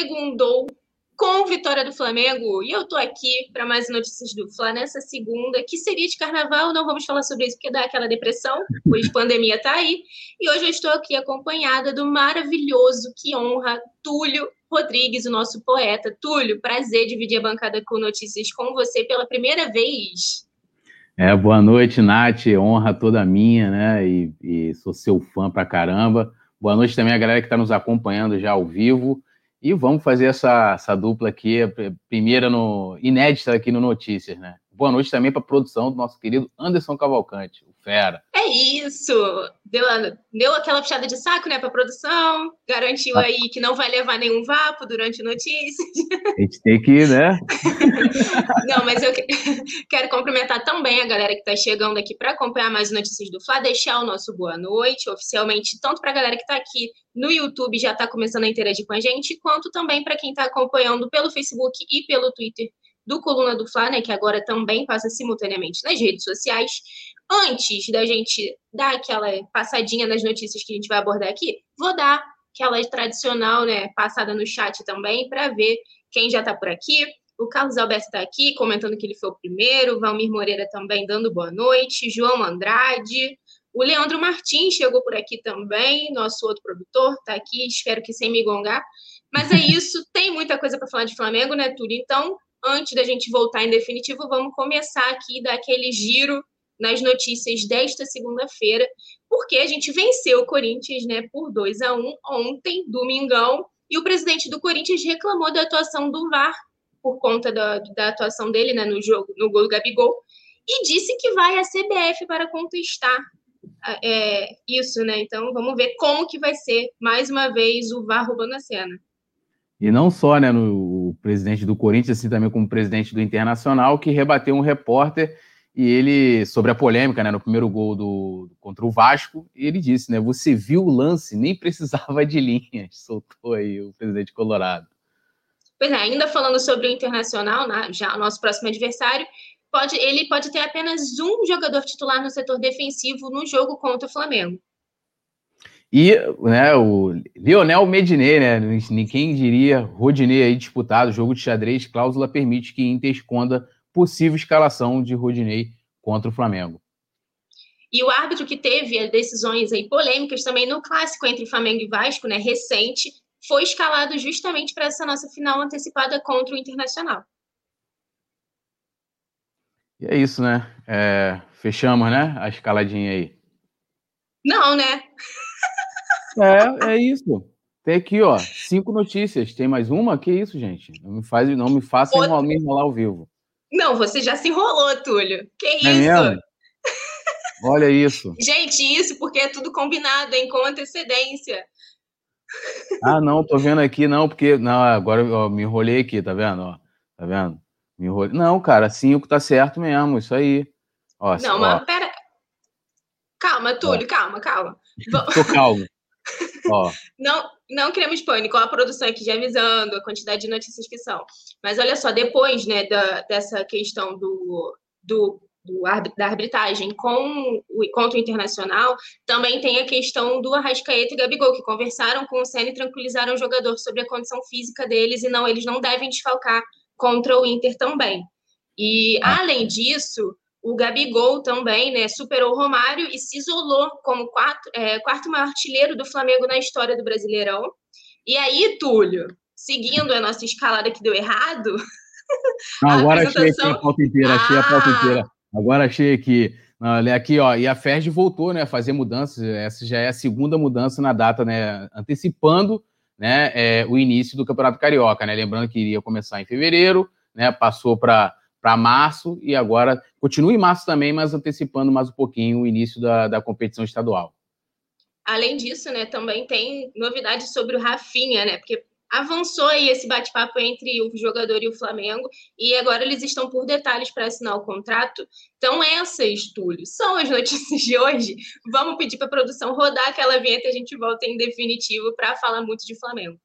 Segundou com vitória do Flamengo e eu tô aqui para mais notícias do Fla nessa segunda, que seria de carnaval, não vamos falar sobre isso porque dá aquela depressão, pois pandemia tá aí. E hoje eu estou aqui acompanhada do maravilhoso, que honra, Túlio Rodrigues, o nosso poeta. Túlio, prazer dividir a bancada com notícias com você pela primeira vez. É, boa noite, Nath, honra toda minha, né? E, e sou seu fã pra caramba. Boa noite também a galera que está nos acompanhando já ao vivo. E vamos fazer essa, essa dupla aqui, primeira no inédita aqui no Notícias, né? Boa noite também para a produção do nosso querido Anderson Cavalcante, Fera. É isso! Deu, deu aquela puxada de saco, né, para a produção, garantiu ah. aí que não vai levar nenhum vapo durante notícias. A gente tem que, né? não, mas eu quero cumprimentar também a galera que está chegando aqui para acompanhar mais notícias do Fla, deixar o nosso boa noite, oficialmente, tanto para a galera que está aqui no YouTube, já está começando a interagir com a gente, quanto também para quem está acompanhando pelo Facebook e pelo Twitter do Coluna do Fla, né, que agora também passa simultaneamente nas redes sociais. Antes da gente dar aquela passadinha nas notícias que a gente vai abordar aqui, vou dar aquela tradicional, né, passada no chat também, para ver quem já está por aqui. O Carlos Alberto está aqui, comentando que ele foi o primeiro. O Valmir Moreira também dando boa noite. João Andrade. O Leandro Martins chegou por aqui também, nosso outro produtor, está aqui, espero que sem me gongar. Mas é isso, tem muita coisa para falar de Flamengo, né, Túlio? Então, antes da gente voltar em definitivo, vamos começar aqui daquele giro nas notícias desta segunda-feira, porque a gente venceu o Corinthians, né, por 2 a 1 ontem, domingão, e o presidente do Corinthians reclamou da atuação do VAR por conta da, da atuação dele, né, no jogo, no gol do Gabigol, e disse que vai à CBF para contestar é, isso, né? Então vamos ver como que vai ser mais uma vez o VAR roubando a cena. E não só, né, no presidente do Corinthians, assim também como presidente do Internacional, que rebateu um repórter e ele, sobre a polêmica, né, no primeiro gol do, contra o Vasco, ele disse, né, você viu o lance, nem precisava de linhas, soltou aí o presidente colorado. Pois é, ainda falando sobre o Internacional, né, já o nosso próximo adversário, pode, ele pode ter apenas um jogador titular no setor defensivo no jogo contra o Flamengo. E né, o Lionel Medinei, né? Ninguém diria Rodinei aí disputado, jogo de xadrez, cláusula permite que Inter esconda possível escalação de Rodinei contra o Flamengo. E o árbitro que teve decisões aí polêmicas também no clássico entre Flamengo e Vasco, né, recente, foi escalado justamente para essa nossa final antecipada contra o Internacional. E é isso, né? É, fechamos, né? A escaladinha aí. Não, né? É, é isso. Tem aqui, ó, cinco notícias. Tem mais uma? Que isso, gente? Não me faz, não me faça Outra... me enrolar ao vivo. Não, você já se enrolou, Túlio. Que é isso? Mesmo? Olha isso. Gente, isso porque é tudo combinado, hein, com antecedência. Ah, não, tô vendo aqui, não, porque. Não, agora eu me enrolei aqui, tá vendo? Ó, tá vendo? Me enrolei. Não, cara, cinco tá certo mesmo, isso aí. Ó, não, ó. mas pera. Calma, Túlio, ó. calma, calma. Tô calmo. não, não criamos pânico, a produção aqui já avisando a quantidade de notícias que são. Mas olha só, depois né, da, dessa questão do, do, do da arbitragem com o, contra o Internacional, também tem a questão do Arrascaeta e Gabigol, que conversaram com o Senna e tranquilizaram o jogador sobre a condição física deles, e não, eles não devem desfalcar contra o Inter também. E, ah. além disso, o Gabigol também, né, superou o Romário e se isolou como quarto, é, quarto maior artilheiro do Flamengo na história do Brasileirão. E aí, Túlio, seguindo a nossa escalada que deu errado. Não, agora apresentação... achei aqui a pauta inteira, achei ah. a pauta inteira. Agora achei aqui. Olha aqui, ó, e a FERJ voltou, né, a fazer mudanças. Essa já é a segunda mudança na data, né, antecipando, né, é, o início do Campeonato Carioca, né. Lembrando que iria começar em fevereiro, né, passou para para março e agora continua em março também, mas antecipando mais um pouquinho o início da, da competição estadual. Além disso, né, também tem novidades sobre o Rafinha, né? Porque avançou aí esse bate-papo entre o jogador e o Flamengo, e agora eles estão por detalhes para assinar o contrato. Então, essas, Túlio, são as notícias de hoje. Vamos pedir para a produção rodar aquela vinheta e a gente volta em definitivo para falar muito de Flamengo.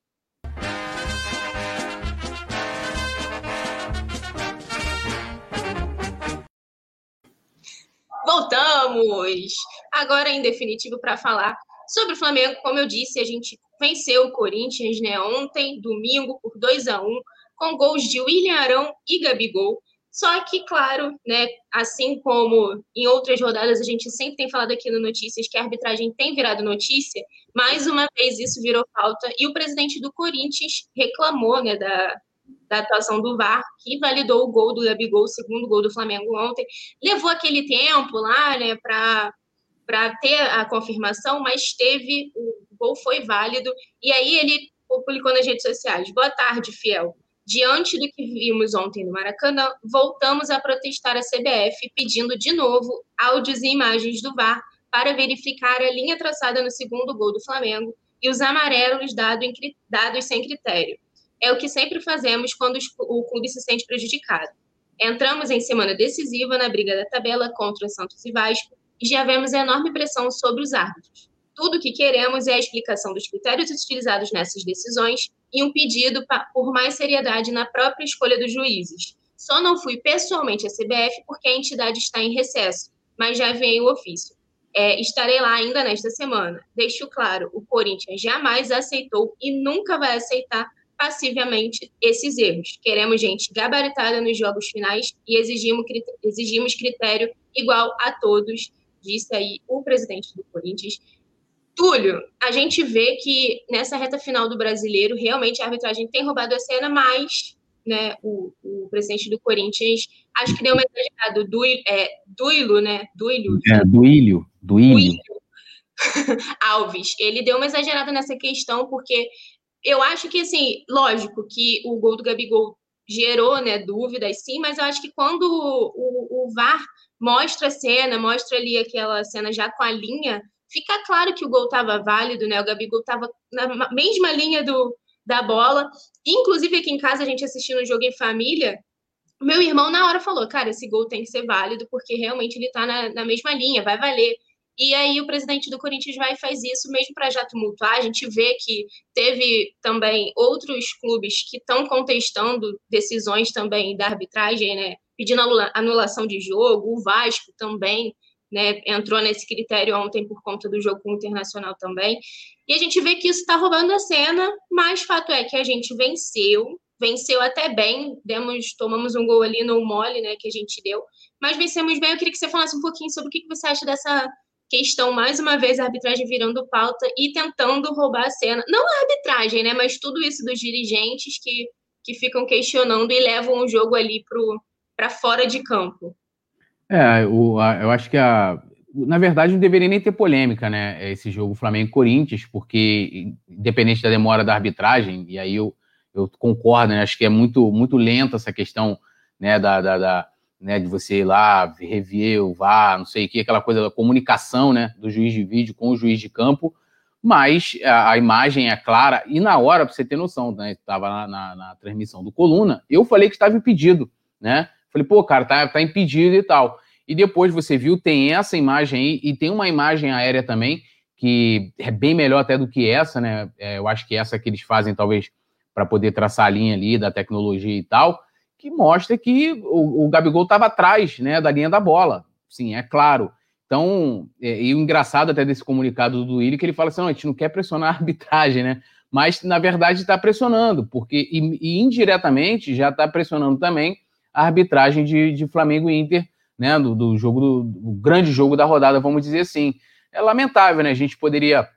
Voltamos! Agora, em definitivo, para falar sobre o Flamengo. Como eu disse, a gente venceu o Corinthians né, ontem, domingo, por 2 a 1 com gols de William Arão e Gabigol. Só que, claro, né, assim como em outras rodadas a gente sempre tem falado aqui no Notícias que a arbitragem tem virado notícia, mais uma vez isso virou falta e o presidente do Corinthians reclamou né, da, da atuação do VAR, que validou o gol do Gabigol, o segundo gol do Flamengo ontem. Levou aquele tempo lá, né, para ter a confirmação, mas teve, o gol foi válido, e aí ele publicou nas redes sociais, boa tarde, fiel. Diante do que vimos ontem no Maracanã, voltamos a protestar a CBF, pedindo de novo áudios e imagens do VAR para verificar a linha traçada no segundo gol do Flamengo e os amarelos dados sem critério é o que sempre fazemos quando o clube se sente prejudicado. Entramos em semana decisiva na briga da tabela contra Santos e Vasco e já vemos enorme pressão sobre os árbitros. Tudo o que queremos é a explicação dos critérios utilizados nessas decisões e um pedido por mais seriedade na própria escolha dos juízes. Só não fui pessoalmente à CBF porque a entidade está em recesso, mas já vem o ofício. É, estarei lá ainda nesta semana. Deixo claro, o Corinthians jamais aceitou e nunca vai aceitar passivamente esses erros. Queremos gente gabaritada nos jogos finais e exigimos, exigimos critério igual a todos, disse aí o presidente do Corinthians. Túlio, a gente vê que nessa reta final do brasileiro, realmente a arbitragem tem roubado a cena, mas né, o, o presidente do Corinthians, acho que deu uma exagerada, do, é, Duilo, né? Duilo. É, Duílio. Duílio. Alves, ele deu uma exagerada nessa questão, porque eu acho que, assim, lógico que o gol do Gabigol gerou, né, dúvidas, sim, mas eu acho que quando o, o, VAR mostra a cena, mostra ali aquela cena já com a linha, fica claro que o gol estava válido, né, o Gabigol estava na mesma linha do, da bola, inclusive aqui em casa a gente assistindo um jogo em família, meu irmão na hora falou, cara, esse gol tem que ser válido, porque realmente ele está na, na mesma linha, vai valer. E aí o presidente do Corinthians vai e faz isso mesmo para já tumultuar. A gente vê que teve também outros clubes que estão contestando decisões também da arbitragem, né? Pedindo anulação de jogo. O Vasco também né, entrou nesse critério ontem por conta do jogo com o Internacional também. E a gente vê que isso está roubando a cena, mas fato é que a gente venceu, venceu até bem, demos, tomamos um gol ali no mole, né, que a gente deu, mas vencemos bem. Eu queria que você falasse um pouquinho sobre o que você acha dessa questão, mais uma vez, a arbitragem virando pauta e tentando roubar a cena. Não a arbitragem, né? Mas tudo isso dos dirigentes que, que ficam questionando e levam o jogo ali para fora de campo. É, o, a, eu acho que a. Na verdade, não deveria nem ter polêmica, né? Esse jogo Flamengo-Corinthians, porque, independente da demora da arbitragem, e aí eu, eu concordo, né? Acho que é muito, muito lenta essa questão né, da, da, da né, de você ir lá, o VAR, não sei o que, aquela coisa da comunicação, né, do juiz de vídeo com o juiz de campo, mas a, a imagem é clara, e na hora, para você ter noção, né, estava na, na, na, transmissão do Coluna, eu falei que estava impedido, né, falei, pô, cara, tá, tá impedido e tal, e depois você viu, tem essa imagem aí, e tem uma imagem aérea também, que é bem melhor até do que essa, né, é, eu acho que essa que eles fazem, talvez, para poder traçar a linha ali da tecnologia e tal, que mostra que o, o Gabigol estava atrás né, da linha da bola. Sim, é claro. Então, é, e o engraçado até desse comunicado do Willi, que ele fala assim: não, a gente não quer pressionar a arbitragem, né? Mas, na verdade, está pressionando, porque e, e indiretamente já está pressionando também a arbitragem de, de Flamengo e Inter, né? Do, do jogo, do, do, grande jogo da rodada, vamos dizer assim. É lamentável, né? A gente poderia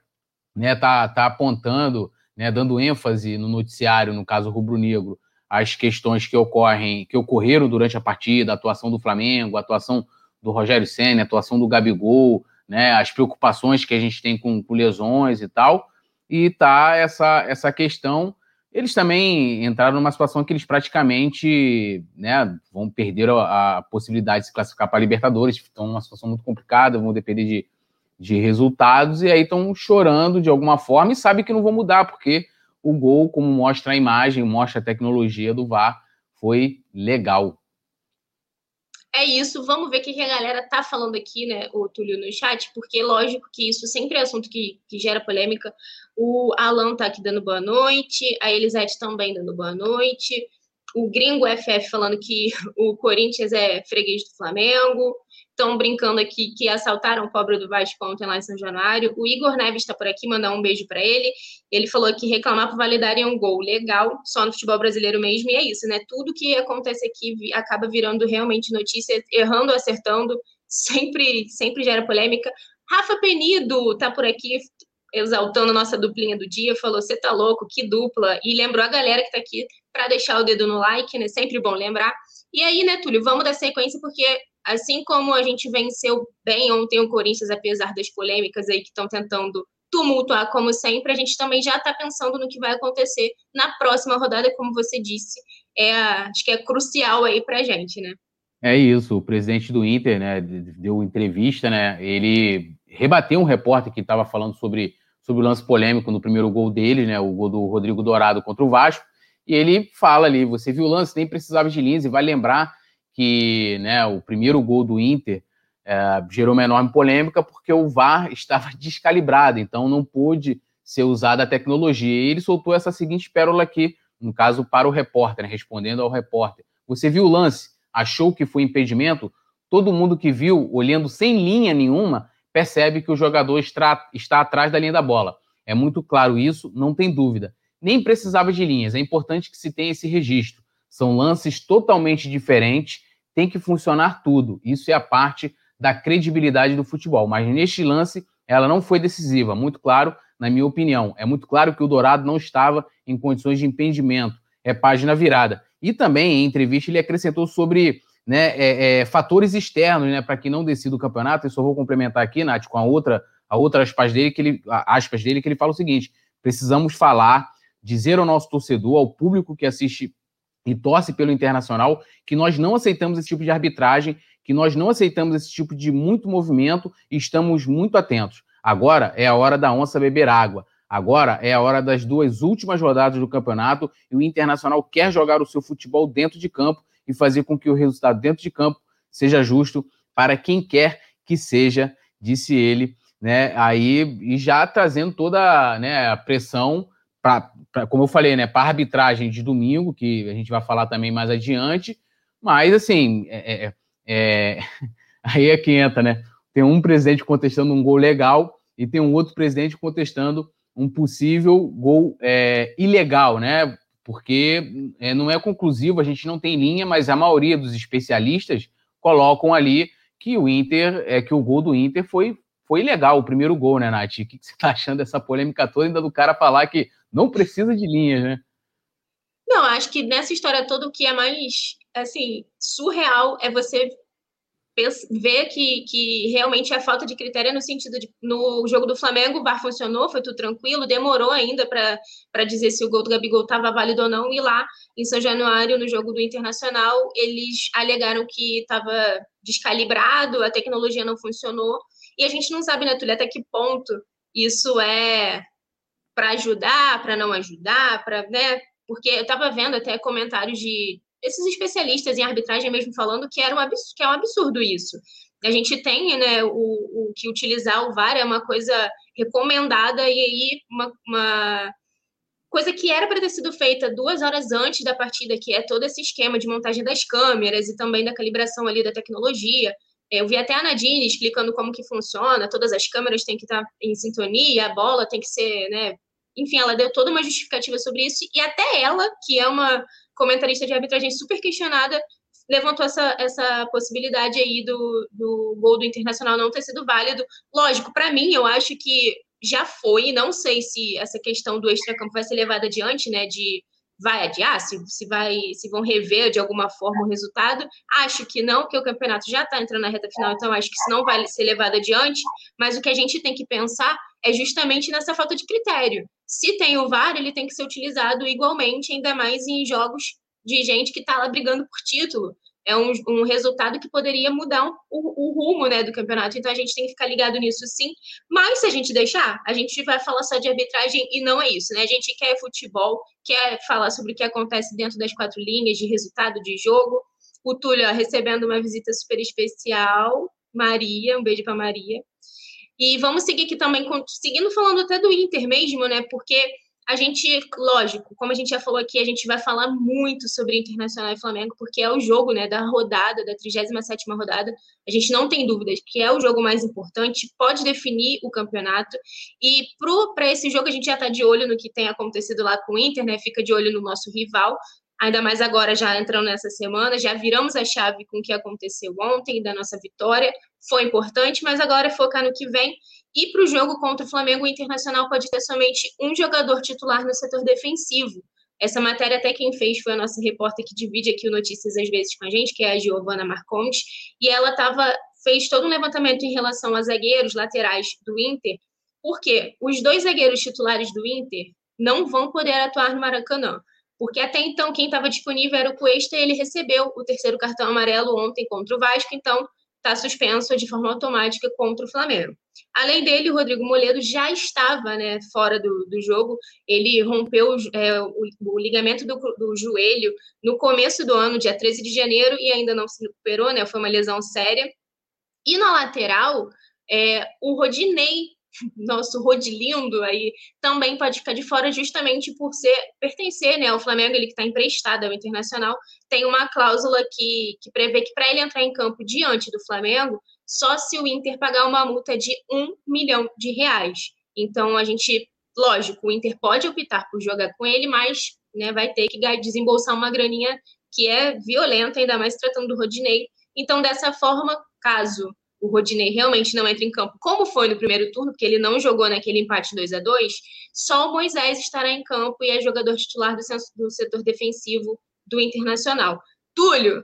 né, tá, tá apontando, né, dando ênfase no noticiário, no caso rubro-negro, as questões que ocorrem, que ocorreram durante a partida, a atuação do Flamengo, a atuação do Rogério Senna, a atuação do Gabigol, né, as preocupações que a gente tem com, com lesões e tal, e tá essa, essa questão. Eles também entraram numa situação que eles praticamente né, vão perder a, a possibilidade de se classificar para a Libertadores, estão numa situação muito complicada, vão depender de, de resultados, e aí estão chorando de alguma forma e sabem que não vão mudar, porque o gol, como mostra a imagem, mostra a tecnologia do VAR, foi legal. É isso, vamos ver o que a galera tá falando aqui, né, o Túlio, no chat, porque lógico que isso sempre é assunto que, que gera polêmica. O Alan tá aqui dando boa noite, a Elisete também dando boa noite, o Gringo FF falando que o Corinthians é freguês do Flamengo, estão brincando aqui que assaltaram o pobre do Vasco ontem lá em São Januário. O Igor Neves está por aqui, mandar um beijo para ele. Ele falou que reclamar por validarem um gol legal, só no futebol brasileiro mesmo, e é isso, né? Tudo que acontece aqui acaba virando realmente notícia, errando, acertando, sempre, sempre gera polêmica. Rafa Penido tá por aqui, exaltando nossa duplinha do dia, falou: você tá louco, que dupla, e lembrou a galera que tá aqui para deixar o dedo no like, né? Sempre bom lembrar. E aí, né, Túlio, vamos dar sequência, porque assim como a gente venceu bem ontem o Corinthians, apesar das polêmicas aí que estão tentando tumultuar como sempre, a gente também já está pensando no que vai acontecer na próxima rodada, como você disse, é, acho que é crucial aí para a gente, né? É isso, o presidente do Inter, né, deu entrevista, né, ele rebateu um repórter que estava falando sobre, sobre o lance polêmico no primeiro gol dele, né, o gol do Rodrigo Dourado contra o Vasco, e ele fala ali, você viu o lance, nem precisava de linhas, e vai lembrar que né, o primeiro gol do Inter é, gerou uma enorme polêmica porque o VAR estava descalibrado, então não pôde ser usada a tecnologia. E ele soltou essa seguinte pérola aqui, no caso para o repórter, né, respondendo ao repórter. Você viu o lance? Achou que foi impedimento? Todo mundo que viu, olhando sem linha nenhuma, percebe que o jogador está, está atrás da linha da bola. É muito claro isso, não tem dúvida. Nem precisava de linhas, é importante que se tenha esse registro. São lances totalmente diferentes tem que funcionar tudo. Isso é a parte da credibilidade do futebol. Mas neste lance, ela não foi decisiva. Muito claro, na minha opinião. É muito claro que o Dourado não estava em condições de impedimento. É página virada. E também, em entrevista, ele acrescentou sobre né, é, é, fatores externos, né, para que não decida o campeonato. Eu só vou complementar aqui, Nath, com a outra, a outra aspas dele, que ele, aspas dele, que ele fala o seguinte: precisamos falar, dizer ao nosso torcedor, ao público que assiste e torce pelo Internacional, que nós não aceitamos esse tipo de arbitragem, que nós não aceitamos esse tipo de muito movimento e estamos muito atentos. Agora é a hora da onça beber água. Agora é a hora das duas últimas rodadas do campeonato e o Internacional quer jogar o seu futebol dentro de campo e fazer com que o resultado dentro de campo seja justo para quem quer que seja, disse ele, né? Aí e já trazendo toda né, a pressão pra, pra, como eu falei, né, para arbitragem de domingo, que a gente vai falar também mais adiante, mas assim, é, é, é aí é que entra, né? Tem um presidente contestando um gol legal e tem um outro presidente contestando um possível gol é, ilegal, né? Porque é, não é conclusivo, a gente não tem linha, mas a maioria dos especialistas colocam ali que o Inter, é que o gol do Inter foi foi legal o primeiro gol, né, Nath? O que você está achando dessa polêmica toda, ainda do cara falar que não precisa de linhas, né? Não, acho que nessa história toda o que é mais, assim, surreal é você ver que, que realmente é falta de critério no sentido de no jogo do Flamengo o VAR funcionou, foi tudo tranquilo, demorou ainda para dizer se o gol do Gabigol estava válido ou não, e lá em São Januário, no jogo do Internacional, eles alegaram que estava descalibrado, a tecnologia não funcionou, e a gente não sabe, né, Tulio, até que ponto isso é para ajudar, para não ajudar, para, né? Porque eu estava vendo até comentários de esses especialistas em arbitragem mesmo falando que era um absurdo, que é um absurdo isso. A gente tem, né, o, o que utilizar o VAR é uma coisa recomendada e aí uma, uma coisa que era para ter sido feita duas horas antes da partida, que é todo esse esquema de montagem das câmeras e também da calibração ali da tecnologia. Eu vi até a Nadine explicando como que funciona, todas as câmeras têm que estar em sintonia, a bola tem que ser, né, enfim, ela deu toda uma justificativa sobre isso, e até ela, que é uma comentarista de arbitragem super questionada, levantou essa, essa possibilidade aí do, do gol do Internacional não ter sido válido. Lógico, para mim, eu acho que já foi, não sei se essa questão do extracampo vai ser levada adiante, né, de vai adiar, se, se, vai, se vão rever de alguma forma o resultado. Acho que não, porque o campeonato já está entrando na reta final, então acho que isso não vai ser levado adiante. Mas o que a gente tem que pensar é justamente nessa falta de critério. Se tem o VAR, ele tem que ser utilizado igualmente, ainda mais em jogos de gente que está lá brigando por título. É um, um resultado que poderia mudar um, o, o, rumo né, do campeonato. Então a gente tem que ficar ligado nisso sim. Mas se a gente deixar, a gente vai falar só de arbitragem e não é isso. Né? A gente quer futebol, quer falar sobre o que acontece dentro das quatro linhas de resultado de jogo. O Túlio ó, recebendo uma visita super especial. Maria, um beijo para Maria. E vamos seguir aqui também, seguindo falando até do Inter mesmo, né? Porque a gente, lógico, como a gente já falou aqui, a gente vai falar muito sobre Internacional e Flamengo, porque é o jogo, né, da rodada, da 37ª rodada. A gente não tem dúvidas que é o jogo mais importante, pode definir o campeonato. E para esse jogo a gente já está de olho no que tem acontecido lá com o Inter, né? Fica de olho no nosso rival ainda mais agora já entrando nessa semana, já viramos a chave com o que aconteceu ontem, da nossa vitória, foi importante, mas agora é focar no que vem. E para o jogo contra o Flamengo, o Internacional pode ter somente um jogador titular no setor defensivo. Essa matéria até quem fez foi a nossa repórter que divide aqui o Notícias às vezes com a gente, que é a Giovana Marcondes, e ela tava, fez todo um levantamento em relação a zagueiros laterais do Inter, porque os dois zagueiros titulares do Inter não vão poder atuar no Maracanã porque até então quem estava disponível era o Cuesta e ele recebeu o terceiro cartão amarelo ontem contra o Vasco, então está suspenso de forma automática contra o Flamengo. Além dele, o Rodrigo Moledo já estava né, fora do, do jogo, ele rompeu é, o, o, ligamento do, do, joelho no começo do ano, dia 13 de janeiro, e ainda não se recuperou, né, foi uma lesão séria. E na lateral, é, o Rodinei nosso Rodilindo aí também pode ficar de fora justamente por ser pertencer né, ao Flamengo, ele que está emprestado ao Internacional, tem uma cláusula que, que prevê que para ele entrar em campo diante do Flamengo, só se o Inter pagar uma multa de um milhão de reais. Então a gente, lógico, o Inter pode optar por jogar com ele, mas né, vai ter que desembolsar uma graninha que é violenta, ainda mais tratando do Rodinei. Então, dessa forma, caso o Rodinei realmente não entra em campo, como foi no primeiro turno, porque ele não jogou naquele empate 2 a 2 só o Moisés estará em campo e é jogador titular do, do setor defensivo do Internacional. Túlio,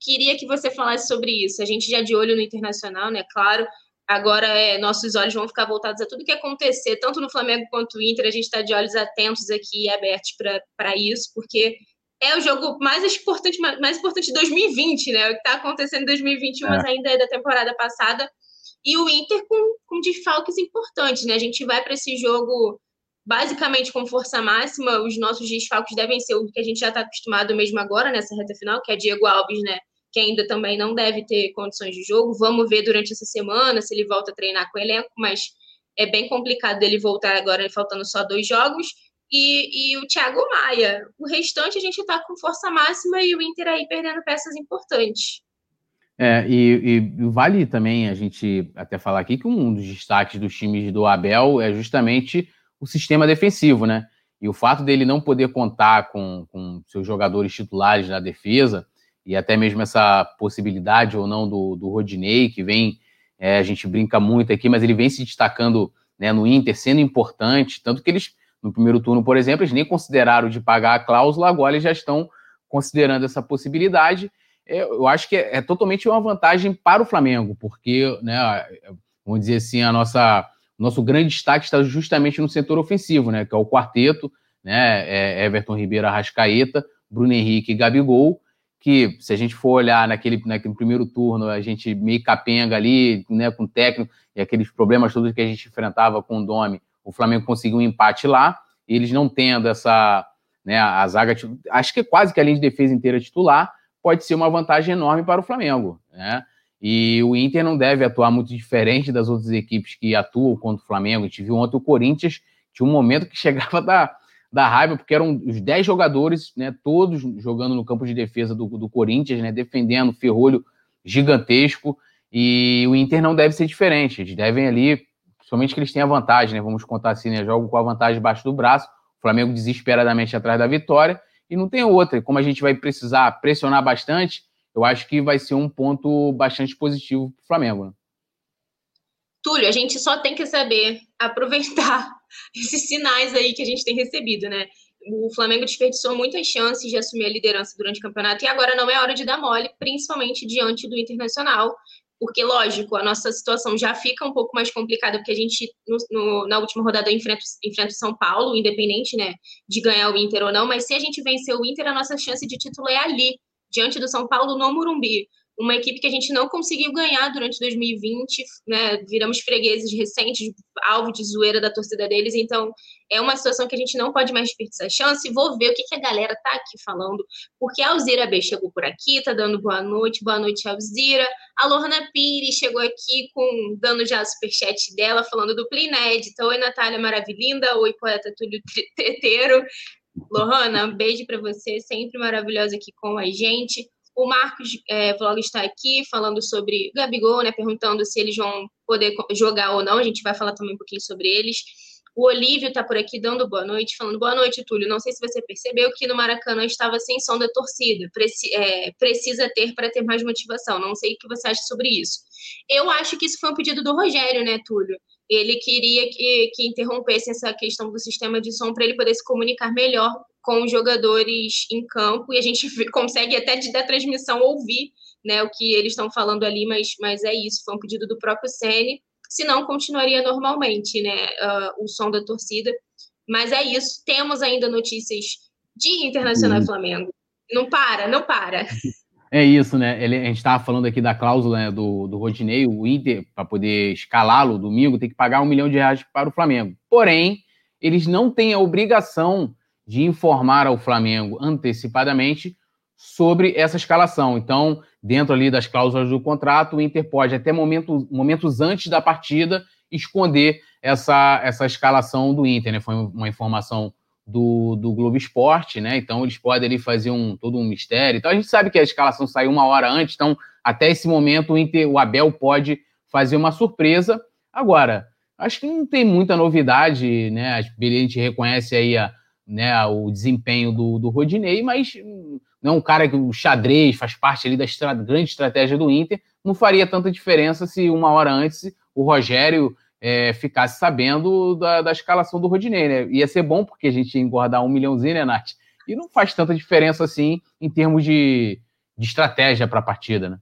queria que você falasse sobre isso. A gente já de olho no Internacional, né? Claro, agora é, nossos olhos vão ficar voltados a tudo que acontecer, tanto no Flamengo quanto no Inter. A gente está de olhos atentos aqui e abertos para isso, porque é o jogo mais importante, mais importante de 2020, né? O que está acontecendo em 2021, é. mas ainda é da temporada passada. E o Inter com, com desfalques importantes, né? A gente vai para esse jogo basicamente com força máxima. Os nossos desfalques devem ser o que a gente já está acostumado mesmo agora nessa reta final, que é Diego Alves, né? Que ainda também não deve ter condições de jogo. Vamos ver durante essa semana se ele volta a treinar com o elenco, mas é bem complicado dele voltar agora, faltando só dois jogos e, e o Thiago Maia. O restante a gente está com força máxima e o Inter aí perdendo peças importantes. É, e, e, vale também a gente até falar aqui que um dos destaques dos times do Abel é justamente o sistema defensivo, né? E o fato dele não poder contar com, com seus jogadores titulares na defesa, e até mesmo essa possibilidade ou não do, do Rodinei, que vem, é, a gente brinca muito aqui, mas ele vem se destacando né, no Inter, sendo importante, tanto que eles no primeiro turno, por exemplo, eles nem consideraram de pagar a cláusula, agora eles já estão considerando essa possibilidade. É, eu acho que é, é totalmente uma vantagem para o Flamengo, porque, né, vamos dizer assim, a nossa nosso grande destaque está justamente no setor ofensivo, né, que é o quarteto, né, é Everton Ribeiro, Arrascaeta, Bruno Henrique e Gabigol, que se a gente for olhar naquele, naquele primeiro turno, a gente meio capenga ali, né, com o técnico, e aqueles problemas todos que a gente enfrentava com o Domi, o Flamengo conseguiu um empate lá, eles não tendo essa, né, a zaga, acho que quase que a linha de defesa inteira titular, pode ser uma vantagem enorme para o Flamengo, né? E o Inter não deve atuar muito diferente das outras equipes que atuam contra o Flamengo. A gente viu ontem o Corinthians, tinha um momento que chegava da, da raiva, porque eram os 10 jogadores, né, todos jogando no campo de defesa do, do Corinthians, né, defendendo ferrolho gigantesco, e o Inter não deve ser diferente. Eles devem ali somente que eles têm a vantagem, né? Vamos contar assim, né? Jogo com a vantagem debaixo do braço, o Flamengo desesperadamente atrás da vitória, e não tem outra. Como a gente vai precisar pressionar bastante, eu acho que vai ser um ponto bastante positivo para o Flamengo. Né? Túlio, a gente só tem que saber aproveitar esses sinais aí que a gente tem recebido, né? O Flamengo desperdiçou muitas chances de assumir a liderança durante o campeonato e agora não é hora de dar mole, principalmente diante do Internacional, porque, lógico, a nossa situação já fica um pouco mais complicada, porque a gente, no, no, na última rodada, enfrenta, enfrenta o São Paulo, independente né, de ganhar o Inter ou não, mas se a gente vencer o Inter, a nossa chance de título é ali, diante do São Paulo, no Morumbi uma equipe que a gente não conseguiu ganhar durante 2020, né? Viramos fregueses recentes, alvo de zoeira da torcida deles, então é uma situação que a gente não pode mais desperdiçar chance. Vou ver o que, que a galera tá aqui falando, porque a Alzira B chegou por aqui, tá dando boa noite, boa noite, Alzira. A Lorna Pires chegou aqui com dando já a superchat dela, falando do inédita. Oi, Natália Maravilinda, oi, poeta Túlio Treteiro. Lohana, um beijo para você, sempre maravilhosa aqui com a gente. O Marcos é, Vlog está aqui falando sobre Gabigol, né? Perguntando se eles vão poder jogar ou não. A gente vai falar também um pouquinho sobre eles. O Olívio está por aqui dando boa noite, falando boa noite, Túlio. Não sei se você percebeu que no Maracanã estava sem som da torcida. Preci é, precisa ter para ter mais motivação. Não sei o que você acha sobre isso. Eu acho que isso foi um pedido do Rogério, né, Túlio? Ele queria que, que interrompesse essa questão do sistema de som para ele poder se comunicar melhor com os jogadores em campo e a gente consegue até da transmissão ouvir né, o que eles estão falando ali, mas, mas é isso, foi um pedido do próprio Sene, senão continuaria normalmente né, uh, o som da torcida. Mas é isso, temos ainda notícias de Internacional uhum. Flamengo. Não para, não para. É isso, né? Ele, a gente estava falando aqui da cláusula né, do, do Rodinei, o Inter, para poder escalá-lo domingo, tem que pagar um milhão de reais para o Flamengo. Porém, eles não têm a obrigação de informar ao Flamengo antecipadamente sobre essa escalação. Então, dentro ali das cláusulas do contrato, o Inter pode, até momento, momentos antes da partida, esconder essa, essa escalação do Inter. Né? Foi uma informação do, do Globo Esporte, né? Então eles podem ali fazer um, todo um mistério. Então a gente sabe que a escalação saiu uma hora antes, então até esse momento o, Inter, o Abel pode fazer uma surpresa. Agora, acho que não tem muita novidade, né? A gente reconhece aí a, né, o desempenho do, do Rodinei, mas não é um cara que o xadrez faz parte ali da estra grande estratégia do Inter, não faria tanta diferença se uma hora antes o Rogério é, ficasse sabendo da, da, escalação do Rodinei, né? Ia ser bom porque a gente ia engordar um milhãozinho, né, Nath? E não faz tanta diferença assim em termos de, de estratégia para a partida, né?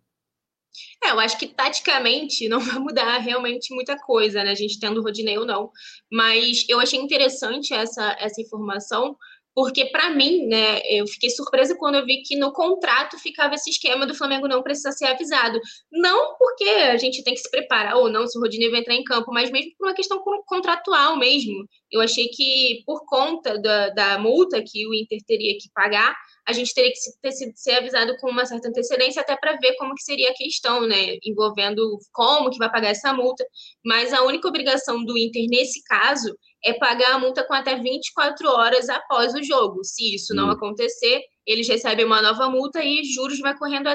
É, eu acho que taticamente não vai mudar realmente muita coisa, né? A gente tendo o Rodinei ou não. Mas eu achei interessante essa, essa informação, porque para mim, né, eu fiquei surpresa quando eu vi que no contrato ficava esse esquema do Flamengo não precisar ser avisado. Não porque a gente tem que se preparar ou não se o Rodinei vai entrar em campo, mas mesmo por uma questão contratual mesmo. Eu achei que por conta da, da multa que o Inter teria que pagar, a gente teria que ter sido ser avisado com uma certa antecedência até para ver como que seria a questão, né, envolvendo como que vai pagar essa multa. Mas a única obrigação do Inter nesse caso é pagar a multa com até 24 horas após o jogo. Se isso não hum. acontecer, eles recebem uma nova multa e juros vai correndo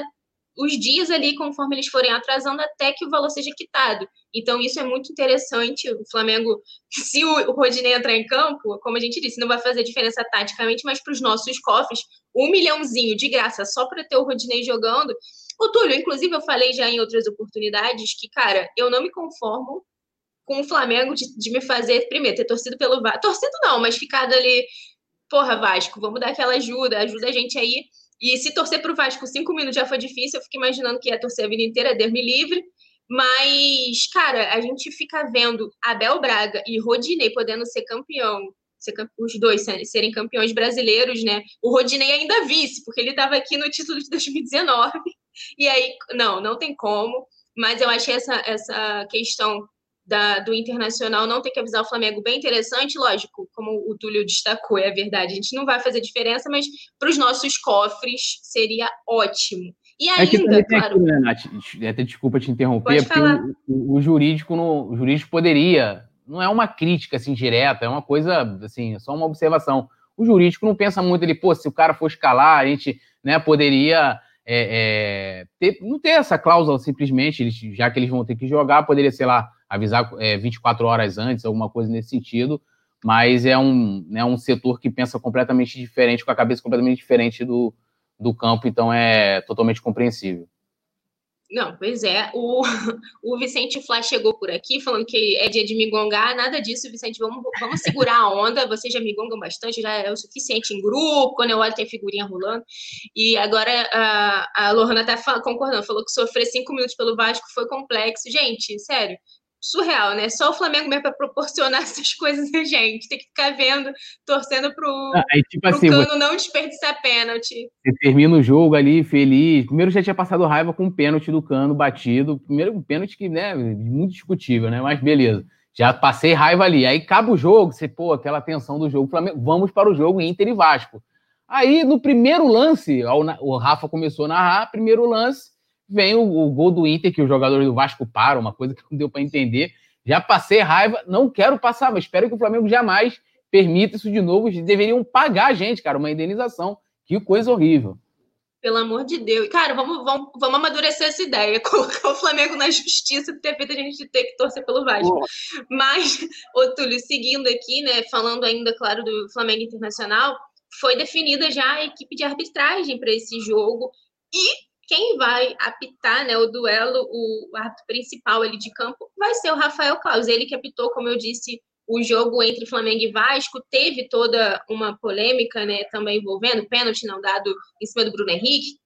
os dias ali conforme eles forem atrasando até que o valor seja quitado. Então, isso é muito interessante. O Flamengo, se o Rodinei entrar em campo, como a gente disse, não vai fazer diferença taticamente, mas para os nossos cofres, um milhãozinho de graça só para ter o Rodinei jogando. O Túlio, inclusive, eu falei já em outras oportunidades que, cara, eu não me conformo com o Flamengo de, de me fazer, primeiro, ter torcido pelo Vasco. Torcido não, mas ficado ali, porra, Vasco, vamos dar aquela ajuda, ajuda a gente aí. E se torcer para o Vasco cinco minutos já foi difícil, eu fico imaginando que ia torcer a vida inteira, Deus me livre. Mas, cara, a gente fica vendo Abel Braga e Rodinei podendo ser campeão, ser, os dois serem campeões brasileiros, né? O Rodinei ainda vice, porque ele estava aqui no título de 2019. E aí, não, não tem como. Mas eu achei essa, essa questão da, do Internacional não ter que avisar o Flamengo bem interessante, lógico, como o Túlio destacou, é verdade, a gente não vai fazer diferença, mas para os nossos cofres seria ótimo. E ainda, é claro. Aqui, né, Nath, até desculpa te interromper, porque o, o, jurídico no, o jurídico poderia, não é uma crítica assim direta, é uma coisa assim, é só uma observação. O jurídico não pensa muito ele, pô, se o cara for escalar, a gente né, poderia é, é, ter, não ter essa cláusula simplesmente, eles, já que eles vão ter que jogar, poderia, sei lá, avisar é, 24 horas antes, alguma coisa nesse sentido, mas é um, né, um setor que pensa completamente diferente, com a cabeça completamente diferente do, do campo, então é totalmente compreensível. Não, pois é. O, o Vicente Flá chegou por aqui falando que é dia de migongar. Nada disso, Vicente. Vamos, vamos segurar a onda. Vocês já migongam bastante, já é o suficiente em grupo. Quando eu olho, tem figurinha rolando. E agora a, a Lohana tá concordando. Falou que sofrer cinco minutos pelo Vasco foi complexo. Gente, sério surreal, né? Só o Flamengo mesmo para proporcionar essas coisas a gente. Tem que ficar vendo, torcendo pro, ah, aí, tipo pro assim, Cano você... não desperdiçar pênalti. Você termina o jogo ali feliz. Primeiro já tinha passado raiva com o pênalti do Cano batido. Primeiro um pênalti que, né, muito discutível, né? Mas beleza. Já passei raiva ali. Aí acaba o jogo, você, pô, aquela tensão do jogo. Flamengo, vamos para o jogo Inter e Vasco. Aí, no primeiro lance, o Rafa começou a narrar, primeiro lance, vem o, o, gol do Inter, que o jogador do Vasco para, uma coisa que não deu para entender. Já passei raiva, não quero passar, mas espero que o Flamengo jamais permita isso de novo. Eles deveriam pagar a gente, cara, uma indenização. Que coisa horrível. Pelo amor de Deus. Cara, vamos, vamos, vamos amadurecer essa ideia. Colocar o Flamengo na justiça por ter feito a gente ter que torcer pelo Vasco. Mas, ô Túlio, seguindo aqui, né, falando ainda, claro, do Flamengo Internacional, foi definida já a equipe de arbitragem para esse jogo. E quem vai apitar né, o duelo, o árbitro principal ali de campo, vai ser o Rafael Claus. Ele que apitou, como eu disse, o jogo entre Flamengo e Vasco, teve toda uma polêmica né, também envolvendo pênalti não dado em cima do Bruno Henrique.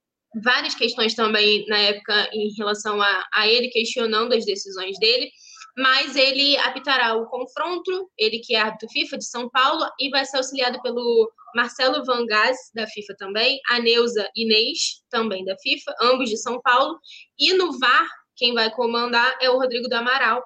Várias questões também na época em relação a, a ele, questionando as decisões dele mas ele apitará o confronto, ele que é árbitro FIFA de São Paulo, e vai ser auxiliado pelo Marcelo Vangaz, da FIFA também, a Neuza Inês, também da FIFA, ambos de São Paulo, e no VAR, quem vai comandar é o Rodrigo do Amaral.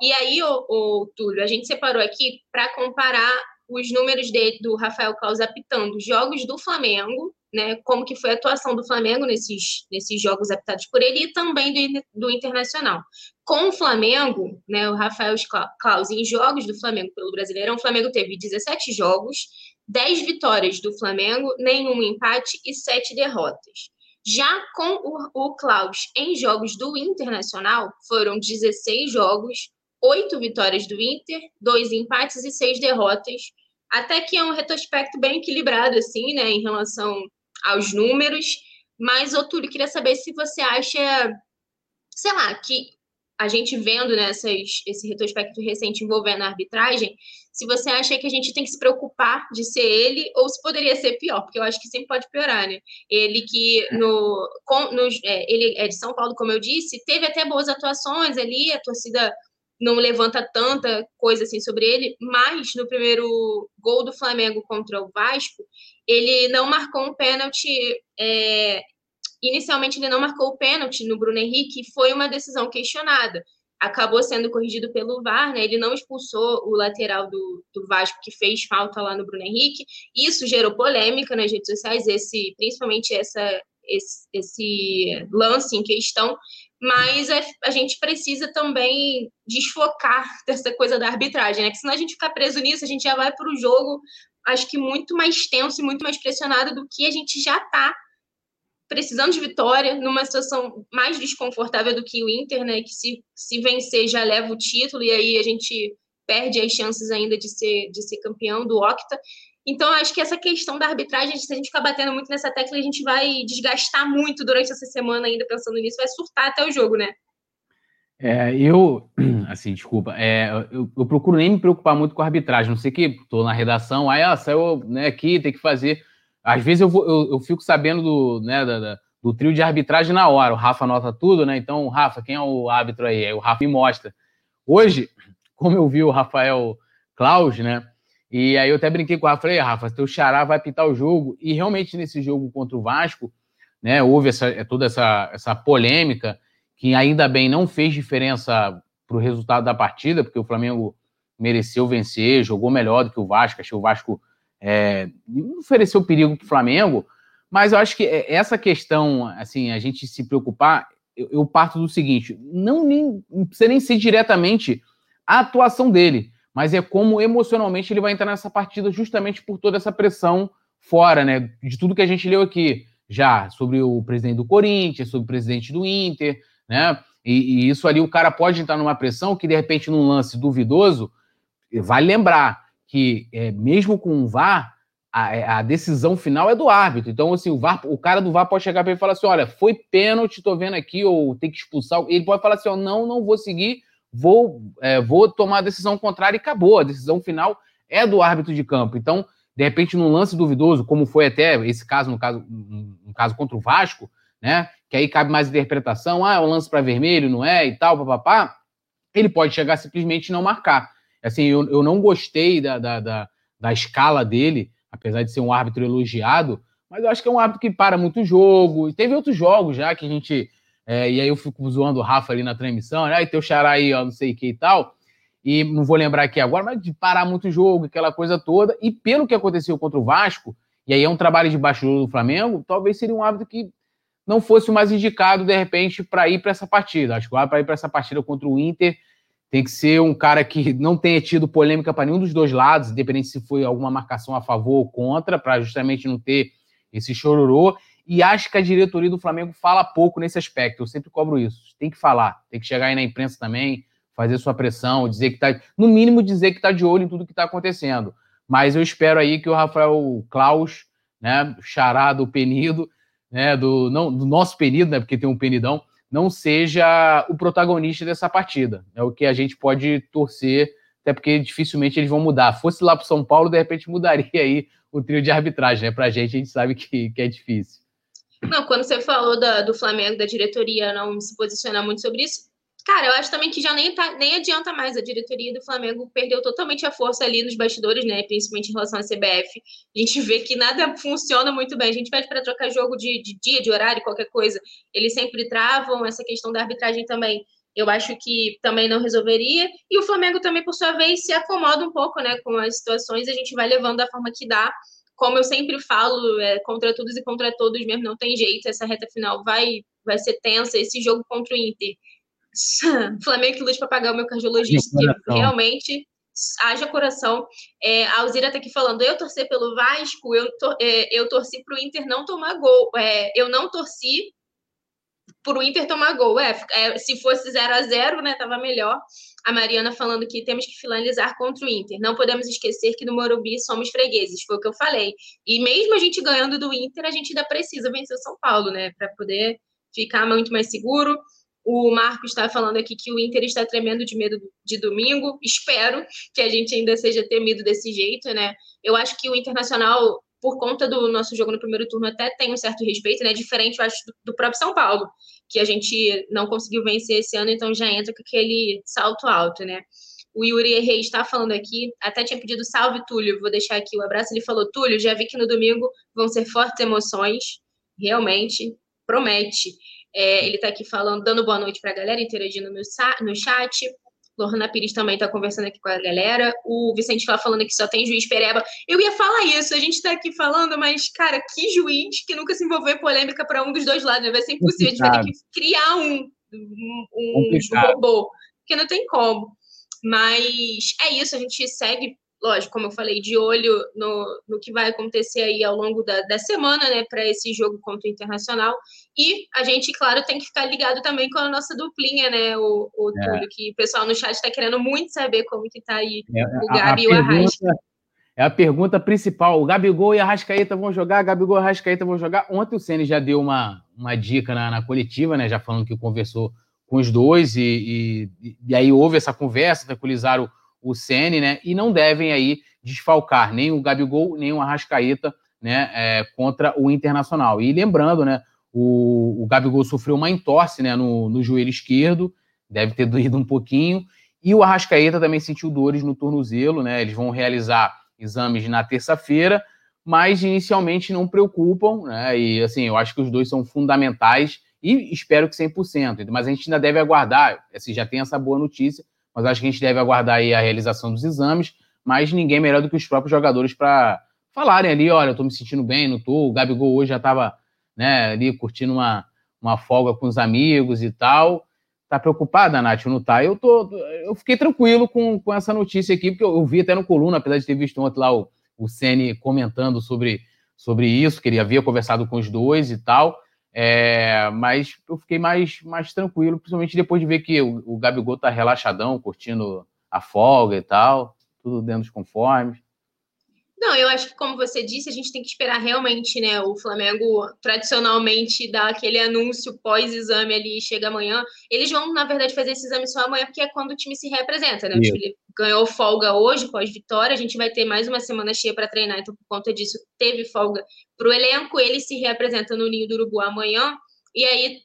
E aí, o, o Túlio, a gente separou aqui para comparar os números dele, do Rafael Claus apitando jogos do Flamengo, né, como que foi a atuação do Flamengo nesses, nesses jogos apitados por ele e também do, do Internacional. Com o Flamengo, né, o Rafael Claus, em jogos do Flamengo pelo Brasileirão, o Flamengo teve 17 jogos, 10 vitórias do Flamengo, nenhum empate e 7 derrotas. Já com o, o Klaus em jogos do Internacional, foram 16 jogos, 8 vitórias do Inter, 2 empates e 6 derrotas. Até que é um retrospecto bem equilibrado, assim, né, em relação aos números. Mas, Otúlio, queria saber se você acha, sei lá, que a gente vendo nessas, né, esse retrospecto recente envolvendo a arbitragem, se você acha que a gente tem que se preocupar de ser ele ou se poderia ser pior, porque eu acho que sempre pode piorar, né? Ele que no, com, no é, ele é de São Paulo, como eu disse, teve até boas atuações ali, a torcida não levanta tanta coisa assim sobre ele, mas no primeiro gol do Flamengo contra o Vasco, ele não marcou um pênalti é, Inicialmente, ele não marcou o pênalti no Bruno Henrique, e foi uma decisão questionada. Acabou sendo corrigido pelo VAR, né? Ele não expulsou o lateral do, do Vasco, que fez falta lá no Bruno Henrique. Isso gerou polêmica nas redes sociais, esse, principalmente essa, esse, esse lance em questão. Mas a, a gente precisa também desfocar dessa coisa da arbitragem, né? Que senão a gente ficar preso nisso, a gente já vai para o jogo, acho que muito mais tenso e muito mais pressionado do que a gente já está precisando de vitória, numa situação mais desconfortável do que o Inter, né? Que se, se vencer já leva o título, e aí a gente perde as chances ainda de ser, de ser campeão do Octa. Então, acho que essa questão da arbitragem, se a gente ficar batendo muito nessa tecla, a gente vai desgastar muito durante essa semana ainda pensando nisso, vai surtar até o jogo, né? É, eu, assim, desculpa, é, eu, eu, procuro nem me preocupar muito com a arbitragem, não sei que estou na redação, aí ah, saiu né, aqui, tem que fazer. Às vezes eu, vou, eu, eu fico sabendo do, né, da, da, do trio de arbitragem na hora. O Rafa anota tudo, né? Então, Rafa, quem é o árbitro aí? Aí o Rafa me mostra. Hoje, como eu vi o Rafael Klaus, né? E aí eu até brinquei com o Rafa, falei, Rafa, teu xará vai pitar o jogo. E realmente nesse jogo contra o Vasco, né, houve essa, é toda essa, essa polêmica que ainda bem não fez diferença para o resultado da partida, porque o Flamengo mereceu vencer, jogou melhor do que o Vasco, achei o Vasco é, ofereceu perigo para o Flamengo, mas eu acho que é, essa questão, assim, a gente se preocupar, eu, eu parto do seguinte: não, nem, não precisa nem ser diretamente a atuação dele, mas é como emocionalmente ele vai entrar nessa partida justamente por toda essa pressão fora, né? De tudo que a gente leu aqui já sobre o presidente do Corinthians, sobre o presidente do Inter, né? E, e isso ali o cara pode entrar numa pressão que de repente num lance duvidoso, vai lembrar que, é, mesmo com o VAR, a, a, decisão final é do árbitro. Então, assim, o, VAR, o cara do VAR pode chegar para ele e falar assim: olha, foi pênalti, tô vendo aqui, ou tem que expulsar. Ele pode falar assim: não, não vou seguir, vou, é, vou tomar a decisão contrária e acabou. A decisão final é do árbitro de campo. Então, de repente, num lance duvidoso, como foi até esse caso, no caso, no caso contra o Vasco, né? Que aí cabe mais interpretação, ah, é um lance para vermelho, não é, e tal, papapá, ele pode chegar simplesmente e não marcar. Assim, eu, eu não gostei da, da, da, da escala dele, apesar de ser um árbitro elogiado, mas eu acho que é um árbitro que para muito jogo. E teve outros jogos já que a gente. É, e aí eu fico zoando o Rafa ali na transmissão, né? E teu xará aí, ó, não sei o que e tal e não vou lembrar aqui agora, mas de parar muito jogo, aquela coisa toda. E pelo que aconteceu contra o Vasco, e aí é um trabalho de baixo do Flamengo, talvez seria um hábito que não fosse o mais indicado, de repente, para ir para essa partida. Acho que para ir para essa partida contra o Inter tem que ser um cara que não tenha tido polêmica para nenhum dos dois lados, independente se foi alguma marcação a favor ou contra, para justamente não ter esse chororô. E acho que a diretoria do Flamengo fala pouco nesse aspecto. Eu sempre cobro isso. Tem que falar, tem que chegar aí na imprensa também, fazer sua pressão, dizer que está, no mínimo dizer que está de olho em tudo que está acontecendo. Mas eu espero aí que o Rafael Klaus, né, xará do Penido, né, do, não, do nosso Penido, né, porque tem um Penidão, não seja o protagonista dessa partida. É o que a gente pode torcer, até porque dificilmente eles vão mudar. Fosse lá para São Paulo, de repente mudaria aí o trio de arbitragem, né? Para a gente, a gente sabe que, que é difícil. Não, quando você falou da, do Flamengo, da diretoria não se posicionar muito sobre isso, Cara, eu acho também que já nem, tá, nem adianta mais. A diretoria do Flamengo perdeu totalmente a força ali nos bastidores, né? Principalmente em relação à CBF. A gente vê que nada funciona muito bem. A gente pede para trocar jogo de, de dia, de horário, qualquer coisa. Eles sempre travam essa questão da arbitragem também. Eu acho que também não resolveria. E o Flamengo também, por sua vez, se acomoda um pouco, né? Com as situações, a gente vai levando da forma que dá. Como eu sempre falo, é, contra todos e contra todos mesmo, não tem jeito. Essa reta final vai, vai ser tensa. Esse jogo contra o Inter Flamengo que lute para pagar o meu cardiologista, que realmente haja coração. É, a Alzira está aqui falando, eu torcer pelo Vasco, eu, tor é, eu torci para o Inter não tomar gol. É, eu não torci para o Inter tomar gol. É, é se fosse 0 a 0 né, tava melhor. A Mariana falando que temos que finalizar contra o Inter. Não podemos esquecer que no Morumbi somos fregueses, foi o que eu falei. E mesmo a gente ganhando do Inter, a gente ainda precisa vencer o São Paulo, né, para poder ficar muito mais seguro. O Marco está falando aqui que o Inter está tremendo de medo de domingo. Espero que a gente ainda seja temido desse jeito, né? Eu acho que o Internacional, por conta do nosso jogo no primeiro turno, até tem um certo respeito, né? Diferente, eu acho, do próprio São Paulo, que a gente não conseguiu vencer esse ano, então já entra com aquele salto alto, né? O Yuri Reis está falando aqui, até tinha pedido salve, Túlio. Vou deixar aqui o abraço. Ele falou: Túlio, já vi que no domingo vão ser fortes emoções. Realmente, promete. É, ele está aqui falando, dando boa noite para a galera, interagindo no, no chat. Lorna Pires também está conversando aqui com a galera. O Vicente Flá falando que só tem juiz pereba. Eu ia falar isso, a gente está aqui falando, mas, cara, que juiz que nunca se envolveu em polêmica para um dos dois lados. Né? Vai ser impossível, a gente vai ter que criar um, um, um robô, porque não tem como. Mas é isso, a gente segue lógico, como eu falei, de olho no, no que vai acontecer aí ao longo da, da semana, né, para esse jogo contra o Internacional. E a gente, claro, tem que ficar ligado também com a nossa duplinha, né, o, o é. Túlio, que o pessoal no chat está querendo muito saber como que tá aí é, o Gabi a, a e o Arrasca. É a pergunta principal. O Gabigol e a Rascaeta vão jogar, Gabigol e a Rascaeta vão jogar. Ontem o Ceni já deu uma, uma dica na, na coletiva, né? Já falando que conversou com os dois, e, e, e aí houve essa conversa, tranquilizaram o Ceni, né? E não devem aí desfalcar nem o Gabigol, nem o Arrascaeta, né? É, contra o Internacional. E lembrando, né? O, o Gabigol sofreu uma entorse né, no, no joelho esquerdo, deve ter doído um pouquinho. E o Arrascaeta também sentiu dores no tornozelo, né? Eles vão realizar exames na terça-feira, mas inicialmente não preocupam, né? E assim, eu acho que os dois são fundamentais e espero que 100%. Mas a gente ainda deve aguardar, assim, já tem essa boa notícia, mas acho que a gente deve aguardar aí a realização dos exames, mas ninguém melhor do que os próprios jogadores para falarem ali, olha, eu tô me sentindo bem, não tô, o Gabigol hoje já estava né, ali curtindo uma, uma folga com os amigos e tal. Tá preocupada, Nath, não tá? Eu, tô, eu fiquei tranquilo com, com essa notícia aqui, porque eu, eu vi até no coluna, apesar de ter visto ontem lá o, o Ceni comentando sobre, sobre isso, que ele havia conversado com os dois e tal. É, mas eu fiquei mais, mais tranquilo, principalmente depois de ver que o, o Gabigol tá relaxadão, curtindo a folga e tal, tudo dentro dos conformes. Não, eu acho que, como você disse, a gente tem que esperar realmente, né? O Flamengo tradicionalmente dá aquele anúncio pós-exame ali, chega amanhã. Eles vão, na verdade, fazer esse exame só amanhã, porque é quando o time se representa, né? O time ganhou folga hoje, pós-vitória. A gente vai ter mais uma semana cheia para treinar, então, por conta disso, teve folga para o elenco. Ele se representa no Ninho do Urubu amanhã. E aí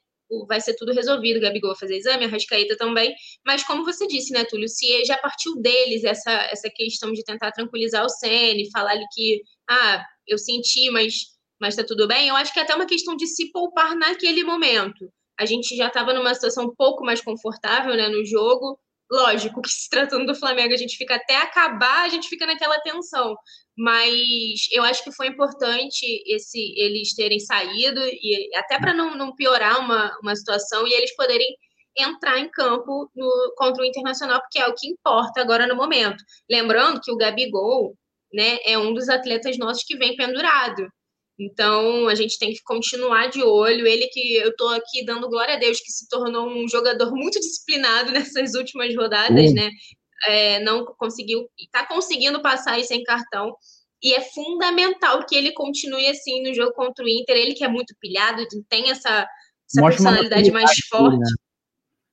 vai ser tudo resolvido, Gabigol vai fazer exame, a Rascaeta também, mas como você disse, né, Túlio, se já partiu deles essa, essa questão de tentar tranquilizar o Sene, falar ali que, ah, eu senti, mas, mas tá tudo bem, eu acho que é até uma questão de se poupar naquele momento. A gente já estava numa situação um pouco mais confortável, né, no jogo, lógico que se tratando do Flamengo, a gente fica até acabar, a gente fica naquela tensão mas eu acho que foi importante esse eles terem saído e até para não, não, piorar uma, uma situação e eles poderem entrar em campo no, contra o Internacional, porque é o que importa agora no momento. Lembrando que o Gabigol né, é um dos atletas nossos que vem pendurado. Então, a gente tem que continuar de olho. Ele que eu estou aqui dando glória a Deus, que se tornou um jogador muito disciplinado nessas últimas rodadas, uhum. né? é, não conseguiu, está conseguindo passar aí sem cartão. E é fundamental que ele continue assim no jogo contra o Inter. Ele que é muito pilhado, tem essa, essa personalidade mais forte. Né?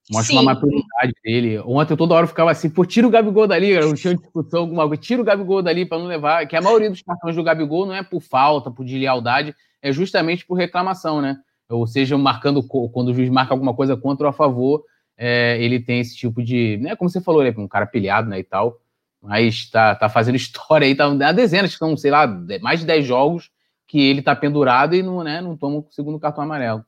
Mostra Sim. uma maturidade dele. Ontem toda hora eu ficava assim, pô, tira o Gabigol dali, não tinha discussão alguma coisa, tira o Gabigol dali para não levar. Que a maioria dos cartões do Gabigol não é por falta, por deslealdade, é justamente por reclamação, né? Ou seja, marcando quando o juiz marca alguma coisa contra ou a favor, é, ele tem esse tipo de. Né, como você falou, ele é um cara pilhado né, e tal, mas tá, tá fazendo história aí, tá há dezenas, são, sei lá, mais de 10 jogos que ele tá pendurado e não, né, não toma o segundo cartão amarelo.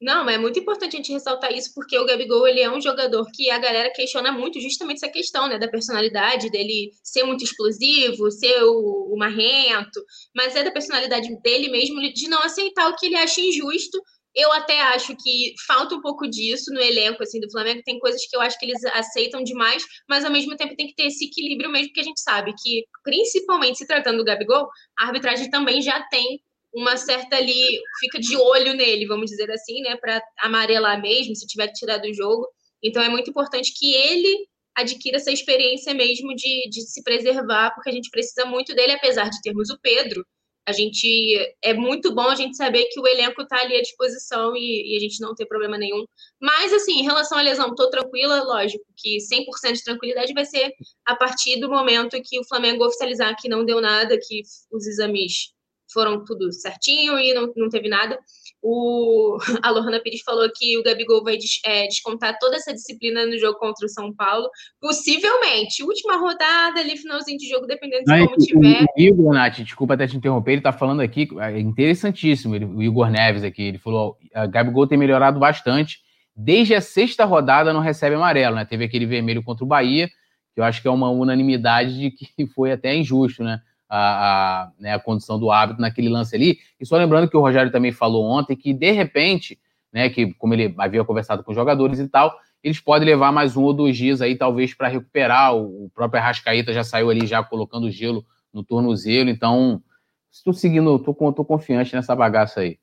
Não, é muito importante a gente ressaltar isso, porque o Gabigol ele é um jogador que a galera questiona muito justamente essa questão, né, da personalidade dele ser muito explosivo, ser o, o marrento, mas é da personalidade dele mesmo de não aceitar o que ele acha injusto eu até acho que falta um pouco disso no elenco assim do Flamengo. Tem coisas que eu acho que eles aceitam demais, mas ao mesmo tempo tem que ter esse equilíbrio mesmo, porque a gente sabe que, principalmente se tratando do Gabigol, a arbitragem também já tem uma certa ali, fica de olho nele, vamos dizer assim, né, para amarelar mesmo, se tiver que tirar do jogo. Então é muito importante que ele adquira essa experiência mesmo de, de se preservar, porque a gente precisa muito dele, apesar de termos o Pedro, a gente é muito bom a gente saber que o elenco está ali à disposição e, e, a gente não ter problema nenhum. Mas, assim, em relação à lesão, estou tranquila, lógico que 100% de tranquilidade vai ser a partir do momento que o Flamengo oficializar que não deu nada, que os exames foram tudo certinho e não, não teve nada. O, a Lohana Pires falou que o Gabigol vai des, é, descontar toda essa disciplina no jogo contra o São Paulo. Possivelmente, última rodada ali, finalzinho de jogo, dependendo de como tiver. O Igor, Nath, desculpa até te interromper, ele tá falando aqui, é interessantíssimo, ele, o Igor Neves aqui, ele falou: a Gabigol tem melhorado bastante. Desde a sexta rodada não recebe amarelo, né? Teve aquele vermelho contra o Bahia, que eu acho que é uma unanimidade de que foi até injusto, né? A, a, né, a condição do árbitro naquele lance ali. E só lembrando que o Rogério também falou ontem que, de repente, né, que como ele havia conversado com os jogadores e tal, eles podem levar mais um ou dois dias aí, talvez, para recuperar. O, próprio Arrascaíta já saiu ali, já colocando gelo no tornozelo. Então, estou seguindo, estou confiante nessa bagaça aí.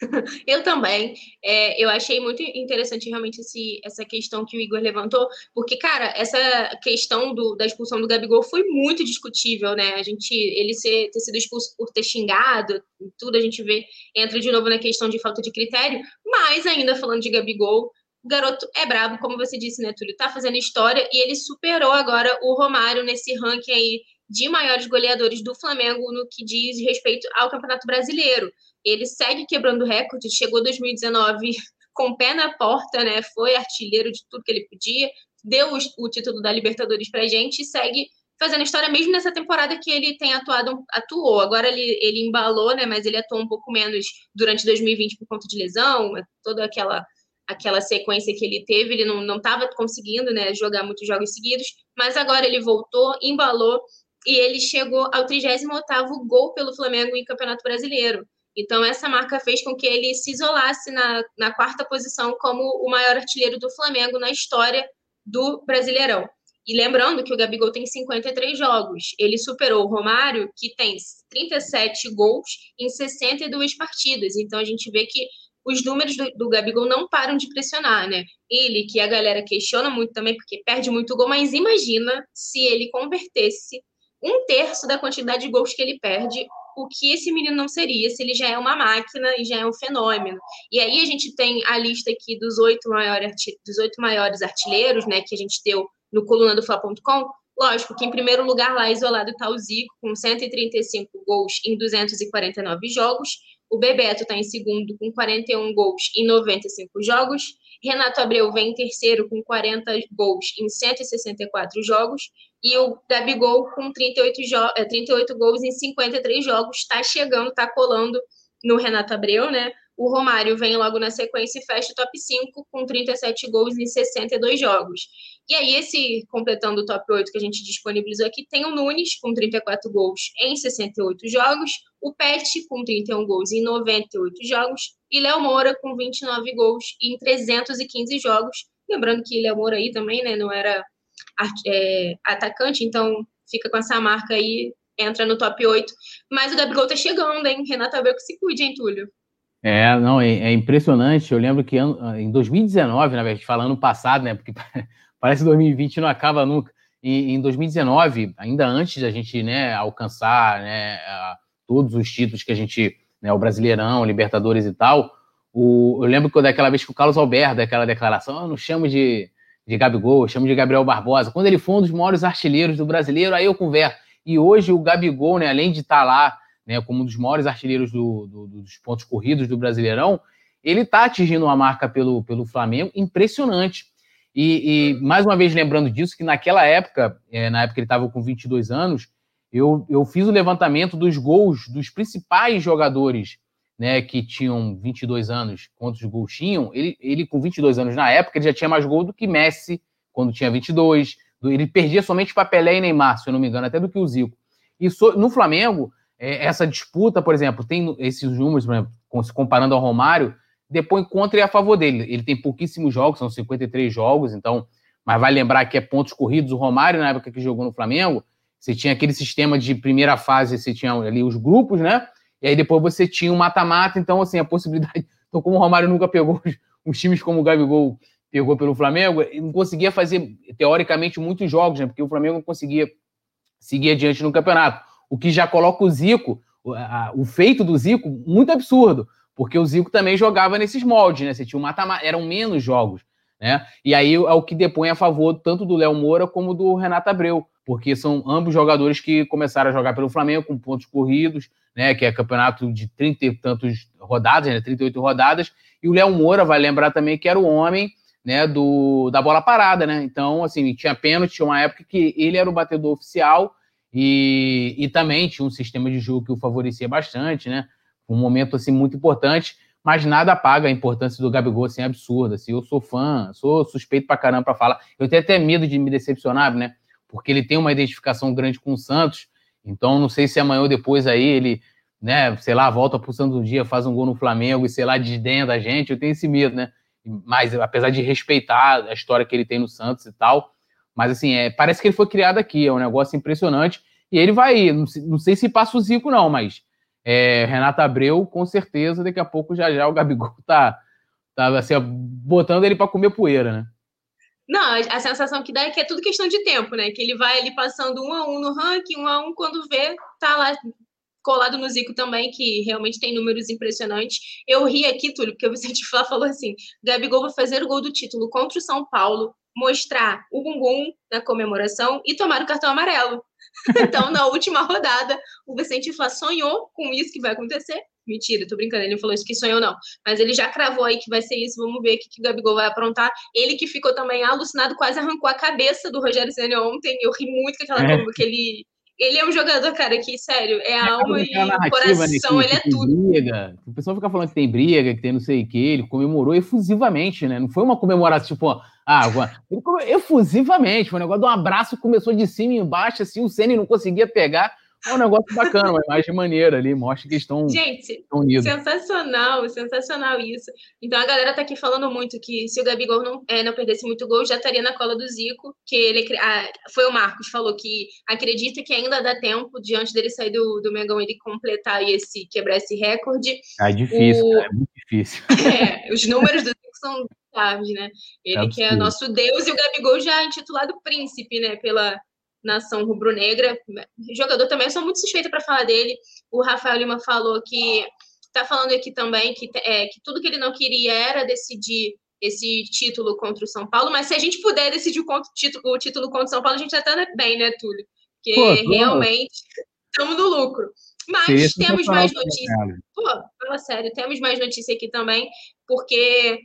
Eu também. É, eu achei muito interessante realmente esse, essa questão que o Igor levantou, porque, cara, essa questão do, da expulsão do Gabigol foi muito discutível, né? A gente, ele ser, ter sido expulso por ter xingado, tudo a gente vê, entra de novo na questão de falta de critério, mas ainda falando de Gabigol, o garoto é brabo, como você disse, né, Túlio? Tá fazendo história e ele superou agora o Romário nesse ranking aí de maiores goleadores do Flamengo no que diz respeito ao Campeonato Brasileiro ele segue quebrando recordes, chegou 2019 com o pé na porta, né? Foi artilheiro de tudo que ele podia, deu o, título da Libertadores pra gente e segue fazendo história mesmo nessa temporada que ele tem atuado, atuou. Agora ele, ele embalou, né? Mas ele atuou um pouco menos durante 2020 por conta de lesão, toda aquela aquela sequência que ele teve, ele não estava conseguindo né, jogar muitos jogos seguidos, mas agora ele voltou, embalou e ele chegou ao 38º gol pelo Flamengo em Campeonato Brasileiro. Então, essa marca fez com que ele se isolasse na, na quarta posição como o maior artilheiro do Flamengo na história do Brasileirão. E lembrando que o Gabigol tem 53 jogos. Ele superou o Romário, que tem 37 gols em 62 partidas. Então a gente vê que os números do, do, Gabigol não param de pressionar, né? Ele, que a galera questiona muito também, porque perde muito gol, mas imagina se ele convertesse um terço da quantidade de gols que ele perde, o que esse menino não seria se ele já é uma máquina e já é um fenômeno. E aí a gente tem a lista aqui dos oito maiores, dos oito maiores artilheiros, né, que a gente deu no coluna do Fla.com. Lógico que em primeiro lugar lá isolado está o Zico, com 135 gols em 249 jogos. O Bebeto está em segundo, com 41 gols em 95 jogos. Renato Abreu vem em terceiro, com 40 gols em 164 jogos. E o Gabigol, com 38, 38 gols em 53 jogos, está chegando, está colando no Renato Abreu, né? O Romário vem logo na sequência e fecha o top 5 com 37 gols em 62 jogos. E aí, esse completando o top 8 que a gente disponibilizou aqui, tem o Nunes com 34 gols em 68 jogos, o Pet com 31 gols em 98 jogos e Léo Moura com 29 gols em 315 jogos. Lembrando que Léo Moura aí também, né, não era é, atacante, então fica com essa marca aí, entra no top 8. Mas o Gabigol tá chegando, hein? Renato Abel que se cuide, hein, Túlio? É, não, é, é, impressionante. Eu lembro que em 2019, na verdade, falando passado, né? Porque parece que 2020 não acaba nunca. E em 2019, ainda antes da gente né, alcançar né, todos os títulos que a gente, né, o Brasileirão, Libertadores e tal, o, eu lembro que daquela vez que o Carlos Alberto, daquela declaração, eu não chamo de, de Gabigol, chamo de Gabriel Barbosa. Quando ele for um dos maiores artilheiros do brasileiro, aí eu converso. E hoje o Gabigol, né, além de estar tá lá né, como um dos maiores artilheiros do, do, dos pontos corridos do Brasileirão, ele está atingindo uma marca pelo, pelo Flamengo impressionante. E, e, mais uma vez lembrando disso, que naquela época, é, na época ele estava com 22 anos, eu, eu fiz o levantamento dos gols dos principais jogadores né, que tinham 22 anos, quantos gols tinham. Ele, ele, com 22 anos na época, ele já tinha mais gol do que Messi, quando tinha 22. Ele perdia somente para Pelé e Neymar, se eu não me engano, até do que o Zico. E so, no Flamengo, é, essa disputa, por exemplo, tem esses números, por exemplo, se comparando ao Romário, depois contra e a favor dele. Ele tem pouquíssimos jogos, são 53 jogos, então, mas vai lembrar que é pontos corridos. O Romário, na época que jogou no Flamengo, você tinha aquele sistema de primeira fase, você tinha ali os grupos, né? E aí depois você tinha o um mata-mata, então, assim, a possibilidade. Então, como o Romário nunca pegou os times como o Gabigol pegou pelo Flamengo, não conseguia fazer, teoricamente, muitos jogos, né? Porque o Flamengo não conseguia seguir adiante no campeonato o que já coloca o Zico, o, o feito do Zico, muito absurdo, porque o Zico também jogava nesses moldes, né? Você tinha um mata eram menos jogos, né? E aí é o que depõe a favor tanto do Léo Moura como do Renato Abreu, porque são ambos jogadores que começaram a jogar pelo Flamengo com pontos corridos, né? Que é campeonato de 30 e tantos rodadas, né? 38 rodadas, e o Léo Moura vai lembrar também que era o homem né, do, da bola parada, né? Então, assim, tinha pênalti, tinha uma época que ele era o batedor oficial e, e também tinha um sistema de jogo que o favorecia bastante, né? Um momento assim muito importante, mas nada apaga a importância do Gabigol assim absurda. Assim, eu sou fã, sou suspeito pra caramba para falar. Eu tenho até medo de me decepcionar, né? Porque ele tem uma identificação grande com o Santos. Então não sei se amanhã ou depois aí ele, né, sei lá, volta pro Santos um dia, faz um gol no Flamengo e sei lá, desdenha da gente. Eu tenho esse medo, né? Mas apesar de respeitar a história que ele tem no Santos e tal, mas assim, é, parece que ele foi criado aqui, é um negócio impressionante. E ele vai, não sei, não sei se passa o Zico, não, mas é, Renato Abreu, com certeza, daqui a pouco já já o Gabigol tá, tá assim, botando ele para comer poeira, né? Não, a sensação que dá é que é tudo questão de tempo, né? Que ele vai ali passando um a um no ranking, um a um, quando vê, tá lá colado no Zico também, que realmente tem números impressionantes. Eu ri aqui, Túlio, porque o Vicente Flá falou assim: Gabigol vai fazer o gol do título contra o São Paulo, mostrar o bumbum na comemoração e tomar o cartão amarelo. então, na última rodada, o Vicente Flá sonhou com isso que vai acontecer. Mentira, tô brincando, ele não falou isso que sonhou, não. Mas ele já cravou aí que vai ser isso. Vamos ver o que, que o Gabigol vai aprontar. Ele que ficou também alucinado, quase arrancou a cabeça do Rogério Senna ontem. Eu ri muito com aquela é. que ele ele é um jogador, cara, que, sério, é a é, alma e o né, coração, né, ele é tudo. Briga. O pessoal fica falando que tem briga, que tem não sei o que, ele comemorou efusivamente, né? Não foi uma comemoração, tipo, ah, ele comemorou efusivamente, foi um negócio de um abraço começou de cima e embaixo, assim, o Senna não conseguia pegar. É um negócio bacana, uma imagem maneira ali, mostra que estão, Gente, estão unidos. sensacional, sensacional isso. Então a galera tá aqui falando muito que se o Gabigol não, é, não perdesse muito gol, já estaria na cola do Zico, que ele ah, foi o Marcos, falou que acredita que ainda dá tempo, diante dele sair do, do Mengão, ele completar esse, quebrar esse recorde. É difícil, o... é muito difícil. É, os números do Zico são chaves, né? Ele é que é nosso Deus e o Gabigol já é intitulado príncipe, né, pela nação rubro-negra. Jogador também, eu sou muito suspeita para falar dele. O Rafael Lima falou que está falando aqui também que, é, que tudo que ele não queria era decidir esse título contra o São Paulo, mas se a gente puder decidir o, título, o título contra o São Paulo, a gente já está bem, né, Túlio? Porque Pô, realmente estamos no lucro. Mas temos mais notícias. Pô, fala sério, temos mais notícia aqui também, porque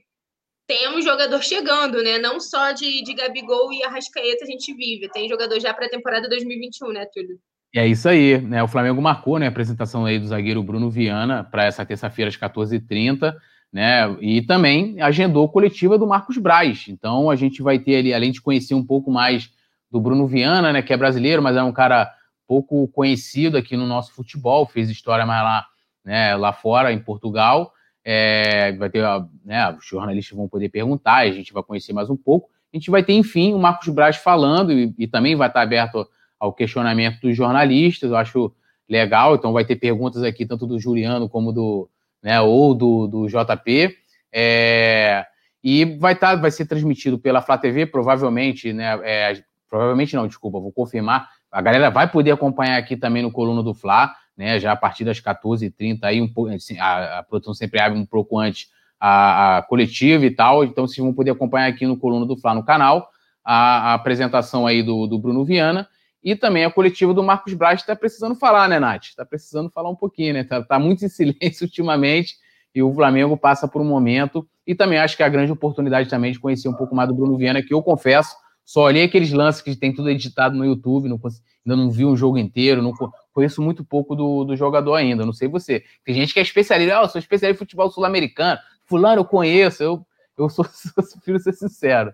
temos jogador chegando, né? Não só de, de Gabigol e Arrascaeta a gente vive, tem jogador já para a temporada 2021, né, Túlio? É isso aí, né? O Flamengo marcou né, a apresentação aí do zagueiro Bruno Viana para essa terça-feira às 14h30, né? E também agendou coletiva do Marcos Braz. Então a gente vai ter ali, além de conhecer um pouco mais do Bruno Viana, né? Que é brasileiro, mas é um cara pouco conhecido aqui no nosso futebol, fez história mais lá, né, lá fora, em Portugal. É, vai ter, né, os jornalistas vão poder perguntar, a gente vai conhecer mais um pouco. A gente vai ter, enfim, o Marcos Braz falando e, e também vai estar aberto ao questionamento dos jornalistas, eu acho legal, então vai ter perguntas aqui tanto do Juliano como do, né, ou do, do JP, é, e vai estar, tá, vai ser transmitido pela Flá TV, provavelmente, né, é, provavelmente não, desculpa, vou confirmar, a galera vai poder acompanhar aqui também no Coluna do Fla, né, já a partir das 14h30, aí um, assim, a, a produção sempre abre um pouco antes a, a, coletiva e tal, então vocês vão poder acompanhar aqui no Coluna do Fla no canal, a, a apresentação aí do, do Bruno Viana, e também a coletiva do Marcos Braz está precisando falar, né, Nath? Está precisando falar um pouquinho, né? Está tá muito em silêncio ultimamente e o Flamengo passa por um momento. E também acho que é a grande oportunidade também de conhecer um pouco mais do Bruno Viana, que eu confesso, só olhei aqueles lances que tem tudo editado no YouTube, não, ainda não vi um jogo inteiro, não conheço muito pouco do, do jogador ainda, não sei você. Tem gente que é especialista, oh, eu sou especialista em futebol sul-americano, fulano eu conheço, eu, eu sou, prefiro ser sincero.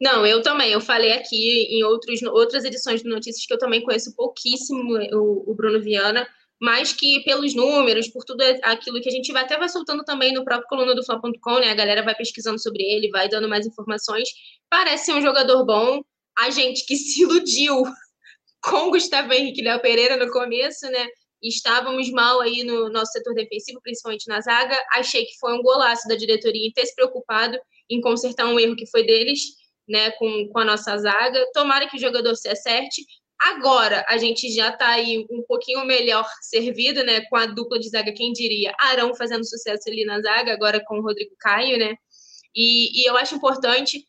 Não, eu também. Eu falei aqui em outros, outras edições do Notícias que eu também conheço pouquíssimo o, o Bruno Viana, mas que pelos números, por tudo aquilo que a gente vai até vai soltando também no próprio coluna do Fla.com, né? A galera vai pesquisando sobre ele, vai dando mais informações. Parece ser um jogador bom. A gente que se iludiu com Gustavo Henrique Léo Pereira no começo, né? Estávamos mal aí no nosso setor defensivo, principalmente na zaga. Achei que foi um golaço da diretoria em ter se preocupado em consertar um erro que foi deles né, com, com a nossa zaga. Tomara que o jogador se acerte. Agora a gente já está aí um pouquinho melhor servido, né? Com a dupla de zaga, quem diria? Arão fazendo sucesso ali na zaga, agora com o Rodrigo Caio, né? E, e eu acho importante,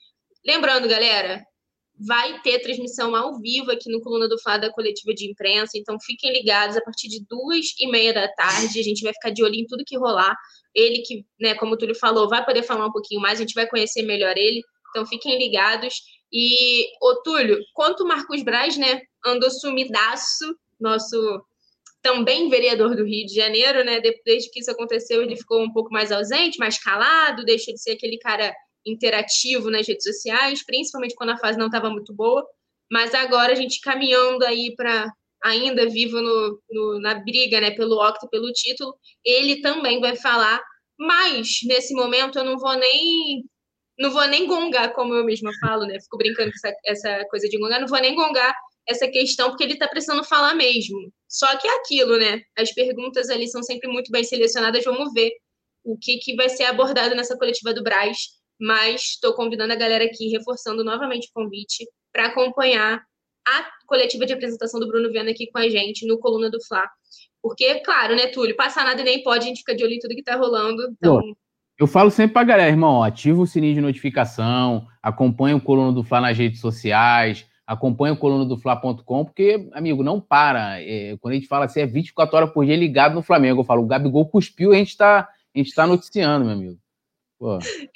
lembrando, galera, vai ter transmissão ao vivo aqui no Coluna do Fla da coletiva de imprensa, então fiquem ligados a partir de duas e meia da tarde, a gente vai ficar de olho em tudo que rolar. Ele que, né, como o Túlio falou, vai poder falar um pouquinho mais, a gente vai conhecer melhor ele. Então fiquem ligados. E, ô Túlio, quanto o Marcos Braz, né, andou sumidaço, nosso também vereador do Rio de Janeiro, né, desde que isso aconteceu, ele ficou um pouco mais ausente, mais calado, deixou de ser aquele cara interativo nas redes sociais, principalmente quando a fase não estava muito boa. Mas agora a gente caminhando aí para ainda vivo no, no, na briga, né, pelo octo, pelo título, ele também vai falar. Mas nesse momento eu não vou nem não vou nem gongar, como eu mesma falo, né? Fico brincando com essa, essa coisa de gongar, não vou nem gongar essa questão, porque ele está precisando falar mesmo. Só que é aquilo, né? As perguntas ali são sempre muito bem selecionadas, vamos ver o que, que vai ser abordado nessa coletiva do Braz. Mas estou convidando a galera aqui, reforçando novamente o convite, para acompanhar a coletiva de apresentação do Bruno Viana aqui com a gente no Coluna do Fla. Porque, claro, né, Túlio, passar nada nem pode, a gente fica de olho em tudo que está rolando. Então, eu falo sempre pra galera, irmão, ativa o sininho de notificação, acompanha o Coluna do Fla nas redes sociais, acompanha o coluna do Fla.com, porque, amigo, não para. É, quando a gente fala assim, é 24 horas por dia ligado no Flamengo. Eu falo, o Gabigol cuspiu e a gente tá, a gente tá noticiando, meu amigo.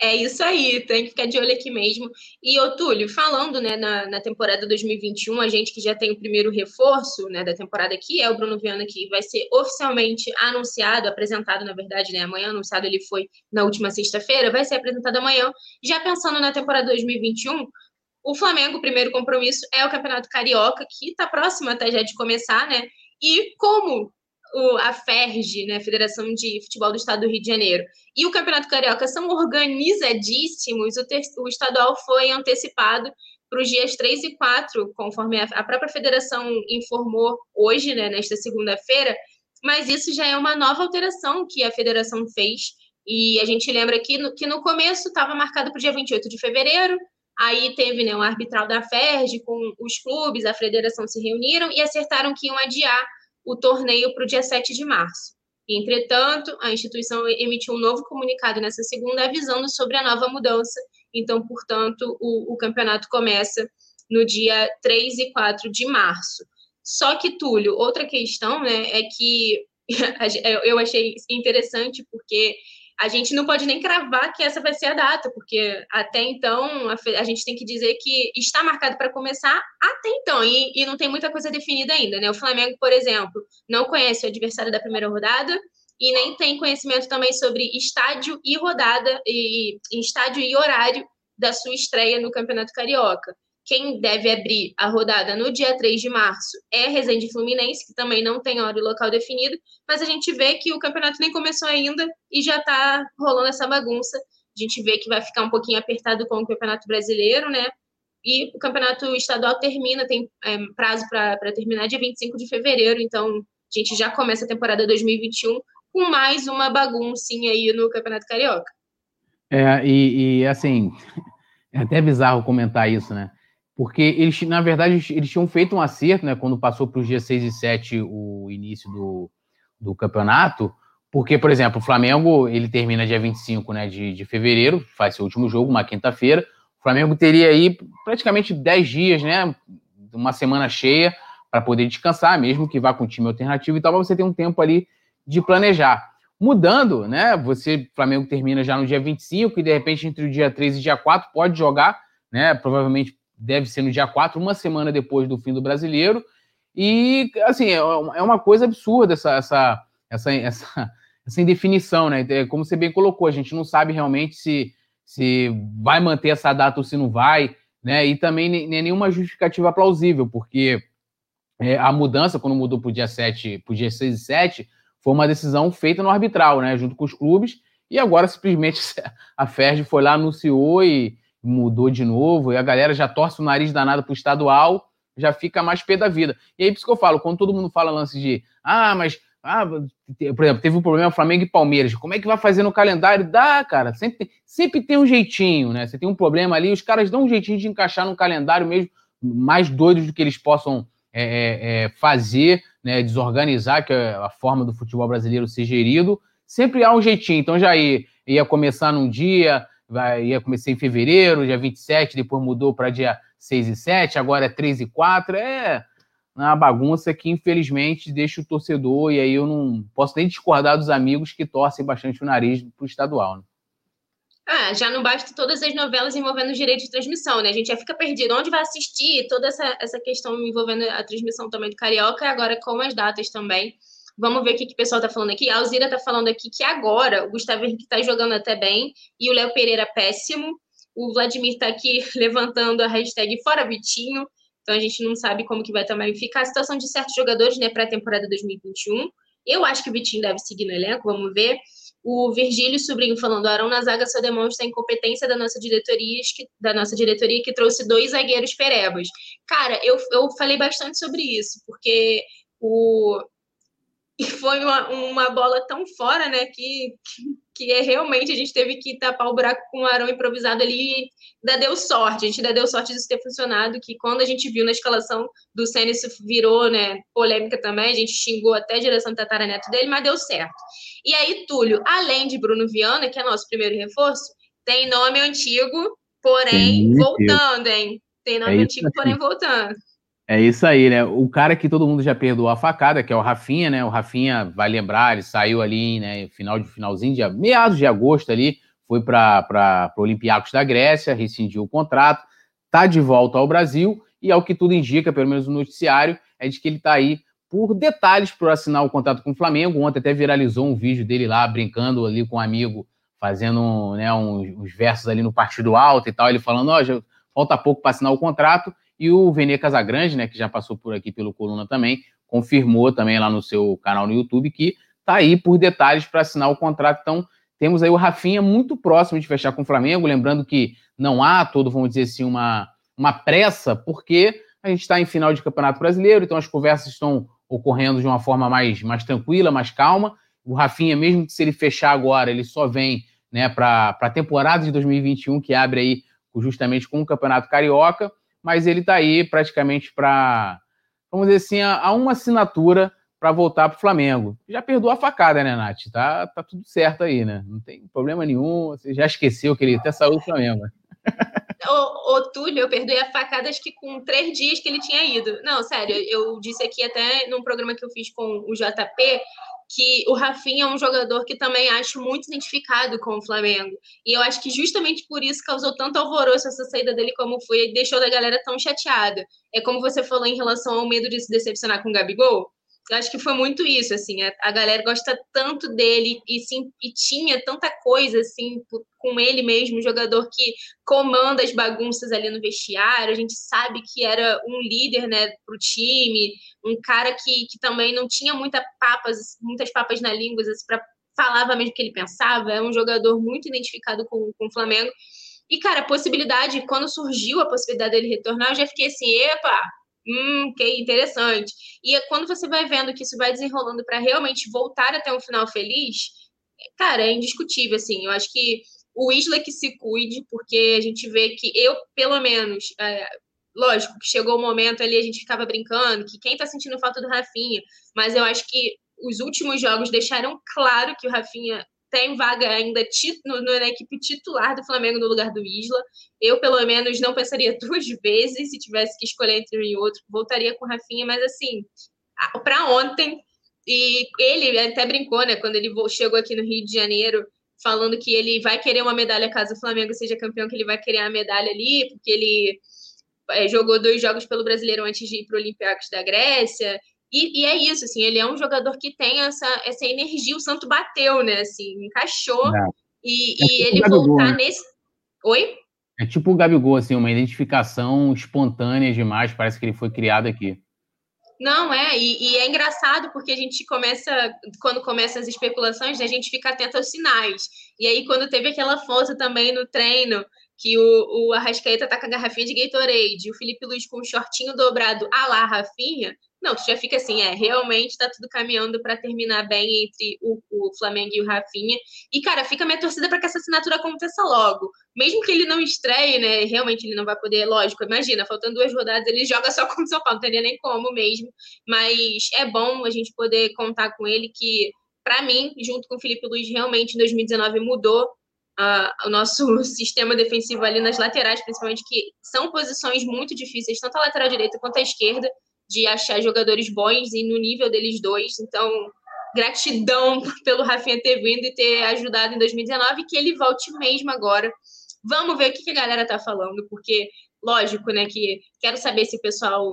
É isso aí, tem que ficar de olho aqui mesmo. E, ô Túlio, falando né, na, na temporada 2021, a gente que já tem o primeiro reforço né, da temporada aqui, é o Bruno Viana, que vai ser oficialmente anunciado, apresentado, na verdade, né? Amanhã, anunciado ele foi na última sexta-feira, vai ser apresentado amanhã. Já pensando na temporada 2021, o Flamengo, o primeiro compromisso é o Campeonato Carioca, que está próximo até já de começar, né? E como o, a FERJ, né, Federação de Futebol do Estado do Rio de Janeiro, e o Campeonato Carioca são organizadíssimos, o, ter, o estadual foi antecipado para os dias 3 e 4, conforme a, a própria federação informou hoje, né, nesta segunda-feira, mas isso já é uma nova alteração que a federação fez, e a gente lembra que no, que no começo estava marcado para o dia 28 de fevereiro, Aí teve né, um arbitral da FERJ com os clubes, a federação se reuniram e acertaram que iam adiar o torneio para o dia 7 de março. Entretanto, a instituição emitiu um novo comunicado nessa segunda avisando sobre a nova mudança. Então, portanto, o, o campeonato começa no dia 3 e 4 de março. Só que, Túlio, outra questão né, é que eu achei interessante porque a gente não pode nem cravar que essa vai ser a data, porque até então a, a gente tem que dizer que está marcado para começar até então, e, e, não tem muita coisa definida ainda, né? O Flamengo, por exemplo, não conhece o adversário da primeira rodada e nem tem conhecimento também sobre estádio e rodada, e, e estádio e horário da sua estreia no Campeonato Carioca. Quem deve abrir a rodada no dia 3 de março é Resende Fluminense, que também não tem hora e local definido, mas a gente vê que o campeonato nem começou ainda e já está rolando essa bagunça. A gente vê que vai ficar um pouquinho apertado com o Campeonato Brasileiro, né? E o Campeonato Estadual termina, tem é, prazo para terminar dia 25 de fevereiro, então a gente já começa a temporada 2021 com mais uma baguncinha aí no Campeonato Carioca. É, e, e assim, é até bizarro comentar isso, né? Porque eles, na verdade, eles tinham feito um acerto, né, quando passou para os dias 6 e 7 o início do, do campeonato, porque, por exemplo, o Flamengo, ele termina dia 25 né, de, de fevereiro, faz seu último jogo, uma quinta-feira, o Flamengo teria aí praticamente 10 dias, né, uma semana cheia, para poder descansar, mesmo que vá com time alternativo e tal, você ter um tempo ali de planejar. Mudando, né, você, Flamengo termina já no dia 25 e, de repente, entre o dia 3 e dia 4, pode jogar, né, provavelmente deve ser no dia 4, uma semana depois do fim do brasileiro. E, assim, é, é uma coisa absurda essa, essa, essa, essa, essa indefinição, né? É, como você bem colocou, a gente não sabe realmente se, se vai manter essa data ou se não vai, né? E também nem nenhuma justificativa plausível, porque é, a mudança, quando mudou para o dia 7, para o dia 6 e 7, foi uma decisão feita no arbitral, né? Junto com os clubes, e agora simplesmente a FERJ foi lá, anunciou e, mudou de novo, e a galera já torce o nariz danado pro estadual, já fica mais pé da vida. E aí, por isso que eu falo, quando todo mundo fala lance de, ah, mas, ah, por exemplo, teve um problema Flamengo e Palmeiras, como é que vai fazer no calendário? Dá, cara, sempre, sempre tem um jeitinho, né? Você tem um problema ali, os caras dão um jeitinho de encaixar no calendário mesmo, mais doidos do que eles possam é, é, é fazer, né, desorganizar, que é a forma do futebol brasileiro ser gerido, sempre há um jeitinho. Então já ia, ia começar num dia, vai, ia começar em fevereiro, dia 27, depois mudou para dia 6 e 7, agora é 3 e 4. É uma bagunça que, infelizmente, deixa o torcedor, e aí eu não posso nem discordar dos amigos que torcem bastante o nariz para o estadual. Né? Ah, já não basta todas as novelas envolvendo o direito de transmissão, né? A gente já fica perdido. Onde vai assistir? Toda essa, essa questão envolvendo a transmissão também do Carioca, agora com as datas também. Vamos ver o que, que o pessoal está falando aqui. A Alzira está falando aqui que agora o Gustavo Henrique está jogando até bem e o Léo Pereira péssimo. O Vladimir está aqui levantando a hashtag Fora Vitinho. Então a gente não sabe como que vai também ficar a situação de certos jogadores né, para a temporada 2021. Eu acho que o Vitinho deve seguir no elenco, vamos ver. O Virgílio Sobrinho falando, Arão na zaga só demonstra a incompetência da nossa diretoria, que, da nossa diretoria que trouxe dois zagueiros perebas. Cara, eu, eu falei bastante sobre isso, porque o, e foi uma, uma bola tão fora, né, que, que é realmente a gente teve que tapar o buraco com o Arão improvisado ali e ainda deu sorte, a gente ainda deu sorte disso ter funcionado, que quando a gente viu na escalação do Senna isso virou, né, polêmica também, a gente xingou até a direção do Tataraneto dele, mas deu certo. E aí, Túlio, além de Bruno Viana, que é nosso primeiro reforço, tem nome antigo, porém Sim, voltando, hein? Tem nome é antigo, porém voltando. É isso aí, né? O cara que todo mundo já perdoou a facada, que é o Rafinha, né? O Rafinha vai lembrar, ele saiu ali, né? Final de finalzinho de meados de agosto ali, foi para o Olympiacos da Grécia, rescindiu o contrato, tá de volta ao Brasil e ao que tudo indica, pelo menos no noticiário, é de que ele tá aí por detalhes para assinar o contrato com o Flamengo. Ontem até viralizou um vídeo dele lá brincando ali com um amigo, fazendo né, uns, uns versos ali no partido alto e tal, ele falando, ó, oh, falta pouco para assinar o contrato e o Vene Casagrande, né, que já passou por aqui pelo Coluna também, confirmou também lá no seu canal no YouTube que tá aí por detalhes para assinar o contrato. Então, temos aí o Rafinha muito próximo de fechar com o Flamengo, lembrando que não há todo, vamos dizer assim, uma, uma pressa, porque a gente está em final de Campeonato Brasileiro, então as conversas estão ocorrendo de uma forma mais, mais tranquila, mais calma. O Rafinha, mesmo que se ele fechar agora, ele só vem né, para a temporada de 2021, que abre aí justamente com o Campeonato Carioca, mas ele está aí praticamente para, vamos dizer assim, a, a uma assinatura para voltar para o Flamengo. Já perdoou a facada, né, Nath? Tá, tá tudo certo aí, né? Não tem problema nenhum. Você já esqueceu que ele até saiu do Flamengo. O, o Túlio, eu perdoei a facada acho que com três dias que ele tinha ido. Não, sério, eu disse aqui até num programa que eu fiz com o JP que o Rafinha é um jogador que também acho muito identificado com o Flamengo. E eu acho que justamente por isso causou tanto alvoroço essa saída dele como foi e deixou a galera tão chateada. É como você falou em relação ao medo de se decepcionar com o Gabigol. Acho que foi muito isso, assim, a, a galera gosta tanto dele e, sim, e tinha tanta coisa, assim, com ele mesmo, jogador que comanda as bagunças ali no vestiário, a gente sabe que era um líder, né, pro time, um cara que, que também não tinha muita papas, muitas papas na língua, assim, para falava mesmo o que ele pensava, é um jogador muito identificado com, com o Flamengo, e, cara, a possibilidade, quando surgiu a possibilidade dele retornar, eu já fiquei assim, epa, Hum, que interessante. E é quando você vai vendo que isso vai desenrolando para realmente voltar até um final feliz, cara, é indiscutível, assim. Eu acho que o Isla que se cuide, porque a gente vê que eu, pelo menos, é, lógico, que chegou o momento ali, a gente ficava brincando, que quem tá sentindo falta do Rafinha, mas eu acho que os últimos jogos deixaram claro que o Rafinha tem vaga ainda no, na equipe titular do Flamengo no lugar do Isla. Eu, pelo menos, não pensaria duas vezes se tivesse que escolher entre um e outro. Voltaria com o Rafinha, mas assim, para ontem. E ele até brincou, né, quando ele chegou aqui no Rio de Janeiro, falando que ele vai querer uma medalha caso o Flamengo seja campeão, que ele vai querer a medalha ali, porque ele é, jogou dois jogos pelo Brasileiro antes de ir para o Olympiacos da Grécia. E, e, é isso, assim, ele é um jogador que tem essa, essa energia, o Santo bateu, né, assim, encaixou, é. e, é e tipo ele voltar né? nesse... Oi? É tipo o Gabigol, assim, uma identificação espontânea demais, parece que ele foi criado aqui. Não, é, e, e, é engraçado porque a gente começa, quando começa as especulações, a gente fica atento aos sinais. E aí, quando teve aquela foto também no treino, que o, o Arrascaeta tá com a garrafinha de Gatorade, o Felipe Luiz com o shortinho dobrado a lá, Rafinha, não, tu já fica assim, é, realmente está tudo caminhando para terminar bem entre o, o, Flamengo e o Rafinha. E, cara, fica minha torcida para que essa assinatura aconteça logo. Mesmo que ele não estreie, né? Realmente ele não vai poder, lógico, imagina, faltando duas rodadas, ele joga só contra o São Paulo, não teria nem como mesmo. Mas é bom a gente poder contar com ele que, para mim, junto com o Felipe Luiz, realmente em 2019 mudou uh, o nosso sistema defensivo ali nas laterais, principalmente, que são posições muito difíceis, tanto a lateral direita quanto a esquerda de achar jogadores bons e no nível deles dois. Então, gratidão pelo Rafinha ter vindo e ter ajudado em 2019 que ele volte mesmo agora. Vamos ver o que a galera tá falando, porque, lógico, né, que quero saber se o pessoal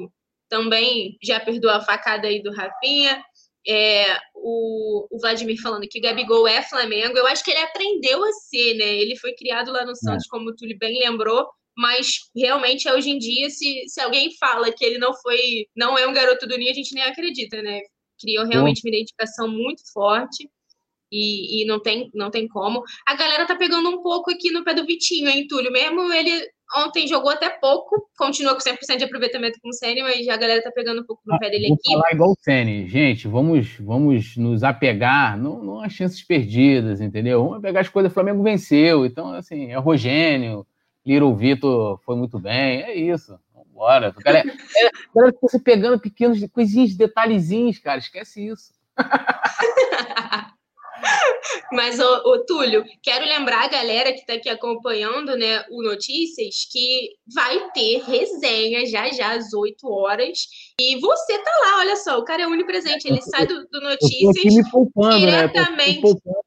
também já perdoou a facada aí do Rafinha. É, o, o, Vladimir falando que o Gabigol é Flamengo. Eu acho que ele aprendeu a ser, né? Ele foi criado lá no Santos, é. como o Túlio bem lembrou, mas realmente hoje em dia, se, se alguém fala que ele não foi, não é um garoto do Ninho, a gente nem acredita, né? Criou realmente uma identificação muito forte e, e, não, tem, não tem como. A galera tá pegando um pouco aqui no pé do Vitinho, hein, Túlio? Mesmo ele ontem jogou até pouco, continua com 100% de aproveitamento com o Sene, mas a galera tá pegando um pouco no ah, pé dele vou aqui. Falar igual o Sene. Gente, vamos, vamos nos apegar, não, não às chances perdidas, entendeu? Vamos pegar as coisas, o Flamengo venceu, então, assim, é Rogênio, Little Vitor foi muito bem, é isso. Vambora. Cara, é, é, pegando pequenos coisinhas, detalhezinhos, cara, esquece isso. Mas, ô, ô, Túlio, quero lembrar a galera que está aqui acompanhando né, o Notícias que vai ter resenha já já às 8 horas. E você tá lá, olha só, o cara é onipresente, ele sai do, do Notícias eu tô aqui me poupando, diretamente. Né? Eu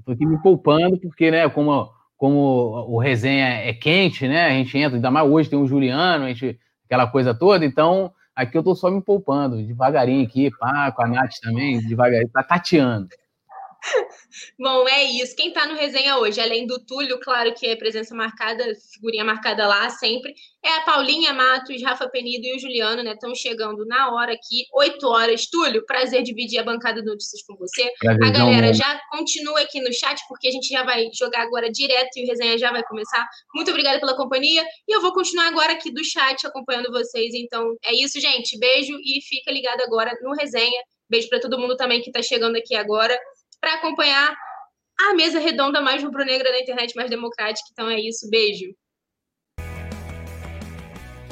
eu tô aqui me poupando, porque, né, como como o resenha é quente, né? A gente entra, ainda mais hoje tem o Juliano, a gente, aquela coisa toda, então aqui eu tô só me poupando, devagarinho aqui, pá, com a Nath também, devagarinho, tá tateando. Bom, é isso. Quem está no resenha hoje, além do Túlio, claro que é presença marcada, figurinha marcada lá sempre, é a Paulinha Matos, Rafa Penido e o Juliano, né? Estão chegando na hora aqui, 8 horas. Túlio, prazer dividir a bancada de notícias com você. Prazer, a galera não, já continua aqui no chat, porque a gente já vai jogar agora direto e o resenha já vai começar. Muito obrigada pela companhia. E eu vou continuar agora aqui do chat acompanhando vocês. Então, é isso, gente. Beijo e fica ligado agora no resenha. Beijo para todo mundo também que está chegando aqui agora para acompanhar a mesa redonda mais rubro-negra da internet mais democrática. Então é isso, beijo.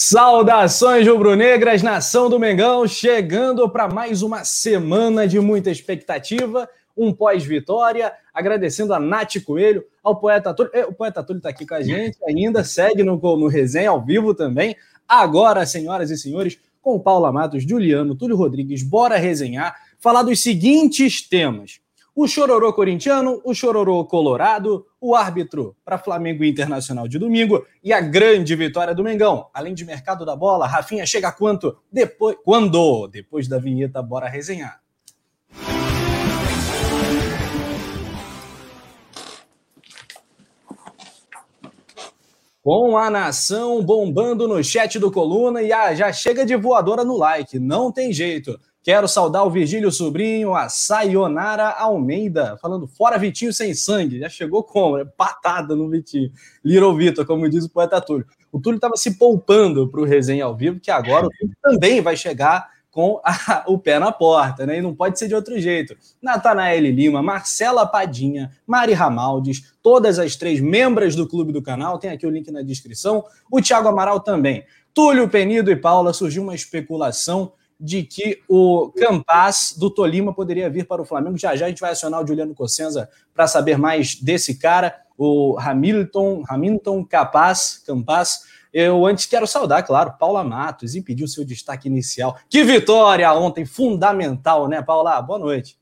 Saudações rubro-negras, nação do Mengão, chegando para mais uma semana de muita expectativa, um pós-vitória, agradecendo a Nath Coelho, ao Poeta Túlio, é, o Poeta Túlio está aqui com a gente ainda, segue no, no resenha ao vivo também, agora, senhoras e senhores, com Paula Matos, Juliano, Túlio Rodrigues, bora resenhar, falar dos seguintes temas, o chororô corintiano, o chororô colorado, o árbitro para Flamengo Internacional de domingo e a grande vitória do Mengão. Além de mercado da bola, Rafinha chega quanto? Depois, quando? Depois da vinheta, bora resenhar. Com a nação bombando no chat do Coluna e ah, já chega de voadora no like, não tem jeito. Quero saudar o Virgílio Sobrinho, a Sayonara Almeida, falando fora Vitinho sem sangue. Já chegou como? Patada no Vitinho. Little Vitor, como diz o poeta Túlio. O Túlio estava se poupando para o resenha ao vivo, que agora o Túlio também vai chegar com a, o pé na porta, né? E não pode ser de outro jeito. Natanael Lima, Marcela Padinha, Mari Ramaldes, todas as três membros do clube do canal, tem aqui o link na descrição. O Thiago Amaral também. Túlio Penido e Paula, surgiu uma especulação de que o Campas do Tolima poderia vir para o Flamengo. Já já a gente vai acionar o Juliano Cossenza para saber mais desse cara, o Hamilton, Hamilton Capaz, Campas. Eu antes quero saudar, claro, Paula Matos e pedir o seu destaque inicial. Que vitória ontem, fundamental, né, Paula? Boa noite.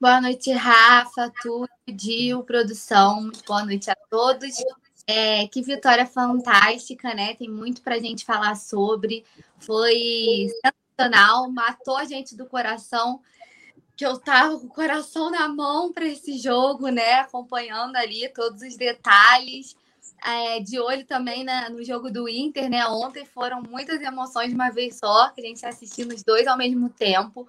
Boa noite, Rafa, Túlio, Dio, produção. Boa noite a todos. É, que vitória fantástica, né? Tem muito para a gente falar sobre. Foi sensacional, matou a gente do coração, que eu tava com o coração na mão para esse jogo, né? Acompanhando ali todos os detalhes. É, de olho também né, no jogo do Inter, né? Ontem foram muitas emoções de uma vez só, que a gente assistiu os dois ao mesmo tempo.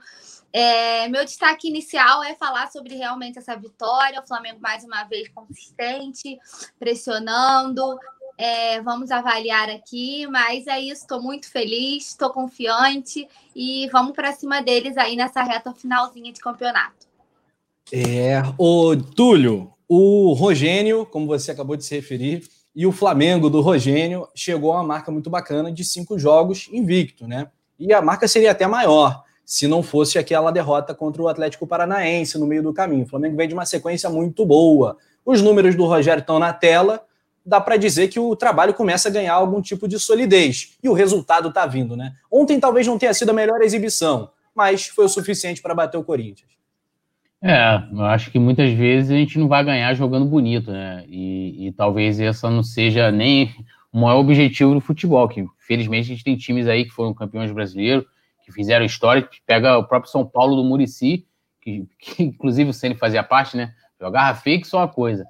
É, meu destaque inicial é falar sobre realmente essa vitória, o Flamengo mais uma vez consistente, pressionando, é, vamos avaliar aqui, mas é isso, estou muito feliz, estou confiante e vamos para cima deles aí nessa reta finalzinha de campeonato. É, o Túlio, o Rogênio, como você acabou de se referir, e o Flamengo do Rogênio chegou a uma marca muito bacana de cinco jogos invicto, né? E a marca seria até maior se não fosse aquela derrota contra o Atlético Paranaense no meio do caminho. O Flamengo vem de uma sequência muito boa. Os números do Rogério estão na tela dá para dizer que o trabalho começa a ganhar algum tipo de solidez. E o resultado está vindo, né? Ontem talvez não tenha sido a melhor exibição, mas foi o suficiente para bater o Corinthians. É, eu acho que muitas vezes a gente não vai ganhar jogando bonito, né? E, e talvez essa não seja nem o maior objetivo do futebol, que felizmente a gente tem times aí que foram campeões brasileiros, que fizeram história, que pega o próprio São Paulo do Murici, que, que inclusive o Ceni fazia parte, né? Feio que só uma coisa.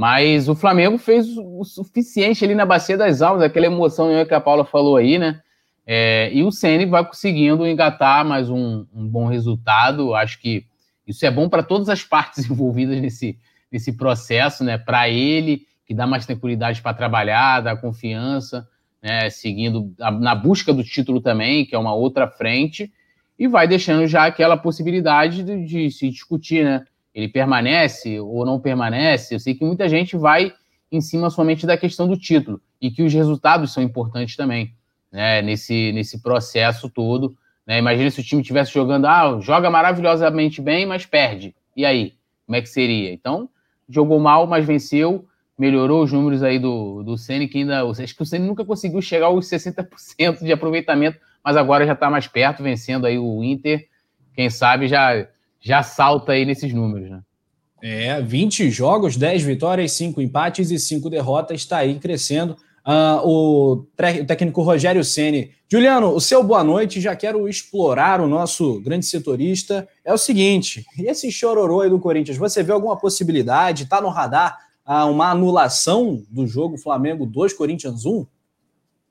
Mas o Flamengo fez o suficiente ali na bacia das almas, aquela emoção que a Paula falou aí, né? É, e o Ceni vai conseguindo engatar mais um, um, bom resultado. Acho que isso é bom para todas as partes envolvidas nesse, nesse processo, né? Para ele, que dá mais tranquilidade para trabalhar, dá confiança, né? Seguindo a, na busca do título também, que é uma outra frente, e vai deixando já aquela possibilidade de, de se discutir, né? Ele permanece ou não permanece. Eu sei que muita gente vai em cima somente da questão do título e que os resultados são importantes também, né, nesse, nesse processo todo. Né? Imagina se o time estivesse jogando, ah, joga maravilhosamente bem, mas perde. E aí? Como é que seria? Então, jogou mal, mas venceu, melhorou os números aí do, do Ceni que ainda. Acho que o Ceni nunca conseguiu chegar aos 60% de aproveitamento, mas agora já está mais perto, vencendo aí o Inter. Quem sabe já já salta aí nesses números, né? É, 20 jogos, 10 vitórias, 5 empates e 5 derrotas, está aí crescendo. Uh, o, técnico Rogério Ceni. Juliano, o seu boa noite. Já quero explorar o nosso grande setorista. É o seguinte: esse chororô aí do Corinthians, você vê alguma possibilidade? Está no radar a uma anulação do jogo Flamengo 2, Corinthians 1?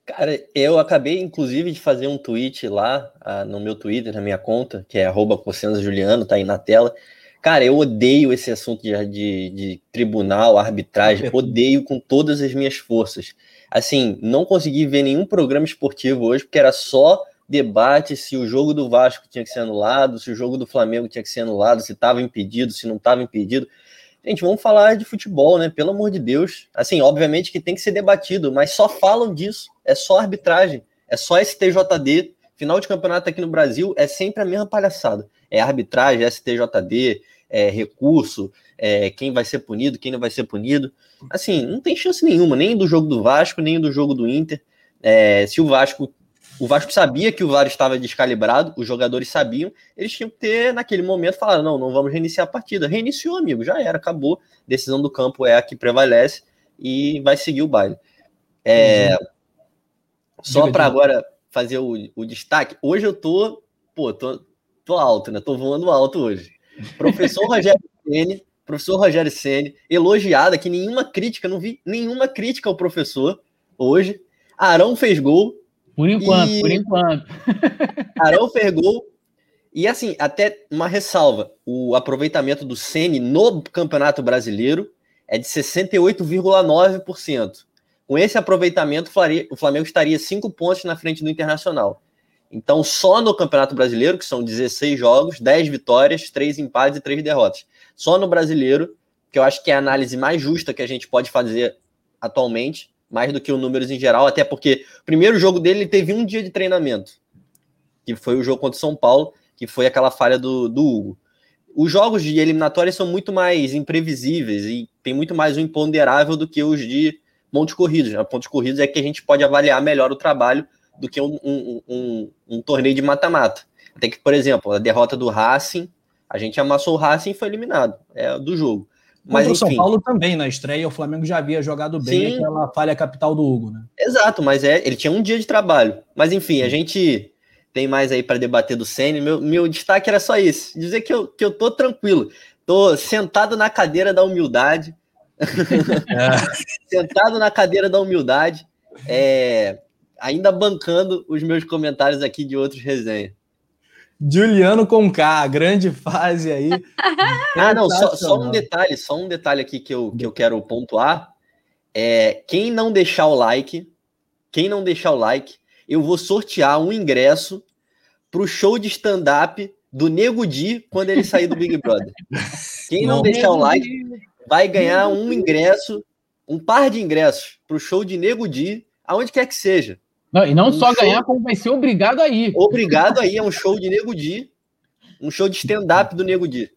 Cara, eu acabei, inclusive, de fazer um tweet lá uh, no meu Twitter, na minha conta, que é arroba Juliano, tá aí na tela. Cara, eu odeio esse assunto de, de, de tribunal, arbitragem, odeio com todas as minhas forças. Assim, não consegui ver nenhum programa esportivo hoje, porque era só debate se o jogo do Vasco tinha que ser anulado, se o jogo do Flamengo tinha que ser anulado, se estava impedido, se não estava impedido. Gente, vamos falar de futebol, né? Pelo amor de Deus. Assim, obviamente que tem que ser debatido, mas só falam disso. É só arbitragem, é só STJD. Final de campeonato aqui no Brasil é sempre a mesma palhaçada. É arbitragem, STJD, é recurso, é quem vai ser punido, quem não vai ser punido. Assim, não tem chance nenhuma, nem do jogo do Vasco, nem do jogo do Inter. É, se o Vasco o Vasco sabia que o VAR estava descalibrado, os jogadores sabiam, eles tinham que ter, naquele momento, falado: não, não vamos reiniciar a partida. Reiniciou, amigo, já era, acabou. Decisão do campo é a que prevalece e vai seguir o baile. É, só para agora fazer o, o, destaque, hoje eu tô, pô, tô, tô alto, né? Tô voando alto hoje. Professor Rogério Ceni, professor Rogério Ceni, elogiada, que nenhuma crítica, não vi nenhuma crítica ao professor hoje. Arão fez gol, por enquanto, e... por enquanto. Arão Fergol. E assim, até uma ressalva: o aproveitamento do Sene no Campeonato Brasileiro é de 68,9%. Com esse aproveitamento, o Flamengo estaria cinco pontos na frente do Internacional. Então, só no Campeonato Brasileiro, que são 16 jogos, 10 vitórias, 3 empates e 3 derrotas. Só no Brasileiro, que eu acho que é a análise mais justa que a gente pode fazer atualmente, mais do que o números em geral, até porque o primeiro jogo dele ele teve um dia de treinamento, que foi o jogo contra o São Paulo, que foi aquela falha do, do Hugo. Os jogos de eliminatória são muito mais imprevisíveis e tem muito mais um imponderável do que os de pontos corridos. Né? Pontos corridos é que a gente pode avaliar melhor o trabalho do que um, um, um, um torneio de mata-mata. Até que, por exemplo, a derrota do Racing, a gente amassou o Racing e foi eliminado é do jogo. Mas o São Paulo também, na estreia, o Flamengo já havia jogado bem Sim. aquela falha capital do Hugo, né? Exato, mas é, ele tinha um dia de trabalho. Mas enfim, a gente tem mais aí para debater do Senna. Meu, meu destaque era só isso: dizer que eu, que eu tô tranquilo, tô sentado na cadeira da humildade. É. sentado na cadeira da humildade, é, ainda bancando os meus comentários aqui de outros resenhas. Juliano com K, grande fase aí. ah, não, só, só, um detalhe, só um detalhe aqui que eu, que eu quero pontuar. É, quem não deixar o like, quem não deixar o like, eu vou sortear um ingresso para o show de stand-up do Nego Di quando ele sair do Big Brother. Quem não, não deixar o like vai ganhar um ingresso, um par de ingressos para o show de Nego Di, aonde quer que seja. Não, e não um só show... ganhar, como vai ser obrigado a ir. Obrigado a ir, é um show de Nego Di. Um show de stand-up do Nego Di.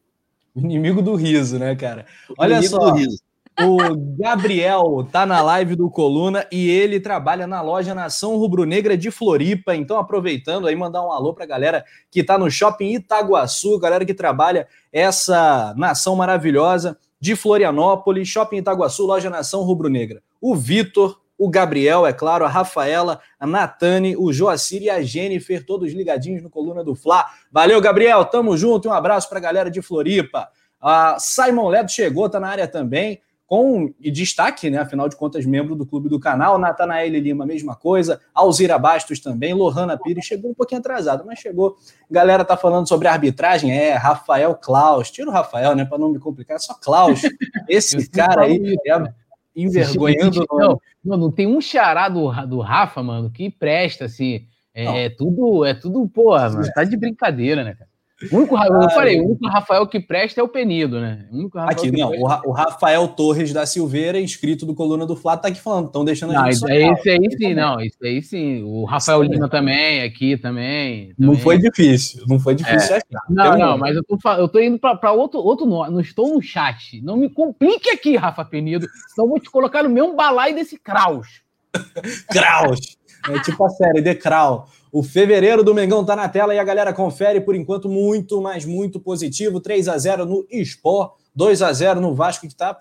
Inimigo do riso, né, cara? Olha Inimigo só. O Gabriel tá na live do Coluna e ele trabalha na loja Nação Rubro-Negra de Floripa. Então, aproveitando aí, mandar um alô pra galera que tá no shopping Itaguaçu, galera que trabalha essa nação maravilhosa de Florianópolis, shopping Itaguaçu, loja Nação Rubro-Negra. O Vitor, o Gabriel, é claro, a Rafaela, a Natane, o Joacir e a Jennifer, todos ligadinhos no Coluna do Fla. Valeu, Gabriel, tamo junto, um abraço para a galera de Floripa. A Simon Leto chegou, tá na área também, com e destaque, né? Afinal de contas, membro do clube do canal. Natanael Lima, mesma coisa. Alzira Bastos também. Lohana Pires chegou um pouquinho atrasado, mas chegou. Galera tá falando sobre arbitragem. É, Rafael Klaus. Tira o Rafael, né? Para não me complicar, é só Klaus. Esse cara aí é envergonhando. Não, não, não tem um xará do, do Rafa, mano, que presta, assim. É, é tudo, é tudo, porra, mano, tá de brincadeira, né, cara? O único, eu falei, o único Rafael que presta é o Penido, né? O aqui, não, presta... o Rafael Torres da Silveira, inscrito do Coluna do Flá, tá aqui falando, estão deixando a gente. Não, esse aí sim, não, isso aí sim. O Rafael Lima também, aqui também, também, Não foi difícil, não foi difícil é. achar. Não, não, mas eu tô, eu tô indo para outro, outro não estou no chat. Não me complique aqui, Rafa Penido, senão vou te colocar no mesmo balaio desse Kraus. Kraus! É tipo a série, The Kraus. O fevereiro do Mengão tá na tela e a galera confere por enquanto muito, mas muito positivo. 3 a 0 no Sport, 2 a 0 no Vasco que tá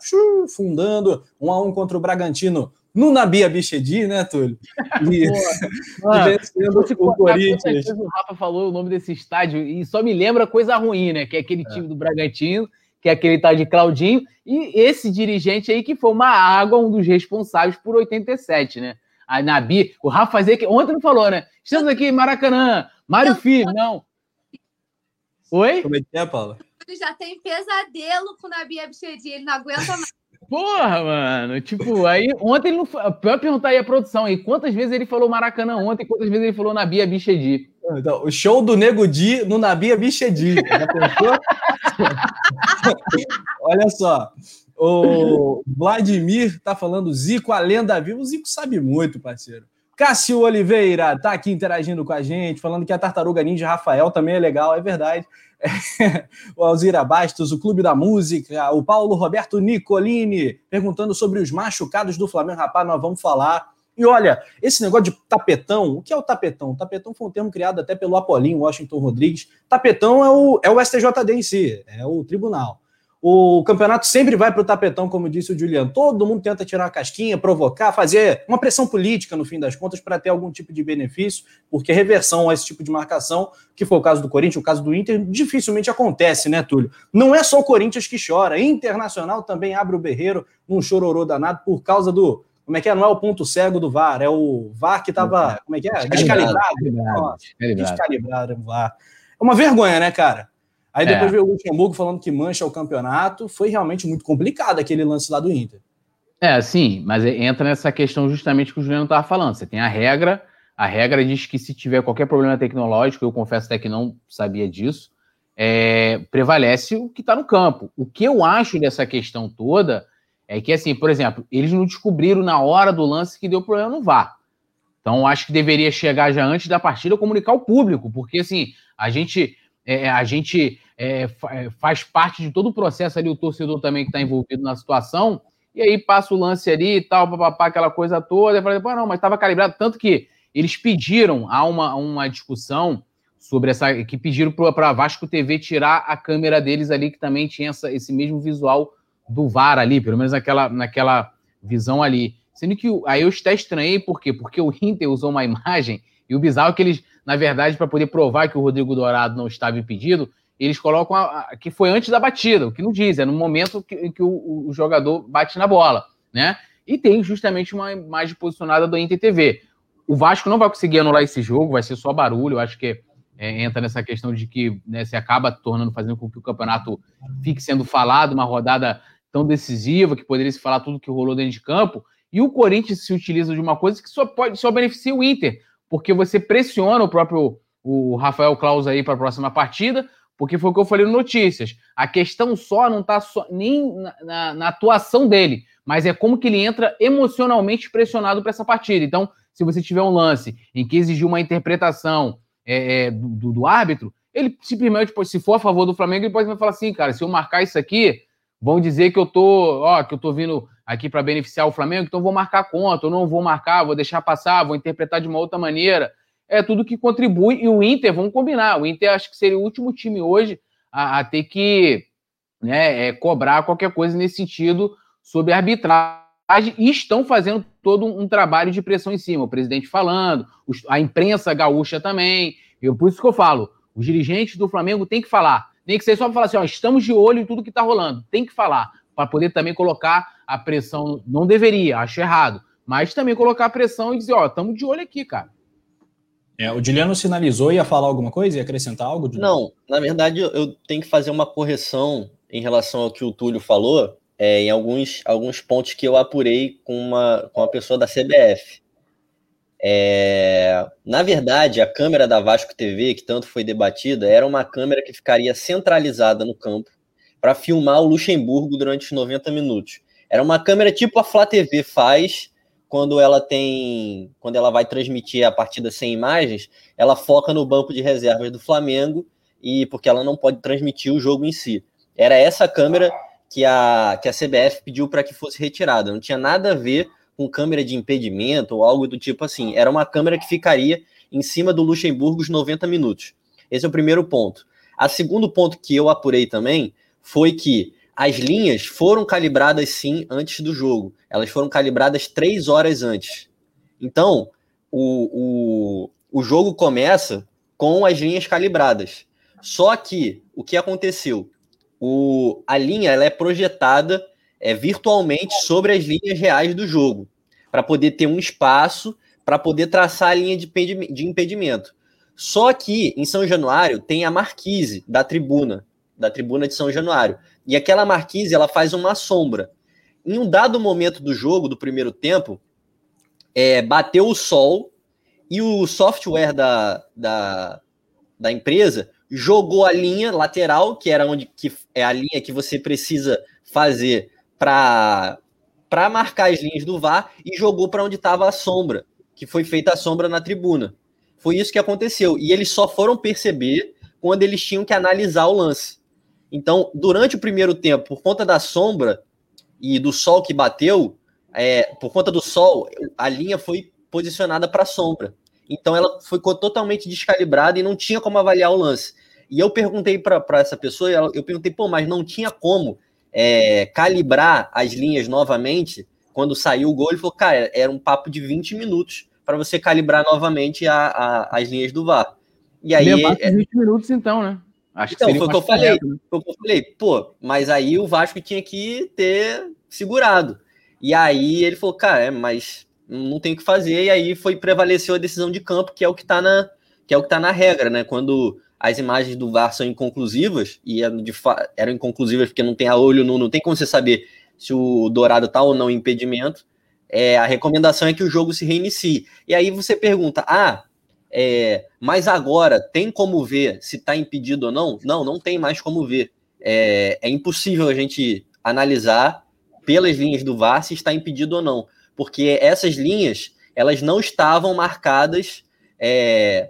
fundando, 1 a 1 contra o Bragantino no Nabia Bichedi, né, Túlio? E, e vencendo o Corinthians. O Rafa falou o nome desse estádio e só me lembra coisa ruim, né? Que é aquele é. time do Bragantino que é aquele tal de Claudinho, e esse dirigente aí que foi uma água, um dos responsáveis por 87, né? A Nabi, o Rafa Zé, que ontem não falou, né? Estamos aqui em Maracanã, Mário Filho, não. Oi? Como é que é, Paula? Ele já tem pesadelo com o Nabi Abichedi, ele não aguenta mais. Porra, mano. Tipo, aí ontem ele não. Pior perguntar aí a produção aí. Quantas vezes ele falou Maracanã ontem, quantas vezes ele falou Nabi Abichedi? Então, o show do Nego Di no Nabi Abichedi. Já pensou? Olha só. O Vladimir tá falando Zico, a lenda viva. O Zico sabe muito, parceiro. Cássio Oliveira tá aqui interagindo com a gente, falando que a Tartaruga Ninja Rafael também é legal, é verdade. o Alzira Bastos, o Clube da Música, o Paulo Roberto Nicolini, perguntando sobre os machucados do Flamengo. Rapaz, nós vamos falar. E olha, esse negócio de tapetão, o que é o tapetão? O tapetão foi um termo criado até pelo Apolinho Washington Rodrigues. Tapetão é o, é o STJD em si, é o tribunal. O campeonato sempre vai para o tapetão, como disse o Juliano. Todo mundo tenta tirar a casquinha, provocar, fazer uma pressão política, no fim das contas, para ter algum tipo de benefício, porque reversão a esse tipo de marcação, que foi o caso do Corinthians, o caso do Inter, dificilmente acontece, né, Túlio? Não é só o Corinthians que chora. Internacional também abre o berreiro num chororô danado por causa do. Como é que é? Não é o ponto cego do VAR, é o VAR que estava. Como é que é? Descalibrado. Descalibrado. Descalibrado. Descalibrado. VAR. É uma vergonha, né, cara? Aí depois é. veio o Luxemburgo falando que mancha o campeonato. Foi realmente muito complicado aquele lance lá do Inter. É, sim, mas entra nessa questão justamente que o Juliano estava falando. Você tem a regra, a regra diz que se tiver qualquer problema tecnológico, eu confesso até que não sabia disso, é, prevalece o que está no campo. O que eu acho dessa questão toda é que, assim, por exemplo, eles não descobriram na hora do lance que deu problema no VAR. Então, acho que deveria chegar já antes da partida comunicar ao público, porque, assim, a gente é, a gente é, é, faz parte de todo o processo ali, o torcedor também que está envolvido na situação, e aí passa o lance ali e tal, papapá, aquela coisa toda, e fala, pô, não, mas estava calibrado, tanto que eles pediram, há uma, uma discussão sobre essa, que pediram para a Vasco TV tirar a câmera deles ali, que também tinha essa, esse mesmo visual do VAR ali, pelo menos naquela, naquela visão ali. Sendo que aí eu até estranhei, por quê? Porque o Inter usou uma imagem, e o bizarro é que eles na verdade, para poder provar que o Rodrigo Dourado não estava impedido, eles colocam a, a, que foi antes da batida, o que não diz, é no momento que, que o, o, jogador bate na bola, né? E tem justamente uma imagem posicionada do Inter TV. O Vasco não vai conseguir anular esse jogo, vai ser só barulho, eu acho que é, entra nessa questão de que né, acaba tornando, fazendo com que o campeonato fique sendo falado, uma rodada tão decisiva, que poderia se falar tudo que rolou dentro de campo, e o Corinthians se utiliza de uma coisa que só pode só beneficia o Inter, porque você pressiona o próprio o Rafael Claus aí para a próxima partida, porque foi o que eu falei no Notícias. A questão só não está nem na, na, na, atuação dele, mas é como que ele entra emocionalmente pressionado para essa partida. Então, se você tiver um lance em que exigiu uma interpretação é, é, do, do, árbitro, ele simplesmente, se for a favor do Flamengo, ele pode falar assim, cara, se eu marcar isso aqui, vão dizer que eu tô, ó, que eu tô vindo aqui para beneficiar o Flamengo, então vou marcar conta, eu não vou marcar, vou deixar passar, vou interpretar de uma outra maneira. É tudo que contribui. E o Inter, vamos combinar, o Inter acho que seria o último time hoje a, a ter que né, é, cobrar qualquer coisa nesse sentido sobre arbitragem e estão fazendo todo um, trabalho de pressão em cima. O presidente falando, a imprensa gaúcha também. Eu, por isso que eu falo, os dirigentes do Flamengo têm que falar. Nem que seja só para falar assim, ó, estamos de olho em tudo que está rolando. Tem que falar para poder também colocar a pressão. Não deveria, acho errado, mas também colocar a pressão e dizer: ó, estamos de olho aqui, cara. É, o Juliano sinalizou, ia falar alguma coisa, ia acrescentar algo? Juliano? Não, na verdade eu tenho que fazer uma correção em relação ao que o Túlio falou, é, em alguns, alguns pontos que eu apurei com uma, com a pessoa da CBF. É, na verdade, a câmera da Vasco TV, que tanto foi debatida, era uma câmera que ficaria centralizada no campo para filmar o Luxemburgo durante os 90 minutos. Era uma câmera tipo a Flá TV faz quando ela tem, quando ela vai transmitir a partida sem imagens, ela foca no banco de reservas do Flamengo e porque ela não pode transmitir o jogo em si. Era essa câmera que a que a CBF pediu para que fosse retirada. Não tinha nada a ver com câmera de impedimento ou algo do tipo assim. Era uma câmera que ficaria em cima do Luxemburgo os 90 minutos. Esse é o primeiro ponto. A segundo ponto que eu apurei também foi que as linhas foram calibradas sim antes do jogo. Elas foram calibradas três horas antes. Então, o, o, o jogo começa com as linhas calibradas. Só que o que aconteceu? o, a linha ela é projetada é, virtualmente sobre as linhas reais do jogo, para poder ter um espaço para poder traçar a linha de impedimento. Só que em São Januário tem a marquise da tribuna, da tribuna de São Januário. E aquela marquise ela faz uma sombra. Em um dado momento do jogo, do primeiro tempo, é, bateu o sol e o software da, da, da empresa jogou a linha lateral, que era onde que é a linha que você precisa fazer para para marcar as linhas do VAR e jogou para onde estava a sombra, que foi feita a sombra na tribuna. Foi isso que aconteceu. E eles só foram perceber quando eles tinham que analisar o lance. Então, durante o primeiro tempo, por conta da sombra e do sol que bateu, é, por conta do sol, a linha foi posicionada para a sombra. Então, ela ficou totalmente descalibrada e não tinha como avaliar o lance. E eu perguntei para essa pessoa, eu perguntei, pô, mas não tinha como é, calibrar as linhas novamente quando saiu o gol? Ele falou, cara, era um papo de 20 minutos para você calibrar novamente a, a, as linhas do VAR. E aí. Levar 20 é... minutos, então, né? Acho então, que foi o que eu falei. Né? Eu falei, pô, mas aí o Vasco tinha que ter segurado. E aí ele falou, cara, é, mas não tem o que fazer, e aí foi prevaleceu a decisão de campo, que é o que está na, que é o que tá na regra, né? Quando as imagens do VAR são inconclusivas, e é eram inconclusivas porque não tem a olho nu, não tem como você saber se o Dourado tá ou não em impedimento, é, a recomendação é que o jogo se reinicie. E aí você pergunta, ah, é, mas agora tem como ver se está impedido ou não? Não, não tem mais como ver. É, é, impossível a gente analisar pelas linhas do VAR se está impedido ou não, porque essas linhas elas não estavam marcadas é,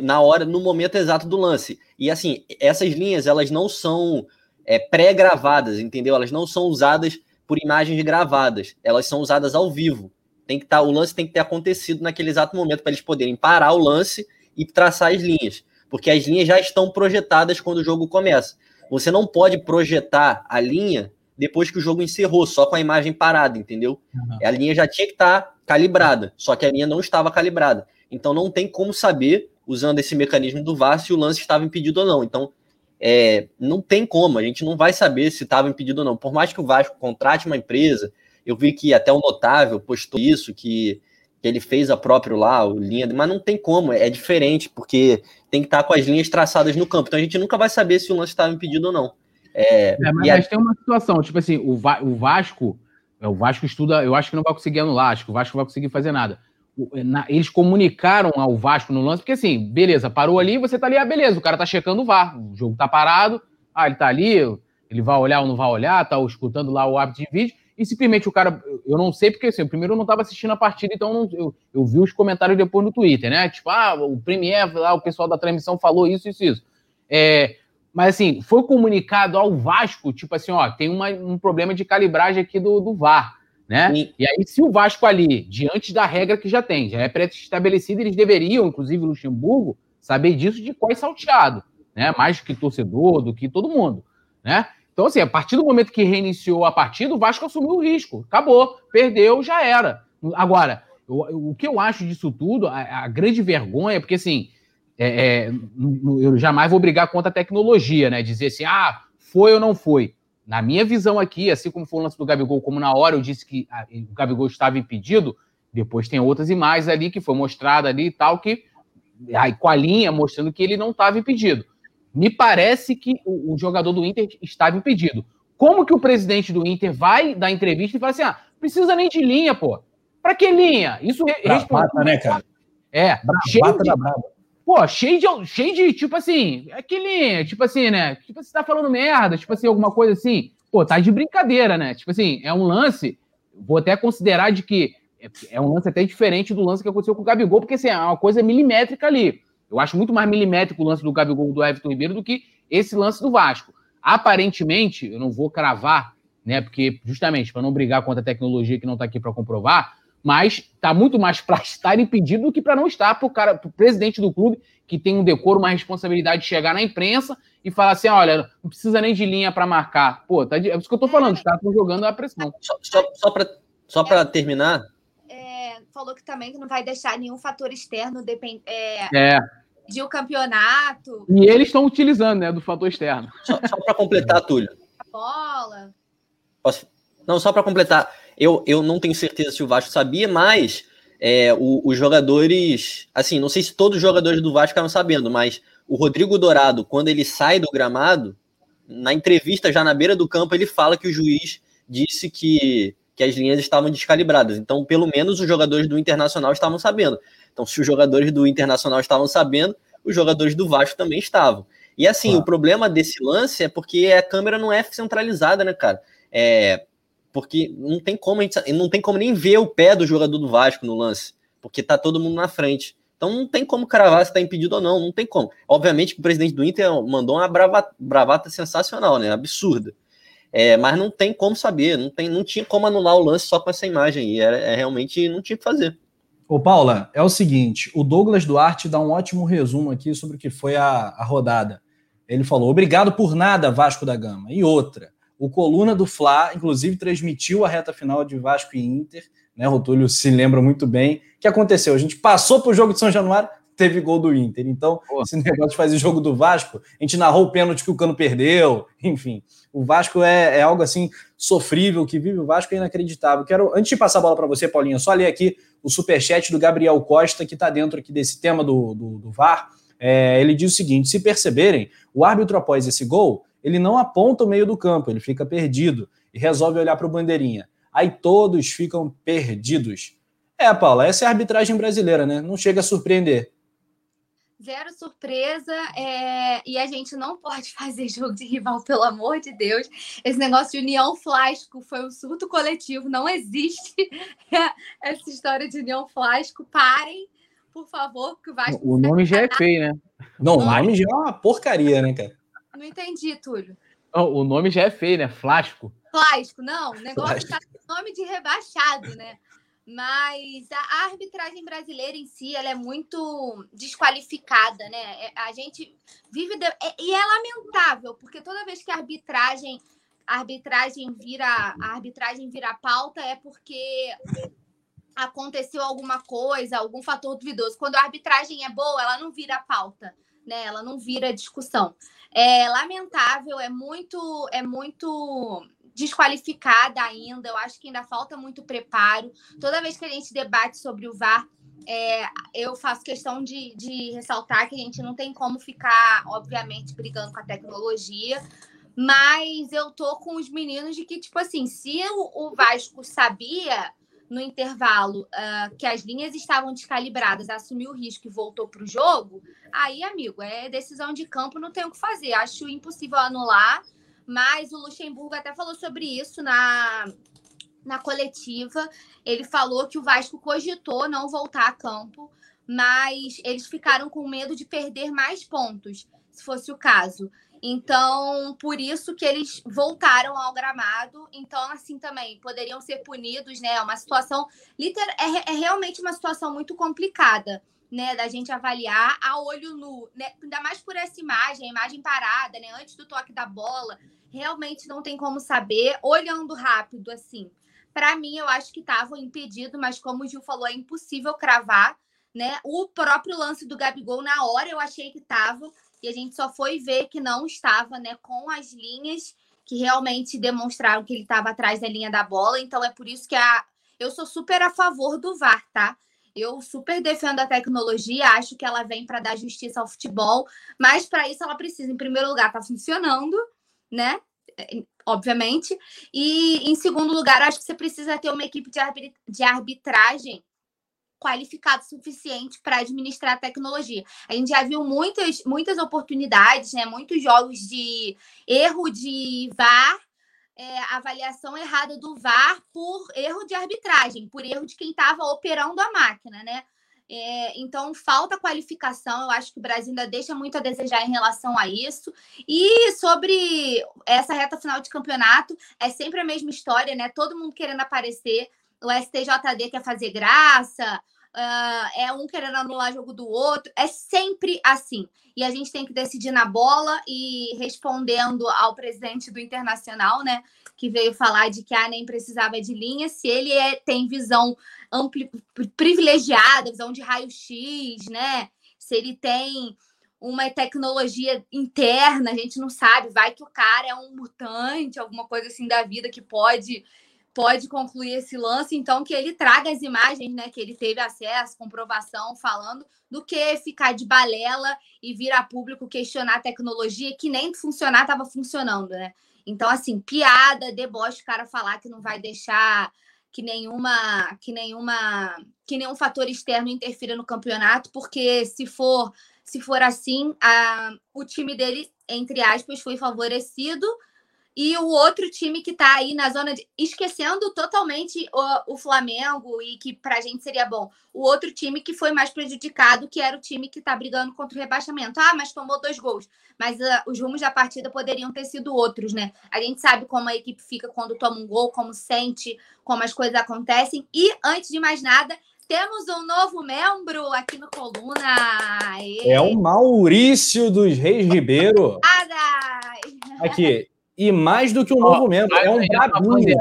na hora, no momento exato do lance. E assim, essas linhas elas não são é, pré-gravadas, entendeu? Elas não são usadas por imagens gravadas, elas são usadas ao vivo. Tem que estar, tá, o lance tem que ter acontecido naquele exato momento para eles poderem parar o lance e traçar as linhas, porque as linhas já estão projetadas quando o jogo começa. Você não pode projetar a linha depois que o jogo encerrou, só com a imagem parada, entendeu? Uhum. A linha já tinha que estar tá calibrada, só que a linha não estava calibrada. Então não tem como saber, usando esse mecanismo do VAR, se o lance estava impedido ou não. Então é, não tem como, a gente não vai saber se estava impedido ou não. Por mais que o Vasco contrate uma empresa, eu vi que até o Notável postou isso, que, que ele fez a próprio lá, o linha, mas não tem como, é diferente, porque tem que estar com as linhas traçadas no campo. Então a gente nunca vai saber se o lance estava impedido ou não. É, é mas, mas tem uma situação, tipo assim, o, Va o Vasco, é, o Vasco estuda, eu acho que não vai conseguir anular, acho que o Vasco vai conseguir fazer nada. eles comunicaram ao Vasco no lance, porque assim, beleza, parou ali, você tá ali, ah, beleza, o cara tá checando o VAR, o jogo tá parado, ah, ele tá ali, ele vai olhar ou não vai olhar, tá escutando lá o árbitro de vídeo, e simplesmente o cara, eu não sei porque assim, primeiro eu não estava assistindo a partida, então não, eu, eu vi os comentários depois no Twitter, né? Tipo, ah, o Premier, lá, o pessoal da transmissão falou isso, isso, isso. É, mas assim, foi comunicado ao Vasco, tipo assim, ó, tem uma, um problema de calibragem aqui do, do VAR, né? Sim. E aí, se o Vasco ali, diante da regra que já tem, já é pré-estabelecida, eles deveriam, inclusive o Luxemburgo, saber disso de qual é salteado, né? Mais do que torcedor, do que todo mundo, né? Então, assim, a partir do momento que reiniciou a partida, o Vasco assumiu o risco. Acabou, perdeu, já era. Agora, o, o que eu acho disso tudo, a, a grande vergonha, porque assim, é, é, eu jamais vou brigar contra a tecnologia, né? Dizer assim, ah, foi ou não foi. Na minha visão aqui, assim como foi o lance do Gabigol, como na hora eu disse que a, o Gabigol estava impedido, depois tem outras imagens ali que foi mostrada ali e tal, que aí, com a linha mostrando que ele não estava impedido. Me parece que o, o, jogador do Inter estava impedido. Como que o presidente do Inter vai dar entrevista e fala assim: ah, precisa nem de linha, pô. Pra que linha? Isso responde. né, cara? É. Cheio de. Pô, cheio de, cheio de, tipo assim, é que linha, tipo assim, né? Tipo, você tá falando merda, tipo assim, alguma coisa assim. Pô, tá de brincadeira, né? Tipo assim, é um lance, vou até considerar de que é, é um lance até diferente do lance que aconteceu com o Gabigol, porque assim, é uma coisa milimétrica ali. Eu acho muito mais milimétrico o lance do Gabigol do Everton Ribeiro do que esse lance do Vasco. Aparentemente, eu não vou cravar, né? Porque, justamente, para não brigar contra a tecnologia que não está aqui para comprovar, mas está muito mais para estar impedido do que para não estar para o cara, pro presidente do clube, que tem um decoro, uma responsabilidade de chegar na imprensa e falar assim: olha, não precisa nem de linha para marcar. Pô, tá de... é isso que eu estou falando, os caras estão jogando a pressão. Só, só, só para só é, terminar. É, falou que também que não vai deixar nenhum fator externo depend... É, é de o campeonato. E eles estão utilizando, né, do fator externo. Só, só para completar, Túlio. A bola. Posso... Não, só para completar. Eu, eu não tenho certeza se o Vasco sabia, mas é, o, os jogadores. Assim, não sei se todos os jogadores do Vasco ficaram sabendo, mas o Rodrigo Dourado, quando ele sai do gramado, na entrevista já na beira do campo, ele fala que o juiz disse que, que as linhas estavam descalibradas. Então, pelo menos os jogadores do Internacional estavam sabendo. Então, se os jogadores do Internacional estavam sabendo, os jogadores do Vasco também estavam. E assim, o problema desse lance é porque a câmera não é centralizada, né, cara? É, porque não tem como a gente, não tem como nem ver o pé do jogador do Vasco no lance, porque tá todo mundo na frente. Então não tem como cravar se está impedido ou não, não tem como. Obviamente que o presidente do Inter mandou uma bravata, bravata sensacional, né? Absurda. É, mas não tem como saber, não, tem, não tinha como anular o lance só com essa imagem. E era, é, realmente não tinha que fazer. Ô, Paula, é o seguinte: o Douglas Duarte dá um ótimo resumo aqui sobre o que foi a, a rodada. Ele falou: obrigado por nada, Vasco da Gama. E outra, o Coluna do Fla, inclusive, transmitiu a reta final de Vasco e Inter né? O Túlio se lembra muito bem. O que aconteceu? A gente passou para o jogo de São Januário, teve gol do Inter. Então, Pô. esse negócio de fazer jogo do Vasco, a gente narrou o pênalti que o Cano perdeu, enfim. O Vasco é, é algo assim sofrível, que vive o Vasco é inacreditável. Quero, antes de passar a bola para você, Paulinha, só ler aqui o superchat do Gabriel Costa, que está dentro aqui desse tema do, do, do VAR. É, ele diz o seguinte: se perceberem, o árbitro após esse gol, ele não aponta o meio do campo, ele fica perdido e resolve olhar para o bandeirinha aí todos ficam perdidos. É, Paula, essa é a arbitragem brasileira, né? Não chega a surpreender. Zero surpresa, é... e a gente não pode fazer jogo de rival, pelo amor de Deus. Esse negócio de união flasco foi um surto coletivo, não existe essa história de união flasco. Parem, por favor, que o Vasco. O nome já é feio, né? Não, o nome já é uma porcaria, né, cara? Não entendi, Túlio. O nome já é feio, né? Flasco. Plástico, não. O negócio está com nome de rebaixado, né? Mas a arbitragem brasileira em si, ela é muito desqualificada, né? É, a gente vive de... É, e é lamentável, porque toda vez que a arbitragem a arbitragem vira a arbitragem vira pauta é porque aconteceu alguma coisa, algum fator duvidoso. Quando a arbitragem é boa, ela não vira pauta, né? Ela não vira discussão. É lamentável, é muito é muito desqualificada ainda. Eu acho que ainda falta muito preparo. Toda vez que a gente debate sobre o VAR, é, eu faço questão de, de ressaltar que a gente não tem como ficar, obviamente, brigando com a tecnologia. Mas eu tô com os meninos de que, tipo assim, se o, o Vasco sabia no intervalo uh, que as linhas estavam descalibradas, assumiu o risco e voltou para o jogo, aí, amigo, é decisão de campo, não tem o que fazer. Acho impossível anular. Mas o Luxemburgo até falou sobre isso na, na coletiva. Ele falou que o Vasco cogitou não voltar a campo, mas eles ficaram com medo de perder mais pontos, se fosse o caso. Então, por isso que eles voltaram ao gramado. Então, assim também, poderiam ser punidos, né? É uma situação. É, é realmente uma situação muito complicada né, da gente avaliar a olho nu, né, ainda mais por essa imagem, a imagem parada, né, antes do toque da bola, realmente não tem como saber, olhando rápido, assim. Para mim, eu acho que estava impedido, mas como o Gil falou, é impossível cravar, né? O próprio lance do Gabigol, na hora eu achei que estava, e a gente só foi ver que não estava, né, com as linhas que realmente demonstraram que ele estava atrás da linha da bola, então é por isso que a... eu sou super a favor do VAR, tá? Eu super defendo a tecnologia, acho que ela vem para dar justiça ao futebol, mas para isso ela precisa, em primeiro lugar, estar tá funcionando, né? Obviamente. E, em segundo lugar, acho que você precisa ter uma equipe de arbitragem qualificado suficiente para administrar a tecnologia. A gente já viu muitas, muitas oportunidades, né? muitos jogos de erro de VAR é, avaliação errada do VAR por erro de arbitragem, por erro de quem estava operando a máquina, né? É, então, falta qualificação. Eu acho que o Brasil ainda deixa muito a desejar em relação a isso. E sobre essa reta final de campeonato, é sempre a mesma história, né? Todo mundo querendo aparecer. O STJD quer fazer graça, uh, é um querendo anular jogo do outro, é sempre assim. E a gente tem que decidir na bola e respondendo ao presidente do Internacional, né? Que veio falar de que a nem precisava de linha, se ele é, tem visão ampli, privilegiada, visão de raio-x, né? se ele tem uma tecnologia interna, a gente não sabe, vai que o cara é um mutante, alguma coisa assim da vida que pode pode concluir esse lance, então que ele traga as imagens, né, que ele teve acesso, comprovação, falando, do que ficar de balela e vir a público questionar a tecnologia que nem funcionar estava funcionando, né? Então, assim, piada, deboche, o cara falar que não vai deixar que nenhuma, que nenhuma, que nenhum fator externo interfira no campeonato, porque se for, se for assim, a, o time dele, entre aspas, foi favorecido e o outro time que está aí na zona de. esquecendo totalmente o, o Flamengo e que para a gente seria bom. O outro time que foi mais prejudicado, que era o time que está brigando contra o rebaixamento. Ah, mas tomou dois gols. Mas uh, os rumos da partida poderiam ter sido outros, né? A gente sabe como a equipe fica quando toma um gol, como sente, como as coisas acontecem. E, antes de mais nada, temos um novo membro aqui no Coluna. Aê. É o Maurício dos Reis Ribeiro. Aqui, e mais do que um novo membro, é um brabinho.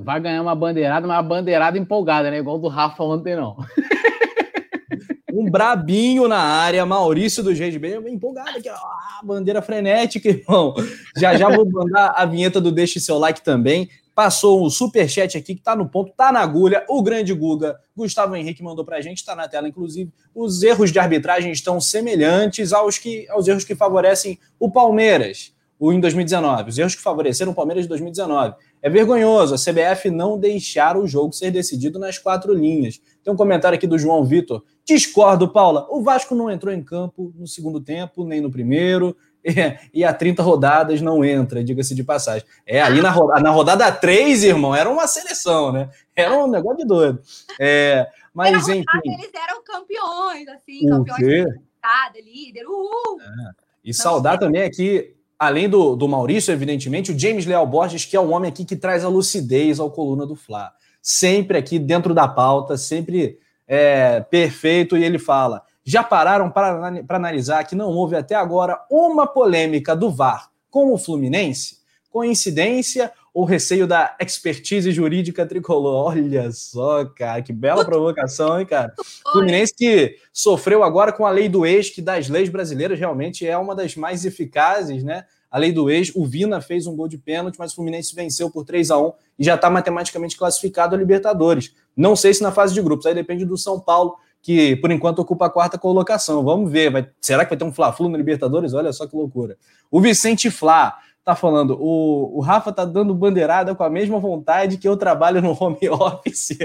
Vai ganhar uma bandeirada, uma bandeirada empolgada, né? Igual do Rafa ontem, não. um brabinho na área, Maurício do Reis bem empolgado aqui, ó, bandeira frenética, irmão. Já já vou mandar a vinheta do Deixe Seu Like também. Passou um super chat aqui que tá no ponto, tá na agulha. O grande Guga, Gustavo Henrique mandou pra gente, tá na tela inclusive. Os erros de arbitragem estão semelhantes aos que aos erros que favorecem o Palmeiras o em 2019, os erros que favoreceram o Palmeiras de 2019. É vergonhoso a CBF não deixar o jogo ser decidido nas quatro linhas. Tem um comentário aqui do João Vitor. Discordo, Paula. O Vasco não entrou em campo no segundo tempo, nem no primeiro. E, há 30 rodadas não entra, diga-se de passagem. É, ali na, rodada, na rodada 3, irmão, era uma seleção, né? Era um negócio de doido. É, mas, enfim. Eles eram campeões, assim, campeões de rodada, líder, uhul! É. E saudar também aqui além do, do Maurício, evidentemente, o James Leal Borges, que é um homem aqui que traz a lucidez ao coluna do Fla. Sempre aqui dentro da pauta, sempre é, perfeito, e ele fala: já pararam para, para analisar que não houve até agora uma polêmica do VAR com o Fluminense? Coincidência ou receio da expertise jurídica tricolor? Olha só, cara, que bela provocação, hein, cara? Fluminense que sofreu agora com a lei do ex, que das leis brasileiras realmente é uma das mais eficazes, né? A lei do ex, o Vina fez um gol de pênalti, mas o Fluminense venceu por 3 a 1 e já está matematicamente classificado a Libertadores. Não sei se na fase de grupos, aí depende do São Paulo, que por enquanto ocupa a quarta colocação. Vamos ver, vai, será que vai ter um Fla-Flu na Libertadores? Olha só que loucura. O Vicente Flá tá falando, o, o Rafa tá dando bandeirada com a mesma vontade que eu trabalho no home office.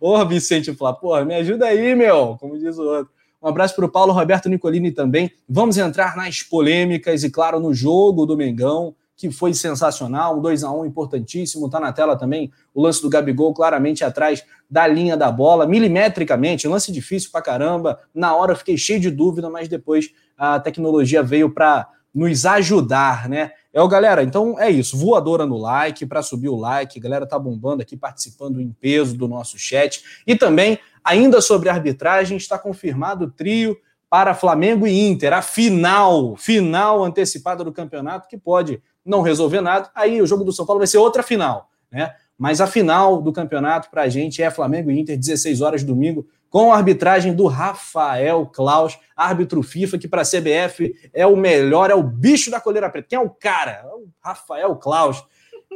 Ô, Vicente Flá, porra, me ajuda aí, meu, como diz o outro. Um abraço para o Paulo Roberto Nicolini também. Vamos entrar nas polêmicas e, claro, no jogo do Mengão, que foi sensacional, um 2 a 1 importantíssimo. Tá na tela também o lance do Gabigol, claramente atrás da linha da bola, milimetricamente, lance difícil para caramba. Na hora eu fiquei cheio de dúvida, mas depois a tecnologia veio para nos ajudar, né? É, o galera, então é isso. Voadora no like, para subir o like. Galera tá bombando aqui, participando em peso do nosso chat. E também, ainda sobre arbitragem, está confirmado o trio para Flamengo e Inter. A final, final antecipada do campeonato, que pode não resolver nada. Aí o jogo do São Paulo vai ser outra final, né? Mas a final do campeonato para a gente é Flamengo e Inter, 16 horas domingo com a arbitragem do Rafael Klaus, árbitro FIFA, que para a CBF é o melhor, é o bicho da coleira preta. Quem é o cara? É o Rafael Klaus.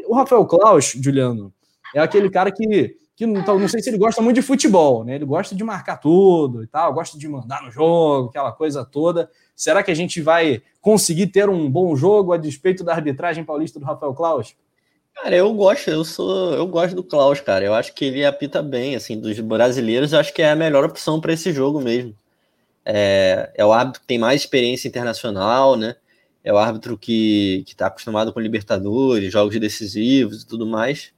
O Rafael Klaus, Juliano, é aquele cara que, que não, não sei se ele gosta muito de futebol, né? Ele gosta de marcar tudo e tal, gosta de mandar no jogo, aquela coisa toda. Será que a gente vai conseguir ter um bom jogo a despeito da arbitragem paulista do Rafael Klaus? Cara, eu gosto, eu sou, eu gosto do Klaus, cara. Eu acho que ele apita bem, assim, dos brasileiros, eu acho que é a melhor opção para esse jogo mesmo. É, é o árbitro que tem mais experiência internacional, né? É o árbitro que está acostumado com Libertadores, jogos decisivos e tudo mais.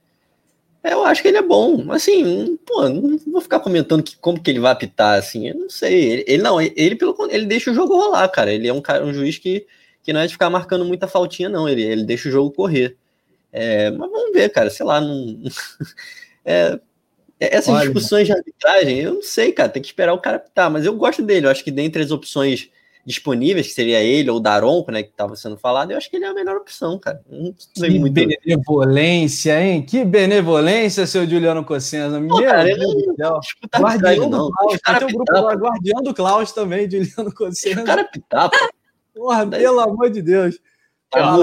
É, eu acho que ele é bom. Assim, pô, não vou ficar comentando que, como que ele vai apitar, assim. Eu não sei. Ele, ele não, ele, ele, pelo ele deixa o jogo rolar, cara. Ele é um cara, um juiz que, que não é de ficar marcando muita faltinha, não. Ele, ele deixa o jogo correr. É, mas vamos ver, cara, sei lá, não. É, é, essas Olha, discussões de arbitragem, eu não sei, cara, tem que esperar o cara apitar, mas eu gosto dele, eu acho que dentre as opções disponíveis, que seria ele ou o Daronco, né, que estava sendo falado, eu acho que ele é a melhor opção, cara. Não sei que muito. benevolência, hein? Que benevolência, seu Juliano Cossenza. Meu cara, Deus do céu. Guardião do Klaus. Tem um grupo lá, Guardião do Klaus também, Juliano Cossenza. O cara pitar, pô. Porra, pelo amor de Deus. Tá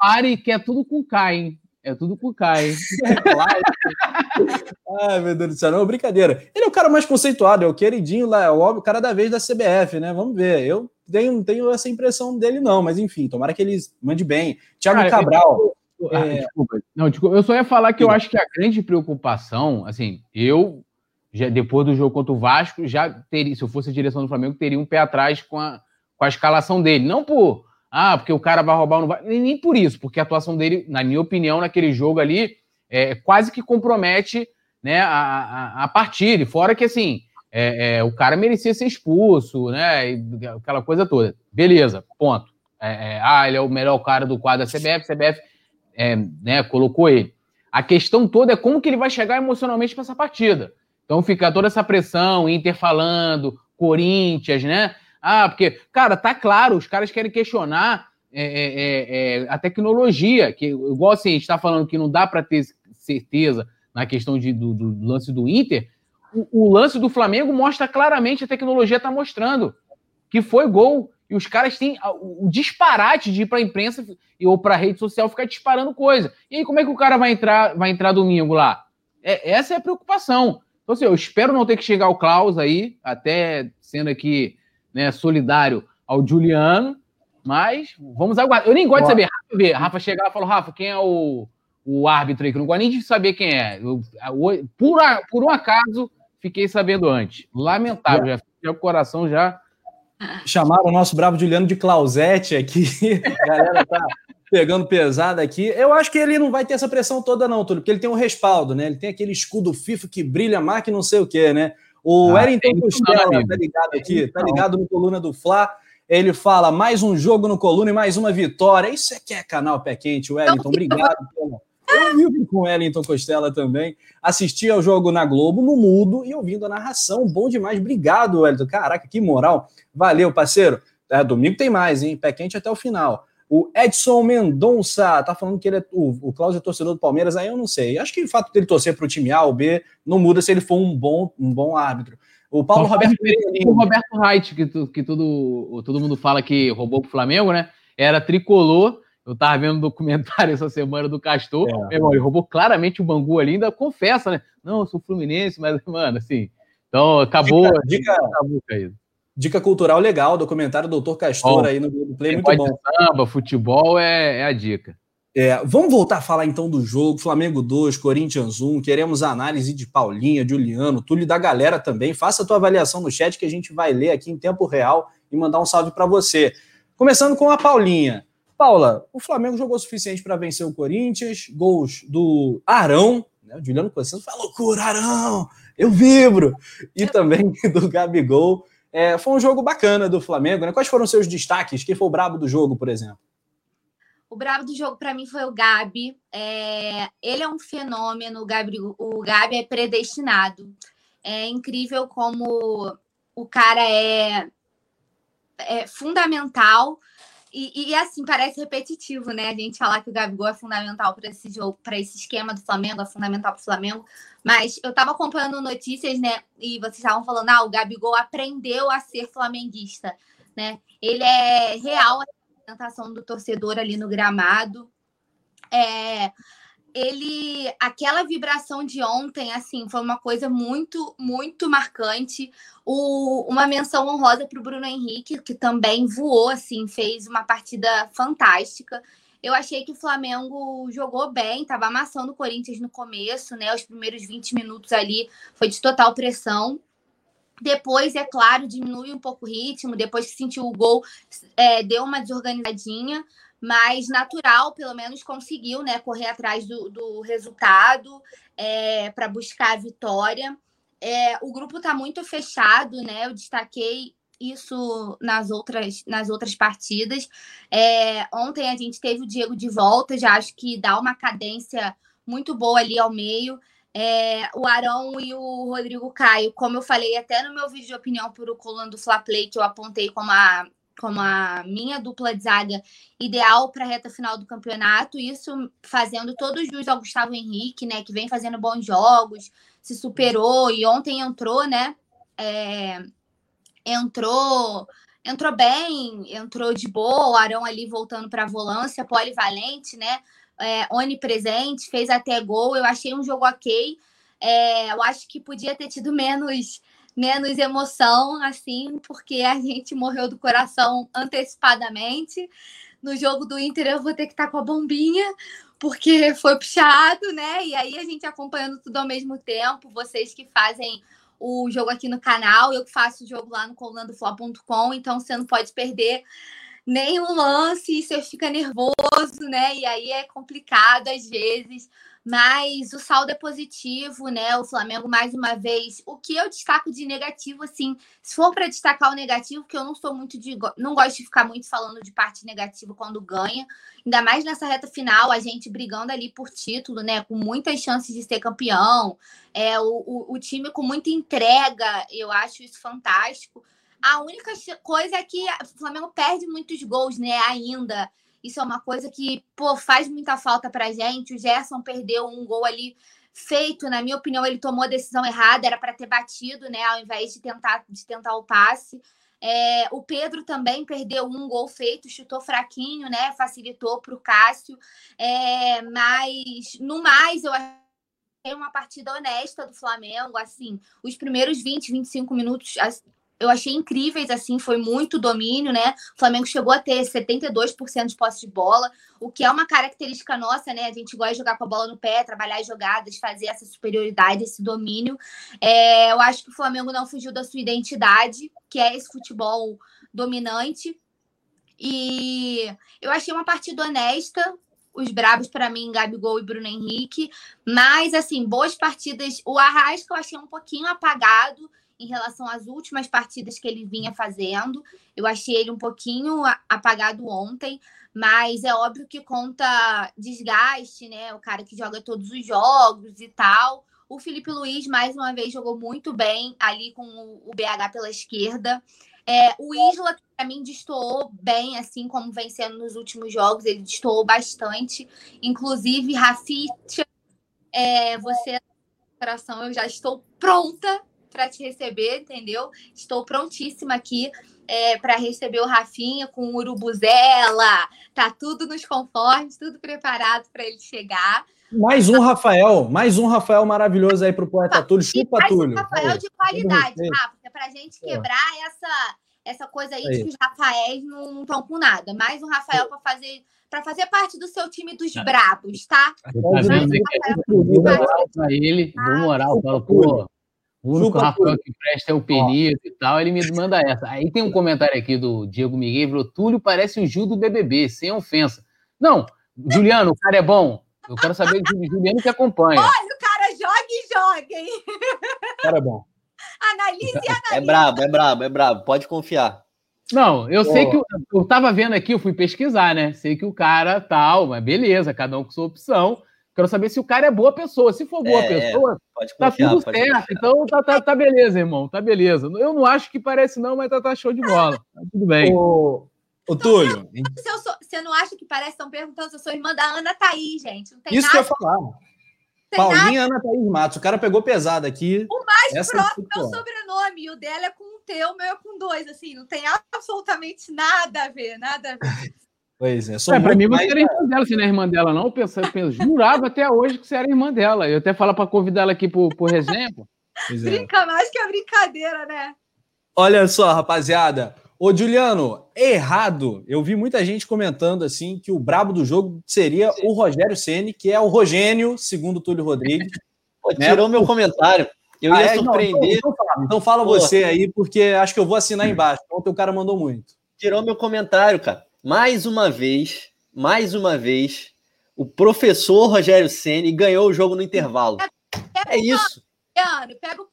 Repare que é tudo com K, hein? É tudo com Kai. Ai, meu Deus do céu. Não, brincadeira. Ele é o cara mais conceituado, é o queridinho lá, é o cara da vez da CBF, né? Vamos ver. Eu tenho, tenho essa impressão dele, não, mas enfim, tomara que ele mande bem. Thiago cara, Cabral. Eu, ah, é... desculpa. Não, desculpa. Eu só ia falar que eu acho que a grande preocupação, assim, eu, já, depois do jogo contra o Vasco, já teria, se eu fosse a direção do Flamengo, teria um pé atrás com a, com a escalação dele. Não por ah, porque o cara vai roubar ou não vai. Nem por isso, porque a atuação dele, na minha opinião, naquele jogo ali, é, quase que compromete né, a, a, a partida. Fora que, assim, é, é, o cara merecia ser expulso, né? Aquela coisa toda. Beleza, ponto. É, é, ah, ele é o melhor cara do quadro da CBF, CBF é, né, colocou ele. A questão toda é como que ele vai chegar emocionalmente para essa partida. Então fica toda essa pressão, Inter falando, Corinthians, né? Ah, porque, cara, tá claro, os caras querem questionar é, é, é, é a tecnologia, que igual assim, a gente está falando que não dá para ter certeza na questão de, do, do lance do Inter, o, o, lance do Flamengo mostra claramente, a tecnologia está mostrando que foi gol. E os caras têm o disparate de ir para a imprensa ou para a rede social ficar disparando coisa. E aí, como é que o cara vai entrar, vai entrar domingo lá? É, essa é a preocupação. Então, assim, eu espero não ter que chegar ao Klaus aí, até sendo aqui né, solidário ao Juliano, mas vamos aguardar. Eu nem gosto de saber. Rafa, Rafa chegar e falar, Rafa, quem é o, o árbitro aí? Que eu não gosto nem de saber quem é. Eu, por, por um acaso, fiquei sabendo antes. Lamentável, já fiquei o coração já. Chamaram o nosso bravo Juliano de Clausete aqui. A galera tá pegando pesado aqui. Eu acho que ele não vai ter essa pressão toda, não, Túlio, porque ele tem um respaldo, né? Ele tem aquele escudo FIFA que brilha mais que não sei o quê, né? O ah, Wellington Costela, tá ligado aqui? Tá ligado no Coluna do Fla. Ele fala mais um jogo no Coluna e mais uma vitória. Isso é que é canal Pé Quente, Wellington. Obrigado. Eu vivo com o Wellington Costela também. Assisti ao jogo na Globo, no mudo, e ouvindo a narração. Bom demais. Obrigado, Wellington. Caraca, que moral. Valeu, parceiro. É, domingo tem mais, hein? Pé quente até o final. O Edson Mendonça tá falando que ele é, o, o Cláudio é torcedor do Palmeiras, aí eu não sei. Acho que o fato dele torcer para o time A ou B não muda se ele for um bom, um bom árbitro. O Paulo Só Roberto O Roberto Reit, que, tu, que tudo, todo mundo fala que roubou pro Flamengo, né? Era tricolor. Eu tava vendo um documentário essa semana do Castor. É. Meu irmão, ele roubou claramente o Bangu ali, ainda confessa, né? Não, eu sou Fluminense, mas, mano, assim. Então, acabou. Dica, dica, acabou caído. Dica cultural legal, documentário do Doutor Castor bom, aí no Play, muito bom. Samba, futebol é, é a dica. É, vamos voltar a falar então do jogo. Flamengo 2, Corinthians 1. Queremos análise de Paulinha, Juliano, Túlio da galera também. Faça a tua avaliação no chat que a gente vai ler aqui em tempo real e mandar um salve para você. Começando com a Paulinha. Paula, o Flamengo jogou o suficiente para vencer o Corinthians. Gols do Arão, né? O Juliano Cossano fala loucura, Arão! Eu vibro! E também do Gabigol. É, foi um jogo bacana do Flamengo, né? Quais foram seus destaques? Quem foi o brabo do jogo, por exemplo? O brabo do jogo para mim foi o Gabi. É, ele é um fenômeno, o Gabi, o Gabi é predestinado. É incrível como o cara é, é fundamental e, e, assim, parece repetitivo, né? A gente falar que o Gabigol é fundamental para esse jogo, para esse esquema do Flamengo, é fundamental para o Flamengo. Mas eu estava acompanhando notícias, né? E vocês estavam falando, ah, o Gabigol aprendeu a ser flamenguista, né? Ele é real a representação do torcedor ali no gramado. É, ele aquela vibração de ontem assim foi uma coisa muito muito marcante o, uma menção honrosa para o Bruno Henrique que também voou assim fez uma partida fantástica eu achei que o Flamengo jogou bem estava amassando o Corinthians no começo né os primeiros 20 minutos ali foi de total pressão depois, é claro, diminui um pouco o ritmo. Depois que sentiu o gol, é, deu uma desorganizadinha mas natural, pelo menos conseguiu né, correr atrás do, do resultado é, para buscar a vitória. É, o grupo está muito fechado, né? Eu destaquei isso nas outras, nas outras partidas. É, ontem a gente teve o Diego de volta, já acho que dá uma cadência muito boa ali ao meio. É, o Arão e o Rodrigo Caio, como eu falei até no meu vídeo de opinião por o coluna do Fla Play, que eu apontei como a como a minha dupla de zaga ideal para a reta final do campeonato. Isso fazendo todos os jus ao Gustavo Henrique, né? Que vem fazendo bons jogos, se superou e ontem entrou, né? É, entrou entrou bem, entrou de boa, o Arão ali voltando para a volância, polivalente, né? É, onipresente, fez até gol. Eu achei um jogo ok. É, eu acho que podia ter tido menos menos emoção, assim, porque a gente morreu do coração antecipadamente. No jogo do Inter, eu vou ter que estar com a bombinha, porque foi puxado, né? E aí a gente acompanhando tudo ao mesmo tempo, vocês que fazem o jogo aqui no canal, eu que faço o jogo lá no colunadofla.com, então você não pode perder nenhum lance, e você fica nervoso, né? E aí é complicado às vezes mas o saldo é positivo, né? O Flamengo, mais uma vez, o que eu destaco de negativo, assim, se for para destacar o negativo, que eu não sou muito de. não gosto de ficar muito falando de parte negativa quando ganha, ainda mais nessa reta final, a gente brigando ali por título, né? Com muitas chances de ser campeão, é, o, o, o time com muita entrega, eu acho isso fantástico. A única coisa é que o Flamengo perde muitos gols, né? Ainda. Isso é uma coisa que, pô, faz muita falta pra gente. O Gerson perdeu um gol ali feito, na minha opinião, ele tomou a decisão errada, era para ter batido, né, ao invés de tentar de tentar o passe. É, o Pedro também perdeu um gol feito, chutou fraquinho, né? Facilitou para o Cássio. É, mas, no mais, eu achei uma partida honesta do Flamengo. Assim, os primeiros 20, 25 minutos, eu achei incríveis, assim, foi muito domínio, né? O Flamengo chegou a ter 72% de posse de bola, o que é uma característica nossa, né? A gente gosta de jogar com a bola no pé, trabalhar as jogadas, fazer essa superioridade, esse domínio. É, eu acho que o Flamengo não fugiu da sua identidade, que é esse futebol dominante. E eu achei uma partida honesta, os bravos para mim, Gabigol e Bruno Henrique. Mas, assim, boas partidas. O Arrasca eu achei um pouquinho apagado em relação às últimas partidas que ele vinha fazendo. Eu achei ele um pouquinho apagado ontem, mas é óbvio que conta desgaste, né? O cara que joga todos os jogos e tal. O Felipe Luiz, mais uma vez, jogou muito bem ali com o BH pela esquerda. É, o Isla, para mim, destoou bem, assim como vem sendo nos últimos jogos, ele destoou bastante. Inclusive, Rafita, é, você, coração, eu já estou pronta para te receber, entendeu? Estou prontíssima aqui é, para receber o Rafinha com o Urubuzela. Tá tudo nos conformes, tudo preparado para ele chegar. Mais um Rafael, mais um Rafael maravilhoso aí para o poeta Túlio. Chupa, mais Túlio. Um Rafael de qualidade, Rafa, para a gente quebrar essa, essa coisa aí, aí, de que os Rafaéis não estão com nada. Mais um Rafael para fazer para fazer parte do seu time dos brabos, tá? Para ele, dou moral, falo, pô, o único Rafael que presta é o Penito e tal, ele me manda essa. Aí tem um comentário aqui do Diego Miguel, falou, Túlio parece o Gil do BBB, sem ofensa. Não, Juliano, o cara é bom. Eu quero saber do Juliano que acompanha. Olha, o cara joga e joga, hein? O cara é bom. Analise e analise. É brabo, é brabo, é brabo. Pode confiar. Não, eu sei que eu, eu tava vendo aqui, eu fui pesquisar, né? Sei que o cara tal, mas beleza, cada um com sua opção. Quero saber se o cara é boa pessoa. Se for boa é, pessoa, tá confiar, tá tudo certo. Confiar. Então tá, tá, tá, beleza, irmão. Tá beleza. Eu não acho que parece, não, mas tá, tá show de bola. Tá tudo bem. Ô, ô Túlio. Se eu sou, você não acha que parece? Estão perguntando se eu sou irmã da Ana Thaís, gente. Não tem Isso nada. que eu ia falar. Paulinha nada. Ana Thaís Matos. O cara pegou pesado aqui. O mais Essa próximo é o sobrenome. E o dela é com um T, o meu é com dois. Assim, não tem absolutamente nada a ver, nada a ver. Pois é. Sou é, pra mim você era irmã dela, você não é irmã dela, não. Eu, pensava, eu jurava até hoje que você era irmã dela. Eu até falar para convidar ela aqui pro, pro resenha. É. Brinca mais que a brincadeira, né? Olha só, rapaziada. Ô, Juliano, errado. Eu vi muita gente comentando assim que o brabo do jogo seria Sim. o Rogério Ceni, que é o Rogênio, segundo o Túlio Rodrigues. Pô, né? tirou meu comentário. Eu ah, ia é? surpreender. Não, então, então, fala, então fala você aí, porque acho que eu vou assinar embaixo. Ontem o cara mandou muito. Tirou meu comentário, cara mais uma vez, mais uma vez, o professor Rogério Ceni ganhou o jogo no intervalo. É isso.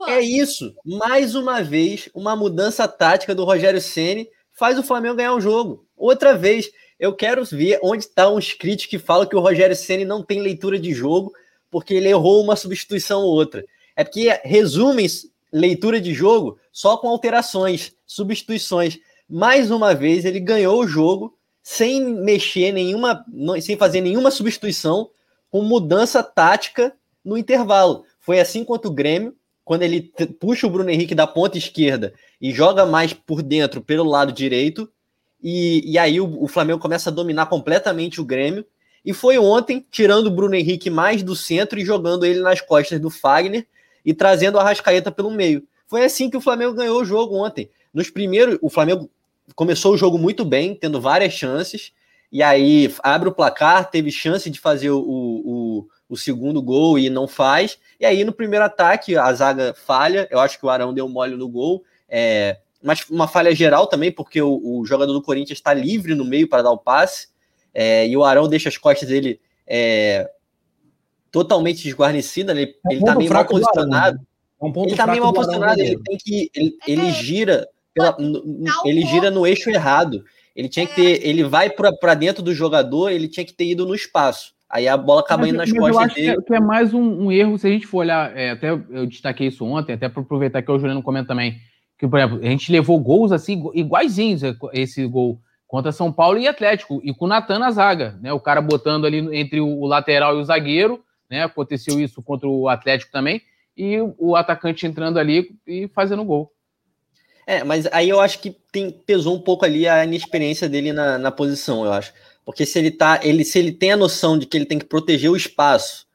É isso. Mais uma vez, uma mudança tática do Rogério Ceni faz o Flamengo ganhar o jogo. Outra vez, eu quero ver onde estão tá os críticos que falam que o Rogério Ceni não tem leitura de jogo porque ele errou uma substituição ou outra. É porque resumem leitura de jogo só com alterações, substituições. mais uma vez ele ganhou o jogo sem mexer nenhuma, sem fazer nenhuma substituição, com mudança tática no intervalo. Foi assim quanto o Grêmio, quando ele puxa o Bruno Henrique da ponta esquerda e joga mais por dentro pelo lado direito, e, e aí o, o, Flamengo começa a dominar completamente o Grêmio. E foi ontem, tirando o Bruno Henrique mais do centro e jogando ele nas costas do Fagner e trazendo o Arrascaeta pelo meio. Foi assim que o Flamengo ganhou o jogo ontem. Nos primeiros, o Flamengo começou o jogo muito bem, tendo várias chances, e aí abre o placar, teve chance de fazer o, o, o, segundo gol e não faz. E aí no primeiro ataque a zaga falha, eu acho que o Arão deu mole no gol, é, mas uma falha geral também, porque o, o jogador do Corinthians está livre no meio para dar o passe, é, e o Arão deixa as costas dele é, totalmente desguarnecidas, né? ele, é ele tá meio mal posicionado. É um ele tá meio mal posicionado, ele tem que. Ele, ele gira pela, ele gira no eixo errado. Ele tinha que ter. Ele vai para dentro do jogador, ele tinha que ter ido no espaço. Aí a bola acaba mas, indo nas costas eu acho dele. Que é, mais um, um, erro, se a gente for olhar, é, até eu destaquei isso ontem, até para aproveitar que o Juliano comenta também, que, por exemplo, a gente levou gols assim, iguaizinhos esse gol contra São Paulo e Atlético, e com o Natan na zaga, né? O cara botando ali entre o, o lateral e o zagueiro, né? Aconteceu isso contra o Atlético também, e o atacante entrando ali e fazendo gol. É, mas aí eu acho que tem, pesou um pouco ali a inexperiência dele na, na posição, eu acho. Porque se ele tá, ele, se ele tem a noção de que ele tem que proteger o espaço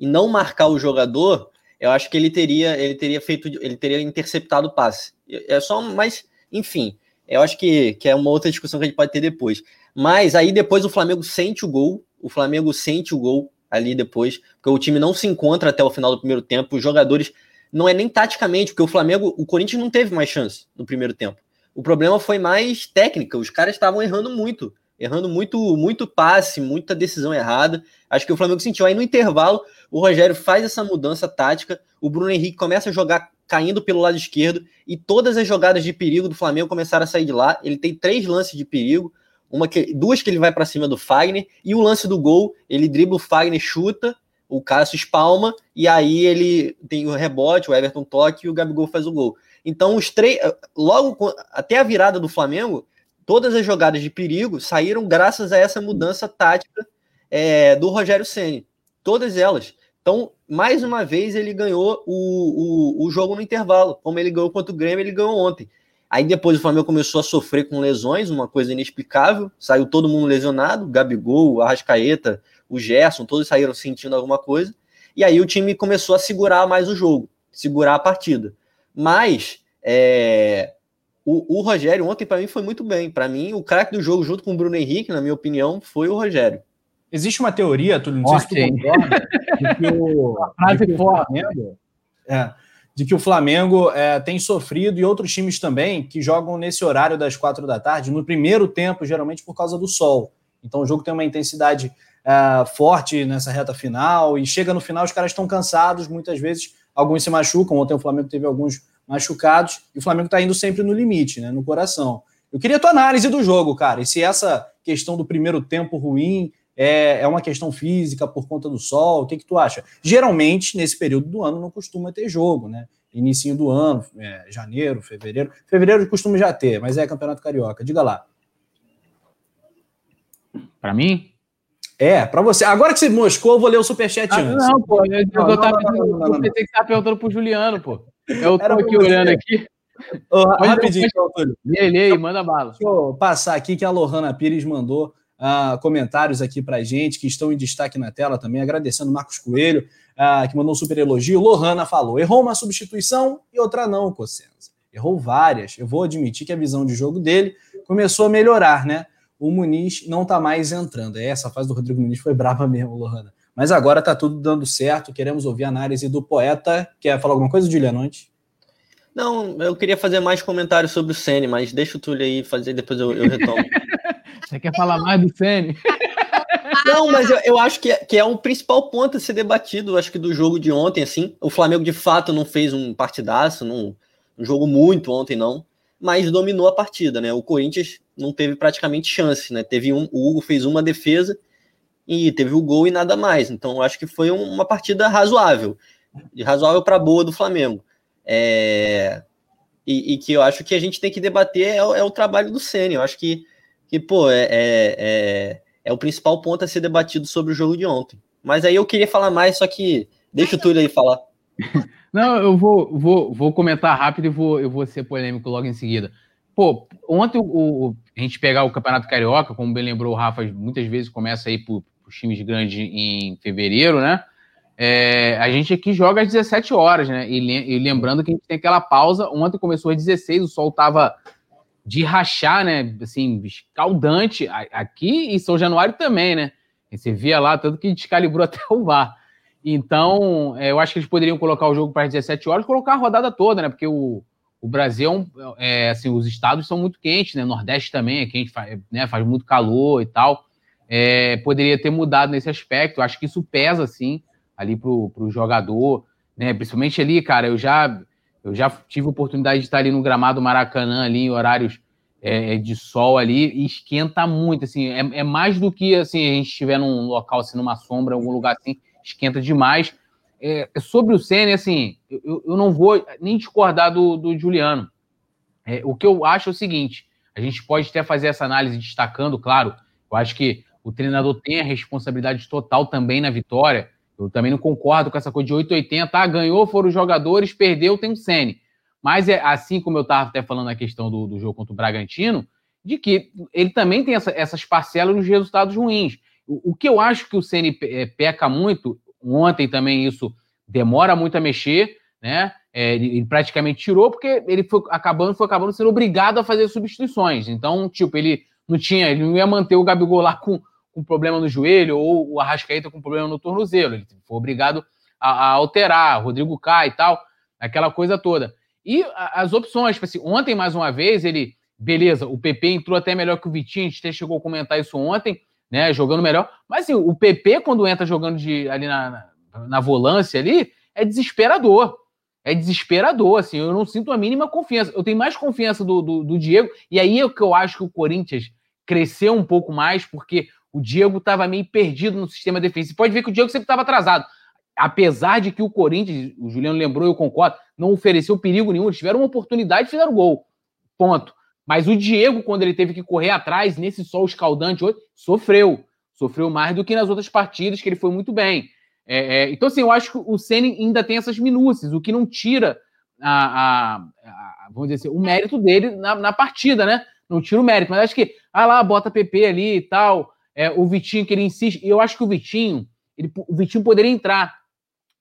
e não marcar o jogador, eu acho que ele teria, ele teria feito, ele teria interceptado o passe. É só, mas enfim, eu acho que, que é uma outra discussão que a gente pode ter depois. Mas aí depois o Flamengo sente o gol, o Flamengo sente o gol ali depois, porque o time não se encontra até o final do primeiro tempo, os jogadores não é nem taticamente, porque o Flamengo, o Corinthians não teve mais chance no primeiro tempo. O problema foi mais técnica, os caras estavam errando muito, errando muito, muito passe, muita decisão errada. Acho que o Flamengo sentiu. Aí no intervalo, o Rogério faz essa mudança tática, o Bruno Henrique começa a jogar caindo pelo lado esquerdo e todas as jogadas de perigo do Flamengo começaram a sair de lá. Ele tem três lances de perigo, uma que, duas que ele vai para cima do Fagner e o lance do gol, ele dribla o Fagner, chuta o Cássio espalma e aí ele tem o rebote, o Everton toque e o Gabigol faz o gol. Então, os três, logo até a virada do Flamengo, todas as jogadas de perigo saíram graças a essa mudança tática é, do Rogério Ceni. Todas elas. Então, mais uma vez, ele ganhou o, o, o jogo no intervalo. Como ele ganhou contra o Grêmio, ele ganhou ontem. Aí depois o Flamengo começou a sofrer com lesões, uma coisa inexplicável. Saiu todo mundo lesionado, Gabigol, Arrascaeta, o Gerson, todos saíram sentindo alguma coisa. E aí o time começou a segurar mais o jogo, segurar a partida. Mas é, o, o, Rogério ontem para mim foi muito bem. Para mim, o craque do jogo junto com o Bruno Henrique, na minha opinião, foi o Rogério. Existe uma teoria, Túlio, não sei se tu concorda, de que o, de que o Flamengo, é, de que o Flamengo é, tem sofrido e outros times também que jogam nesse horário das quatro da tarde, no primeiro tempo, geralmente por causa do sol. Então o jogo tem uma intensidade é, forte nessa reta final e chega no final os caras estão cansados, muitas vezes alguns se machucam. Ontem o Flamengo teve alguns machucados e o Flamengo está indo sempre no limite, né, no coração. Eu queria a tua análise do jogo, cara. E se essa questão do primeiro tempo ruim é, é uma questão física por conta do sol, o que, que tu acha? Geralmente, nesse período do ano, não costuma ter jogo, né? Início do ano, é, janeiro, fevereiro. Fevereiro costuma já ter, mas é Campeonato Carioca. Diga lá. Para mim? É, para você. Agora que você moscou, eu vou ler o superchat ah, antes. Não, pô. Eu, não, eu, tava, não, não, não, eu pensei que você estava perguntando pro Juliano, pô. Eu tô aqui olhando aqui. Oh, rapidinho, então, Túlio. Lê, manda bala. Deixa eu passar aqui que a Lohana Pires mandou uh, comentários aqui pra gente, que estão em destaque na tela também, agradecendo Marcos Coelho, uh, que mandou um super elogio. Lohana falou: errou uma substituição e outra não, Cossenza. Errou várias. Eu vou admitir que a visão de jogo dele começou a melhorar, né? O Muniz não está mais entrando. É, essa fase do Rodrigo Muniz foi brava mesmo, Lohana. Mas agora está tudo dando certo. Queremos ouvir a análise do poeta. Quer falar alguma coisa, Juliano, antes? Não, eu queria fazer mais comentários sobre o Sene, mas deixa o Túlio aí fazer, depois eu, eu retomo. Você quer falar mais do Sene? Não, mas eu, eu acho que é, que é um principal ponto a ser debatido, acho que do jogo de ontem, assim. O Flamengo, de fato, não fez um partidaço, não, um jogo muito ontem, não mas dominou a partida, né? O Corinthians não teve praticamente chance, né? Teve um, o Hugo fez uma defesa e teve o gol e nada mais. Então acho que foi um, uma partida razoável, razoável para boa do Flamengo. É... e, e, que eu acho que a gente tem que debater é, é o trabalho do Ceni. Eu acho que, que pô, é, é, é, é, o principal ponto a ser debatido sobre o jogo de ontem. Mas aí eu queria falar mais, só que deixa o Túlio aí falar. Não, eu vou, vou, vou comentar rápido e vou, eu vou ser polêmico logo em seguida. Pô, ontem o, o, a gente pegar o Campeonato Carioca, como bem lembrou o Rafa, muitas vezes começa aí por, por times grandes em fevereiro, né? É, a gente aqui joga às 17 horas, né? E, e, lembrando que a gente tem aquela pausa. Ontem começou às 16, o sol tava de rachar, né? Assim, escaldante. Aqui em São Januário também, né? E você via lá, tanto que descalibrou até o VAR. Então, é, eu acho que eles poderiam colocar o jogo para as 17 horas, colocar a rodada toda, né? Porque o, o Brasil, é, assim, os estados são muito quentes, né? Nordeste também é quente, faz, né? faz muito calor e tal. É, poderia ter mudado nesse aspecto. Acho que isso pesa, sim, ali pro, pro jogador, né? Principalmente ali, cara, eu já, eu já tive oportunidade de estar ali no gramado Maracanã, ali em horários é, de sol ali, e esquenta muito, assim, é, é mais do que, assim, a gente estiver num local, assim, numa sombra, algum lugar assim, esquenta demais. É, sobre o Senna, assim, eu, eu, não vou nem discordar do, do Juliano. É, o que eu acho é o seguinte: a gente pode até fazer essa análise destacando, claro. Eu acho que o treinador tem a responsabilidade total também na vitória. Eu também não concordo com essa coisa de 880. Ah, ganhou, foram os jogadores, perdeu, tem o Senna. Mas é assim como eu estava até falando na questão do, do, jogo contra o Bragantino, de que ele também tem essa, essas parcelas nos resultados ruins. O, o que eu acho que o Ceni é, peca muito Ontem também isso demora muito a mexer, né? É, ele, praticamente tirou porque ele foi acabando, foi acabando sendo obrigado a fazer substituições. Então, tipo, ele não tinha, ele não ia manter o Gabigol lá com, com problema no joelho ou o Arrascaeta com problema no tornozelo. Ele foi obrigado a, a alterar, Rodrigo Caio e tal, aquela coisa toda. E a, as opções, tipo assim, ontem mais uma vez ele, beleza, o PP entrou até melhor que o Vitinho, a gente até chegou a comentar isso ontem, né, jogando melhor. Mas assim, o PP, quando entra jogando de, ali na, na, na volância ali, é desesperador. É desesperador, assim, eu não sinto a mínima confiança. Eu tenho mais confiança do, do, do Diego, e aí é que eu acho que o Corinthians cresceu um pouco mais, porque o Diego estava meio perdido no sistema defensivo. Pode ver que o Diego sempre estava atrasado. Apesar de que o Corinthians, o Juliano lembrou, eu concordo, não ofereceu perigo nenhum, eles tiveram uma oportunidade e fizeram gol. Ponto. Mas o Diego, quando ele teve que correr atrás, nesse sol escaldante hoje, sofreu. Sofreu mais do que nas outras partidas, que ele foi muito bem. É, é, então, assim, eu acho que o Senna ainda tem essas minúcias, o que não tira a, a, a vamos dizer assim, o mérito dele na, na, partida, né? Não tira o mérito, mas acho que, ah lá, bota PP ali e tal, é, o Vitinho que ele insiste, e eu acho que o Vitinho, ele, o Vitinho poderia entrar,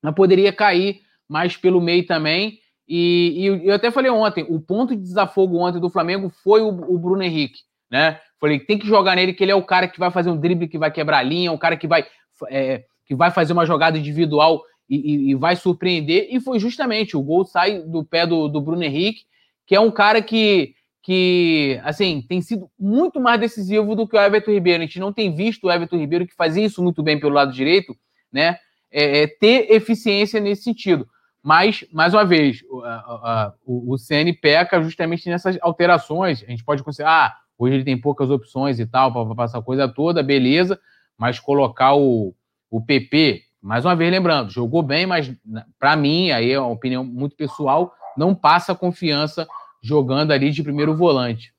mas poderia cair mais pelo meio também, e, e, eu até falei ontem, o ponto de desafogo ontem do Flamengo foi o, o, Bruno Henrique, né? Falei, tem que jogar nele, que ele é o cara que vai fazer um drible, que vai quebrar a linha, o cara que vai, é, que vai fazer uma jogada individual e, e, vai surpreender. E foi justamente, o gol sai do pé do, do Bruno Henrique, que é um cara que, que, assim, tem sido muito mais decisivo do que o Everton Ribeiro. A gente não tem visto o Everton Ribeiro, que fazia isso muito bem pelo lado direito, né? É, é, ter eficiência nesse sentido. Mas, mais uma vez, o, o, o CN peca justamente nessas alterações. A gente pode considerar, ah, hoje ele tem poucas opções e tal, para passar a coisa toda, beleza, mas colocar o, o PP, mais uma vez lembrando, jogou bem, mas para mim, aí é uma opinião muito pessoal, não passa confiança jogando ali de primeiro volante.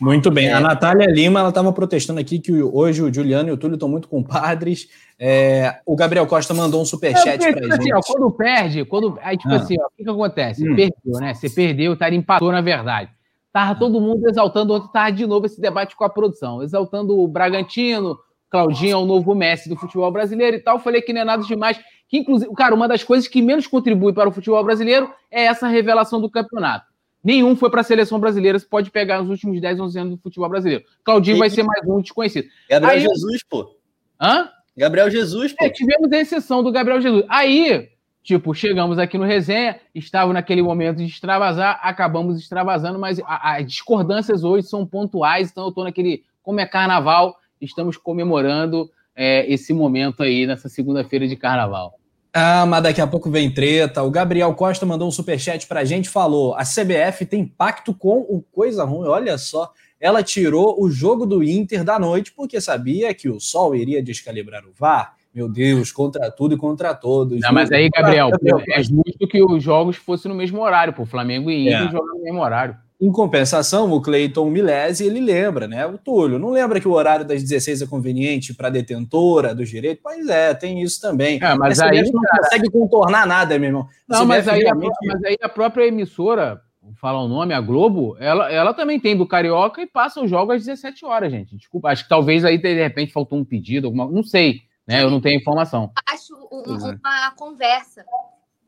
Muito bem. É. A Natália Lima ela estava protestando aqui que hoje o Juliano e o Túlio estão muito compadres. É, o Gabriel Costa mandou um superchat para tipo assim, gente. Ó, quando perde, quando, aí tipo ah. assim, ó, o que, que acontece? Hum. Perdeu, né? Você perdeu, o Tara empatou na verdade. Tava ah. todo mundo exaltando, ontem tava de novo esse debate com a produção, exaltando o Bragantino, Claudinho é o novo Messi do futebol brasileiro e tal. Falei que não é nada demais. Que, inclusive, cara, uma das coisas que menos contribui para o futebol brasileiro é essa revelação do campeonato. Nenhum foi para a seleção brasileira, você pode pegar nos últimos 10, 11 anos do futebol brasileiro. Claudinho e... vai ser mais um desconhecido. Gabriel Aí... Jesus, pô. Hã? Gabriel Jesus, pô. É, tivemos a exceção do Gabriel Jesus. Aí, tipo, chegamos aqui no resenha, estava naquele momento de extravasar, acabamos extravasando, mas as discordâncias hoje são pontuais, então eu estou naquele. Como é carnaval, estamos comemorando é, esse momento aí nessa segunda-feira de carnaval. Ah, mas daqui a pouco vem treta. O Gabriel Costa mandou um superchat pra gente, falou: a CBF tem pacto com o Coisa Ruim. Olha só, ela tirou o jogo do Inter da noite porque sabia que o Sol iria descalibrar o VAR. meu Deus, contra tudo e contra todos. Não, mas aí, Gabriel, é justo que os jogos fossem no mesmo horário, pô. Flamengo e Inter é. jogam no mesmo horário. Em compensação, o Cleiton Milese, ele lembra, né? O Túlio, não lembra que o horário das 16 é conveniente para a detentora dos direitos? Pois é, tem isso também. É, mas aí não cara... consegue contornar nada, meu irmão. Não, mas aí, realmente... a, mas aí a própria emissora, falar o nome, a Globo, ela, ela também tem do Carioca e passa os jogos às 17 horas, gente. Desculpa, acho que talvez aí de repente faltou um pedido, alguma, não sei, né? Eu não tenho informação. Acho um, é. uma conversa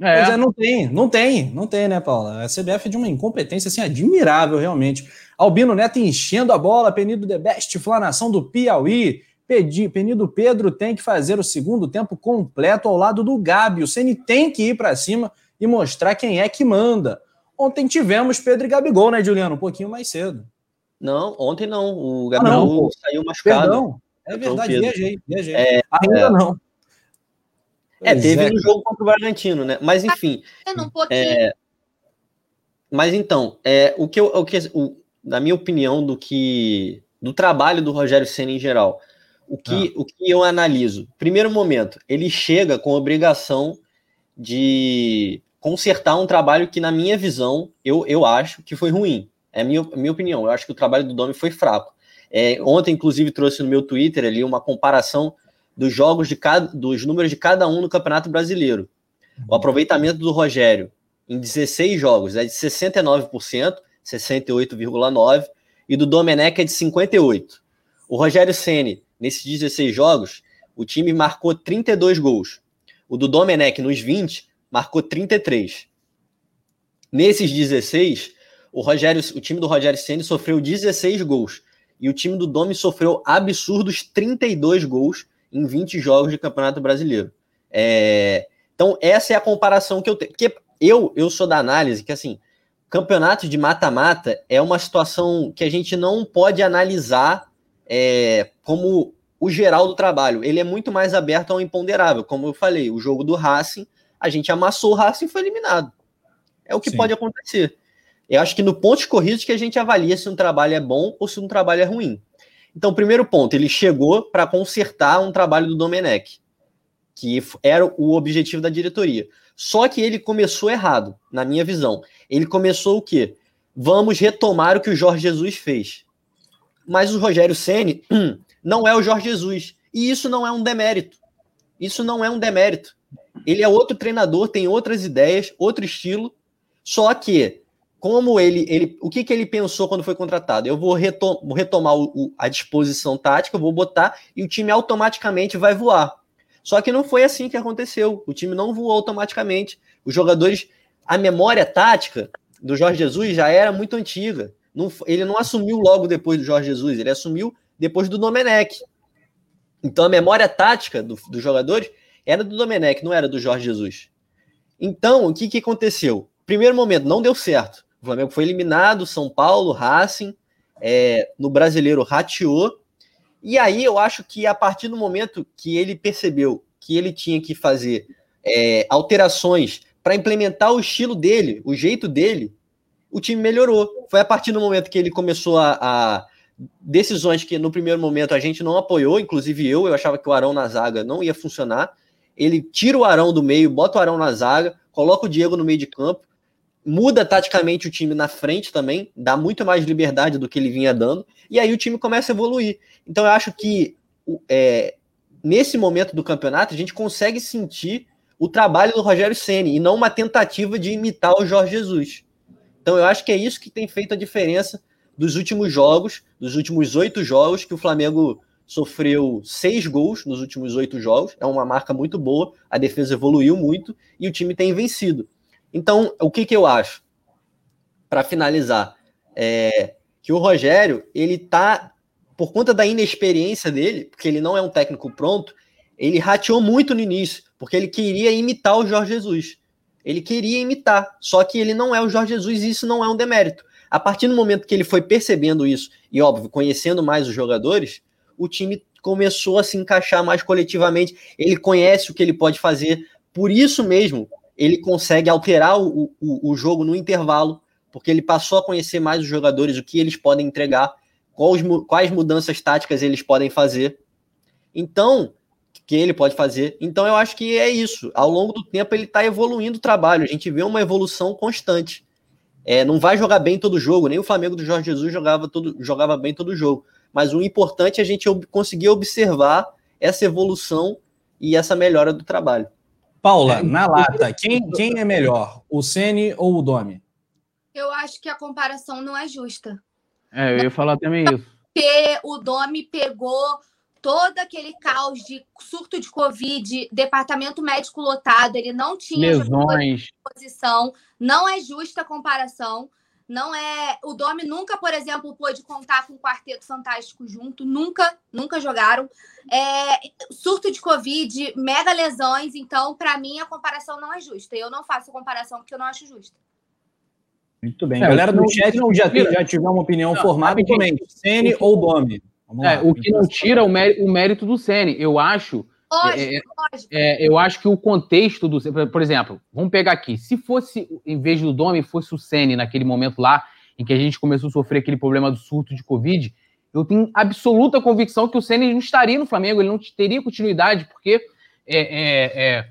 é. Pois é, não tem, não tem, não tem, né, Paula? A CBF é de uma incompetência assim, admirável, realmente. Albino Neto enchendo a bola, Penido The Best, flanação do Piauí. Pedi, Penido Pedro tem que fazer o segundo tempo completo ao lado do Gabi. O Ceni tem que ir para cima e mostrar quem é que manda. Ontem tivemos Pedro e Gabigol, né, Juliano? Um pouquinho mais cedo. Não, ontem não. O Gabigol ah, não, saiu machucado. Perdão. É verdade, viajei, viajei. É, Ainda é... não. É, teve é. um jogo contra o Bragantino, né? Mas enfim. Um é, mas então, é, o que eu, o que, o, na minha opinião, do que do trabalho do Rogério Senna em geral, o que, ah. o que eu analiso? Primeiro momento, ele chega com a obrigação de consertar um trabalho que, na minha visão, eu, eu acho que foi ruim. É a minha, minha opinião. Eu acho que o trabalho do Domi foi fraco. É, ontem, inclusive, trouxe no meu Twitter ali uma comparação dos jogos de cada, dos números de cada um no Campeonato Brasileiro. O aproveitamento do Rogério em 16 jogos é de 69%, 68,9%, e do Domenech é de 58%. O Rogério Ceni nesses 16 jogos, o time marcou 32 gols. O do Domenech nos 20 marcou 33. Nesses 16, o Rogério, o time do Rogério Ceni sofreu 16 gols e o time do Domi sofreu absurdos 32 gols em 20 jogos de Campeonato Brasileiro. É, então, essa é a comparação que eu tenho. Porque eu, eu sou da análise que, assim, campeonato de mata-mata é uma situação que a gente não pode analisar é, como o geral do trabalho. Ele é muito mais aberto ao imponderável. Como eu falei, o jogo do Racing, a gente amassou o Racing e foi eliminado. É o que Sim. pode acontecer. Eu acho que no ponto de corrida que a gente avalia se um trabalho é bom ou se um trabalho é ruim. Então, primeiro ponto, ele chegou para consertar um trabalho do Domenech, que era o objetivo da diretoria. Só que ele começou errado, na minha visão. Ele começou o quê? Vamos retomar o que o Jorge Jesus fez. Mas o Rogério Ceni não é o Jorge Jesus. E isso não é um demérito. Isso não é um demérito. Ele é outro treinador, tem outras ideias, outro estilo. Só que como ele, ele o que, que ele pensou quando foi contratado? Eu vou, retom vou retomar o, o, a disposição tática, vou botar e o time automaticamente vai voar. Só que não foi assim que aconteceu. O time não voou automaticamente. Os jogadores, a memória tática do Jorge Jesus já era muito antiga. Não, ele não assumiu logo depois do Jorge Jesus, ele assumiu depois do Domenech. Então a memória tática do, dos jogadores era do Domenech, não era do Jorge Jesus. Então, o que, que aconteceu? Primeiro momento, não deu certo. O Flamengo foi eliminado, São Paulo, Racing, é, no brasileiro rateou. E aí eu acho que a partir do momento que ele percebeu que ele tinha que fazer é, alterações para implementar o estilo dele, o jeito dele, o time melhorou. Foi a partir do momento que ele começou a, a decisões que no primeiro momento a gente não apoiou, inclusive eu, eu achava que o Arão na zaga não ia funcionar. Ele tira o Arão do meio, bota o Arão na zaga, coloca o Diego no meio de campo muda taticamente o time na frente também, dá muito mais liberdade do que ele vinha dando, e aí o time começa a evoluir. Então eu acho que é, nesse momento do campeonato a gente consegue sentir o trabalho do Rogério Ceni e não uma tentativa de imitar o Jorge Jesus. Então eu acho que é isso que tem feito a diferença dos últimos jogos, dos últimos oito jogos que o Flamengo sofreu seis gols nos últimos oito jogos, é uma marca muito boa, a defesa evoluiu muito e o time tem vencido. Então, o que, que eu acho? Para finalizar, é que o Rogério, ele tá, por conta da inexperiência dele, porque ele não é um técnico pronto, ele rateou muito no início, porque ele queria imitar o Jorge Jesus. Ele queria imitar, só que ele não é o Jorge Jesus e isso não é um demérito. A partir do momento que ele foi percebendo isso, e óbvio, conhecendo mais os jogadores, o time começou a se encaixar mais coletivamente. Ele conhece o que ele pode fazer. Por isso mesmo, ele consegue alterar o, o, o, jogo no intervalo, porque ele passou a conhecer mais os jogadores, o que eles podem entregar, quais, quais mudanças táticas eles podem fazer. Então, que ele pode fazer. Então eu acho que é isso. Ao longo do tempo ele está evoluindo o trabalho. A gente vê uma evolução constante. É, não vai jogar bem todo jogo, nem o Flamengo do Jorge Jesus jogava, todo, jogava bem todo jogo. Mas o importante é a gente conseguir observar essa evolução e essa melhora do trabalho. Paula, na lata, quem, quem é melhor, o Ceni ou o Domi? Eu acho que a comparação não é justa. É, eu ia falar também isso. Porque o Domi pegou todo aquele caos de surto de Covid, departamento médico lotado, ele não tinha lesões, posição, não é justa a comparação. Não é. O Domi nunca, por exemplo, pôde contar com um quarteto fantástico junto. Nunca, nunca jogaram. É, surto de Covid, mega lesões. Então, para mim, a comparação não é justa. Eu não faço comparação porque eu não acho justa. Muito bem. É, Galera do chat não já, já tiver uma opinião não, formada, comente. Sene ou Domi. É, o que não tira o mérito, o mérito do Sene. Eu acho. Lógico, é, é, lógico. É, eu acho que o contexto do. Por exemplo, vamos pegar aqui. Se fosse, em vez do Domi, fosse o Sene naquele momento lá, em que a gente começou a sofrer aquele problema do surto de Covid, eu tenho absoluta convicção que o Sene não estaria no Flamengo, ele não teria continuidade, porque é, é, é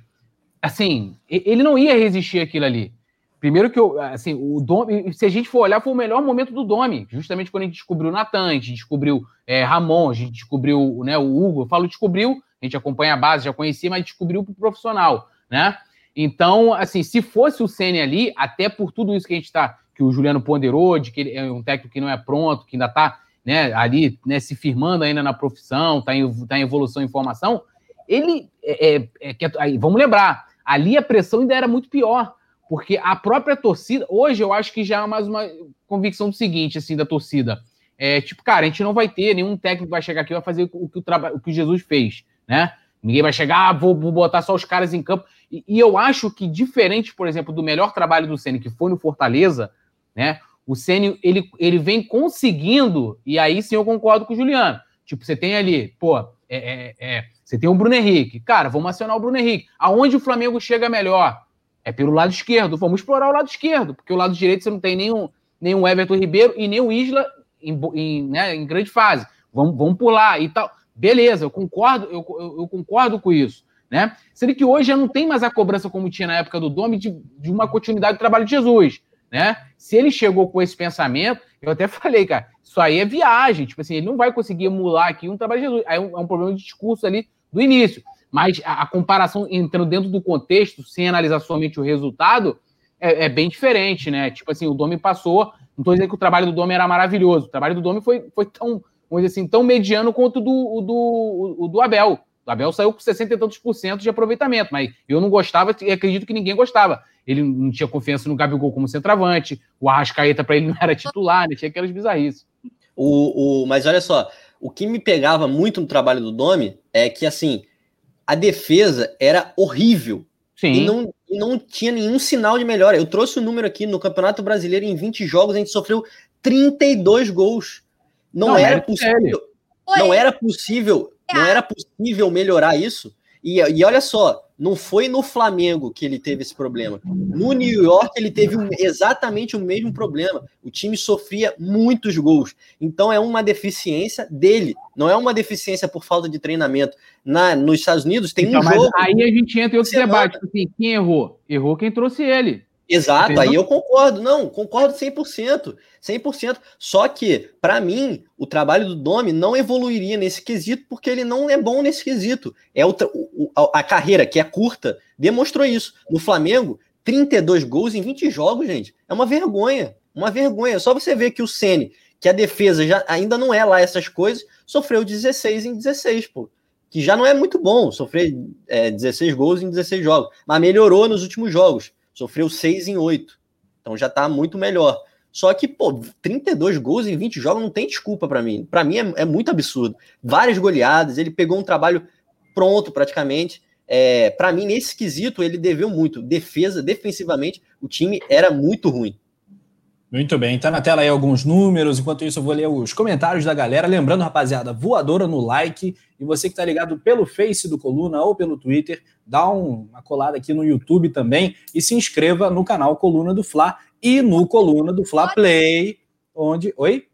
assim, ele não ia resistir aquilo ali. Primeiro que eu, assim, o Domi, se a gente for olhar, foi o melhor momento do Domi, justamente quando a gente descobriu o Natan, a gente descobriu é, Ramon, a gente descobriu né, o Hugo. Eu falo descobriu, a gente acompanha a base, já conhecia, mas descobriu para o profissional, né? Então, assim, se fosse o Senna ali, até por tudo isso que a gente está, que o Juliano ponderou, de que ele é um técnico que não é pronto, que ainda está né, ali né, se firmando ainda na profissão, está em, tá em evolução em formação, ele é, é, é, vamos lembrar, ali a pressão ainda era muito pior porque a própria torcida, hoje eu acho que já é mais uma convicção do seguinte, assim, da torcida. É tipo, cara, a gente não vai ter nenhum técnico vai chegar aqui e vai fazer o que o, o que Jesus fez, né? Ninguém vai chegar, ah, vou, vou, botar só os caras em campo. E, e, eu acho que, diferente, por exemplo, do melhor trabalho do Ceni que foi no Fortaleza, né? O Ceni ele, ele vem conseguindo, e aí sim eu concordo com o Juliano. Tipo, você tem ali, pô, é, é, é, você tem o Bruno Henrique. Cara, vamos acionar o Bruno Henrique. Aonde o Flamengo chega melhor? É pelo lado esquerdo. Vamos explorar o lado esquerdo, porque o lado direito você não tem nenhum, nenhum Everton Ribeiro e nem o Isla em, em, né, em grande fase. Vamos, vamos pular e tal. Beleza, eu concordo, eu, eu, eu, concordo com isso. Né? Sendo que hoje já não tem mais a cobrança como tinha na época do Dome de, de uma continuidade do trabalho de Jesus. Né? Se ele chegou com esse pensamento, eu até falei, cara, isso aí é viagem. Tipo assim, ele não vai conseguir emular aqui um trabalho de Jesus. Aí é um, é um problema de discurso ali do início. Mas a, a, comparação entrando dentro do contexto, sem analisar somente o resultado, é, é, bem diferente, né? Tipo assim, o Domi passou. Não estou dizendo que o trabalho do Domi era maravilhoso. O trabalho do Domi foi, foi tão, vamos dizer assim, tão mediano quanto o do, o do, o do Abel. O Abel saiu com 60 e tantos por cento de aproveitamento, mas eu não gostava e acredito que ninguém gostava. Ele não tinha confiança no Gabigol como centroavante, o Arrascaeta para ele não era titular, né? tinha aquelas bizarrices. O, o, mas olha só, o que me pegava muito no trabalho do Domi é que, assim, a defesa era horrível. Sim. E não, e não tinha nenhum sinal de melhora. Eu trouxe o um número aqui no Campeonato Brasileiro em 20 jogos, a gente sofreu 32 gols. Não, não era possível. Não era possível, não era possível melhorar isso. E, e olha só, não foi no Flamengo que ele teve esse problema. No New York ele teve um, exatamente o mesmo problema. O time sofria muitos gols. Então é uma deficiência dele. Não é uma deficiência por falta de treinamento. Na, nos Estados Unidos tem então, um jogo. Aí a gente entra em outro debate. Tipo assim, quem errou? Errou quem trouxe ele. Exato, Entendeu? aí eu concordo. Não, concordo 100%. 100%. Só que, para mim, o trabalho do Domi não evoluiria nesse quesito porque ele não é bom nesse quesito. É o, o, a carreira, que é curta, demonstrou isso. No Flamengo, 32 gols em 20 jogos, gente. É uma vergonha. Uma vergonha. Só você ver que o Ceni, que a defesa já ainda não é lá essas coisas, sofreu 16 em 16, pô. Que já não é muito bom sofrer é, 16 gols em 16 jogos. Mas melhorou nos últimos jogos. Sofreu 6 em 8. Então já tá muito melhor. Só que, pô, 32 gols em 20 jogos não tem desculpa para mim. Para mim é, é, muito absurdo. Várias goleadas, ele pegou um trabalho pronto praticamente. É, para mim, nesse quesito, ele deveu muito. Defesa, defensivamente, o time era muito ruim. Muito bem, tá na tela aí alguns números. Enquanto isso, eu vou ler os comentários da galera. Lembrando, rapaziada, voadora no like. E você que tá ligado pelo Face do Coluna ou pelo Twitter, dá uma colada aqui no YouTube também e se inscreva no canal Coluna do Fla e no Coluna do Fla Play, onde. Oi?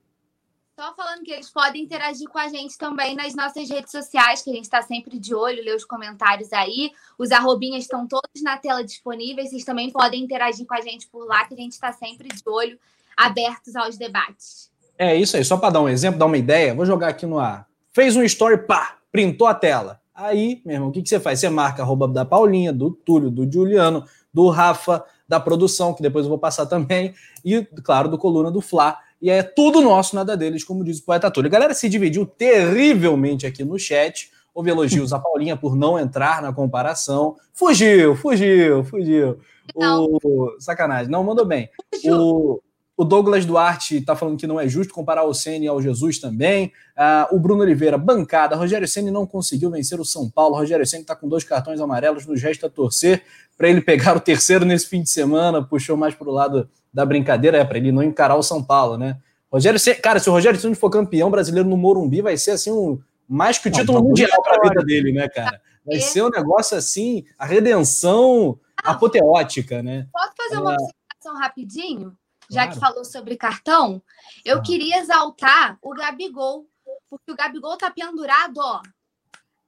Só falando que eles podem interagir com a gente também nas nossas redes sociais, que a gente está sempre de olho, ler os comentários aí. Os arrobinhas estão todos na tela disponíveis. Vocês também podem interagir com a gente por lá, que a gente está sempre de olho, abertos aos debates. É isso aí, só para dar um exemplo, dar uma ideia, vou jogar aqui no ar. Fez um story, pá, printou a tela. Aí, meu irmão, o que, que você faz? Você marca arroba da Paulinha, do Túlio, do Juliano, do Rafa, da produção, que depois eu vou passar também, e, claro, do Coluna do Fla. E é tudo nosso, nada deles, como diz o poeta Túlio. A galera se dividiu terrivelmente aqui no chat. Houve elogios a Paulinha por não entrar na comparação. Fugiu, fugiu, fugiu. O... Sacanagem, não, mandou bem. O... O Douglas Duarte está falando que não é justo comparar o Ceni ao Jesus também. Uh, o Bruno Oliveira, bancada. Rogério Ceni não conseguiu vencer o São Paulo. Rogério Ceni está com dois cartões amarelos. Nos resta torcer para ele pegar o terceiro nesse fim de semana. Puxou mais para o lado da brincadeira, é para ele não encarar o São Paulo, né? Rogério cara, se o Rogério Ceni for campeão brasileiro no Morumbi, vai ser assim um mais que o título não, mundial para a vida dele, né, cara? Vai é. ser um negócio assim, a redenção ah, apoteótica, né? Posso fazer uma observação rapidinho? já que falou sobre cartão, eu ah. queria exaltar o Gabigol, porque o Gabigol tá pendurado, ó,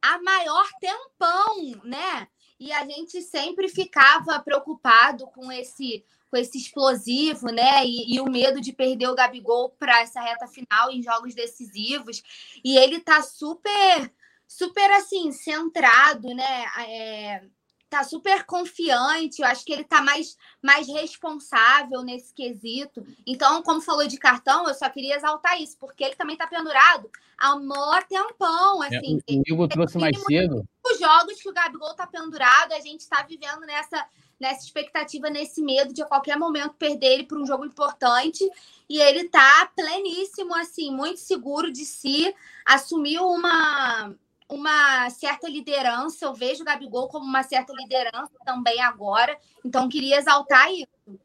a maior tempão, né? E a gente sempre ficava preocupado com esse com esse explosivo, né? E, e o medo de perder o Gabigol para essa reta final em jogos decisivos. E ele tá super, super assim, centrado, né? É, tá super confiante, eu acho que ele tá mais, mais responsável nesse quesito. Então, como falou de cartão, eu só queria exaltar isso, porque ele também tá pendurado há mó tempão, é, assim. É, o Igor trouxe mais cedo. Os jogos que o Gabigol tá pendurado, a gente tá vivendo nessa nessa expectativa, nesse medo de a qualquer momento perder ele para um jogo importante. E ele tá pleníssimo, assim, muito seguro de si, assumiu uma uma certa liderança. Eu vejo o Gabigol como uma certa liderança também agora. Então, queria exaltar isso.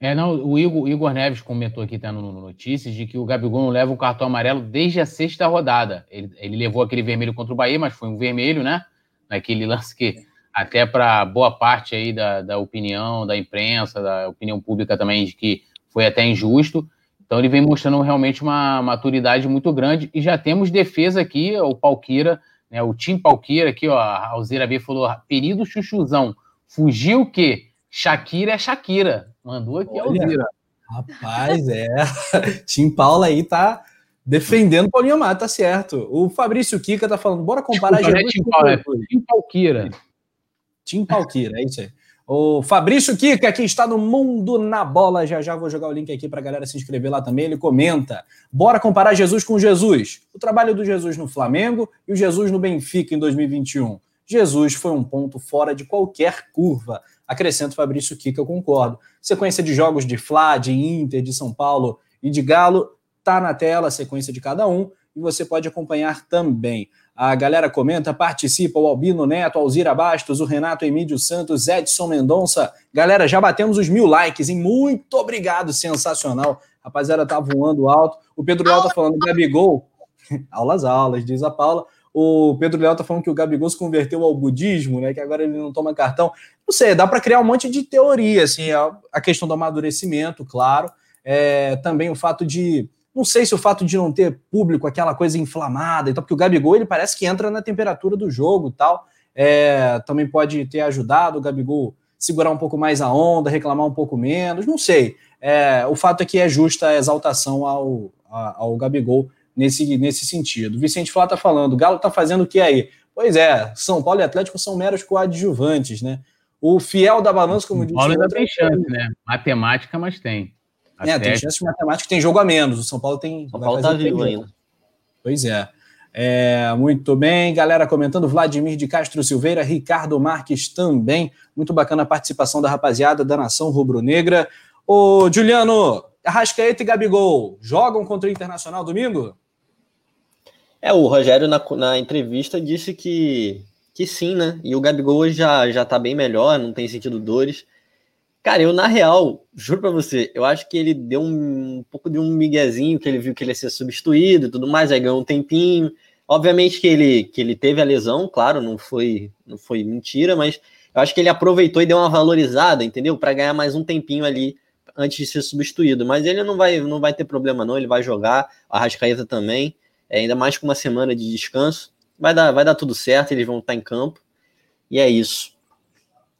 É, não, o Igor, Igor Neves comentou aqui tá, no, no Notícias de que o Gabigol não leva um cartão amarelo desde a sexta rodada. Ele, ele levou aquele vermelho contra o Bahia, mas foi um vermelho, né? Naquele lance que até para boa parte aí da, da opinião da imprensa, da opinião pública também, de que foi até injusto. Então ele vem mostrando realmente uma maturidade muito grande e já temos defesa aqui, o Palquira, né, o Tim Palquira aqui, ó, a Alzeira B falou, perido chuchuzão, fugiu o quê? Shakira é Shakira, mandou aqui a Alzeira. Rapaz, é, Tim Paula aí tá defendendo Paulinho Mato, tá certo. O Fabrício Kika tá falando, bora comparar... Desculpa, é Tim Paula, é Tim Palquira. Tim Palquira, é isso aí. O Fabrício Kika, que está no Mundo na Bola, já já vou jogar o link aqui para a galera se inscrever lá também. Ele comenta: bora comparar Jesus com Jesus. O trabalho do Jesus no Flamengo e o Jesus no Benfica em 2021. Jesus foi um ponto fora de qualquer curva. Acrescento Fabrício Kika, eu concordo. Sequência de jogos de Fla, de Inter, de São Paulo e de Galo, tá na tela a sequência de cada um e você pode acompanhar também. A galera comenta, participa, o Albino Neto, Alzira Bastos, o Renato Emílio Santos, Edson Mendonça. Galera, já batemos os mil likes, hein? Muito obrigado, sensacional. Rapaziada, tá voando alto. O Pedro Léo tá falando, Gabigol. aulas, aulas, diz a Paula. O Pedro Léo tá falando que o Gabigol se converteu ao budismo, né? Que agora ele não toma cartão. Não sei, dá para criar um monte de teoria, assim, a questão do amadurecimento, claro. É, também o fato de não sei se o fato de não ter público, aquela coisa inflamada, então, porque o Gabigol ele parece que entra na temperatura do jogo e tal. É, também pode ter ajudado o Gabigol segurar um pouco mais a onda, reclamar um pouco menos, não sei. É, o fato é que é justa a exaltação ao, ao Gabigol nesse, nesse sentido. Vicente Flá está falando, o Galo está fazendo o que aí? Pois é, São Paulo e Atlético são meros coadjuvantes, né? O fiel da balança, como disse. Paulo ainda tem chance, né? Matemática, mas tem. É, tem chance de matemática, tem jogo a menos. O São Paulo tem. São Paulo tá vivo ainda. Pois é. é. Muito bem, galera comentando. Vladimir de Castro Silveira, Ricardo Marques também. Muito bacana a participação da rapaziada da Nação Rubro-Negra. Ô, Juliano, Arrascaeta e Gabigol jogam contra o Internacional domingo? É, o Rogério na, na entrevista disse que, que sim, né? E o Gabigol já, já tá bem melhor, não tem sentido dores. Cara, eu, na real, juro pra você, eu acho que ele deu um, um, pouco de um miguezinho, que ele viu que ele ia ser substituído e tudo mais, aí ganhou um tempinho. Obviamente que ele, que ele teve a lesão, claro, não foi, não foi mentira, mas eu acho que ele aproveitou e deu uma valorizada, entendeu? Para ganhar mais um tempinho ali antes de ser substituído. Mas ele não vai, não vai ter problema, não. Ele vai jogar, a Rascaeta também, é, ainda mais com uma semana de descanso. Vai dar, vai dar tudo certo, eles vão estar em campo. E é isso.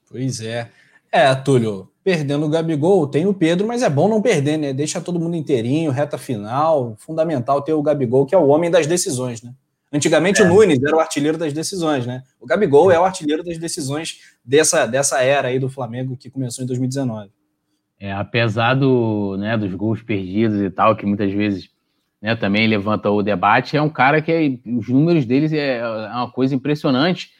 Pois é. É, Túlio, perdendo o Gabigol, tem o Pedro, mas é bom não perder, né? Deixa todo mundo inteirinho, reta final. Fundamental ter o Gabigol, que é o homem das decisões, né? Antigamente é. o Nunes era o artilheiro das decisões, né? O Gabigol é o artilheiro das decisões dessa, dessa era aí do Flamengo que começou em 2019. É, apesar do, né, dos gols perdidos e tal, que muitas vezes né, também levanta o debate, é um cara que é, os números deles é, é uma coisa impressionante.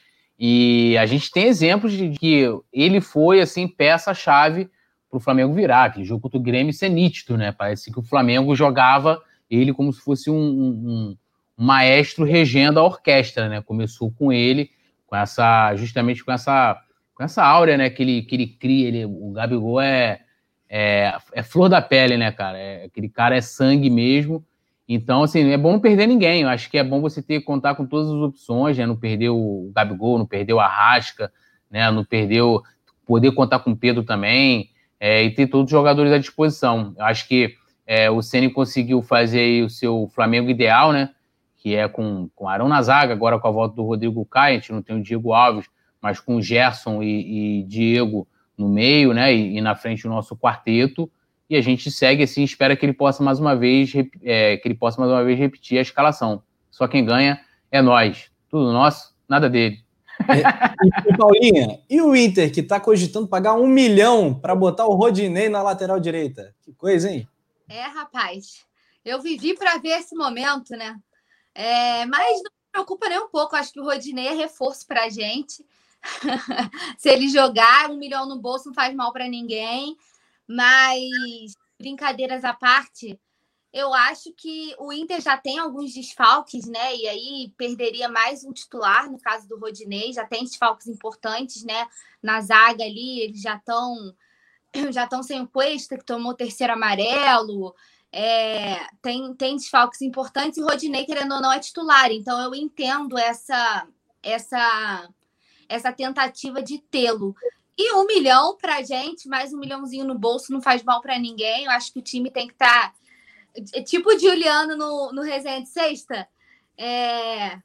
E a gente tem exemplos de que ele foi assim peça-chave para o Flamengo virar. Aquele jogo contra o Grêmio ser nítido, né? Parece que o Flamengo jogava ele como se fosse um, um maestro regendo a orquestra, né? Começou com ele, com essa, justamente com essa, com essa áurea, né? Que ele, que ele cria, ele, o Gabigol é, é, é flor da pele, né, cara? É, aquele cara é sangue mesmo. Então, assim, é bom não perder ninguém. Eu acho que é bom você ter contar com todas as opções, né? Não perder o Gabigol, não perder o Arrasca, né? Não perder o, poder contar com o Pedro também é, e ter todos os jogadores à disposição. Eu acho que é, o Ceni conseguiu fazer o seu Flamengo ideal, né? que é com, com Arão na zaga, agora com a volta do Rodrigo Caio, a gente não tem o Diego Alves, mas com Gerson e, e Diego no meio, né, e, e, na frente o nosso quarteto, e a gente segue assim, espera que ele possa mais uma vez, é, que ele possa mais uma vez repetir a escalação. Só quem ganha é nós. Tudo nosso, nada dele. E, e, Paulinha, e o Inter que está cogitando pagar um milhão para botar o Rodinei na lateral direita? Que coisa, hein? É, rapaz. Eu vivi para ver esse momento, né? É, mas não me preocupa nem um pouco. Acho que o Rodinei é reforço para a gente. Se ele jogar, um milhão no bolso não faz mal para ninguém. Mas, brincadeiras à parte, eu acho que o Inter já tem alguns desfalques, né? E aí perderia mais um titular, no caso do Rodinei, já tem desfalques importantes, né? Na zaga ali, eles já estão já estão sem o Cuesta, que tomou o terceiro amarelo. É, tem, tem desfalques importantes e o Rodinei, querendo ou não, é titular. Então eu entendo essa, essa, essa tentativa de tê-lo. E um milhão para gente, mais um milhãozinho no bolso não faz mal para ninguém. Eu acho que o time tem que estar. Tá, é tipo o Juliano no, no Resenha de Sexta. É,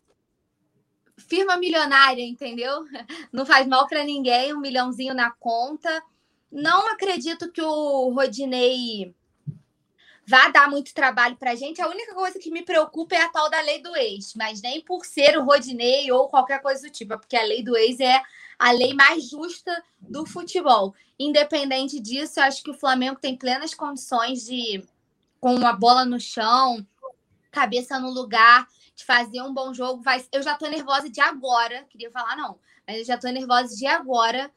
firma milionária, entendeu? Não faz mal para ninguém, um milhãozinho na conta. Não acredito que o Rodinei vai dar muito trabalho para a gente. A única coisa que me preocupa é a tal da lei do ex, mas nem por ser o Rodinei ou qualquer coisa do tipo, é porque a lei do ex é a lei mais justa do futebol. Independente disso, eu acho que o Flamengo tem plenas condições de, com a bola no chão, cabeça no lugar, de fazer um bom jogo. Vai... Eu já tô nervosa de agora, queria falar não, mas eu já tô nervosa de agora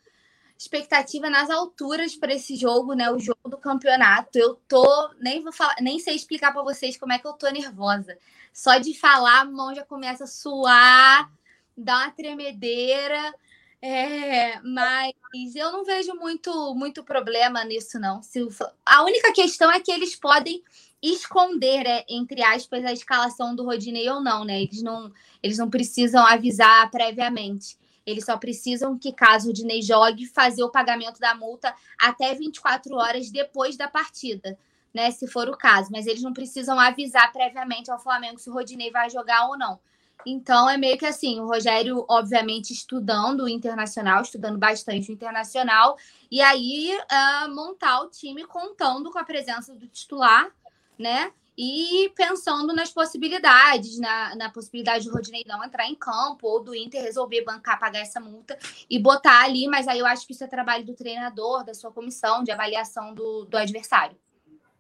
expectativa nas alturas para esse jogo, né? O jogo do campeonato. Eu tô, nem vou falar, nem sei explicar para vocês como é que eu tô nervosa. Só de falar, a mão já começa a suar, dá uma tremedeira. É, mas eu não vejo muito, muito problema nisso, não. Se o, a única questão é que eles podem esconder, é, entre aspas, a escalação do Rodinei ou não, né? Eles não, eles não precisam avisar previamente. Eles só precisam que, caso o Dinei jogue, fazer o pagamento da multa até 24 horas depois da partida, né? Se for o caso. Mas eles não precisam avisar previamente ao Flamengo se o Rodinei vai jogar ou não. Então é meio que assim, o Rogério, obviamente, estudando o internacional, estudando bastante o internacional, e aí uh, montar o time contando com a presença do titular, né? e pensando nas possibilidades, na, na possibilidade do Rodinei não entrar em campo ou do Inter resolver bancar, pagar essa multa e botar ali, mas aí eu acho que isso é trabalho do treinador, da sua comissão de avaliação do, do adversário.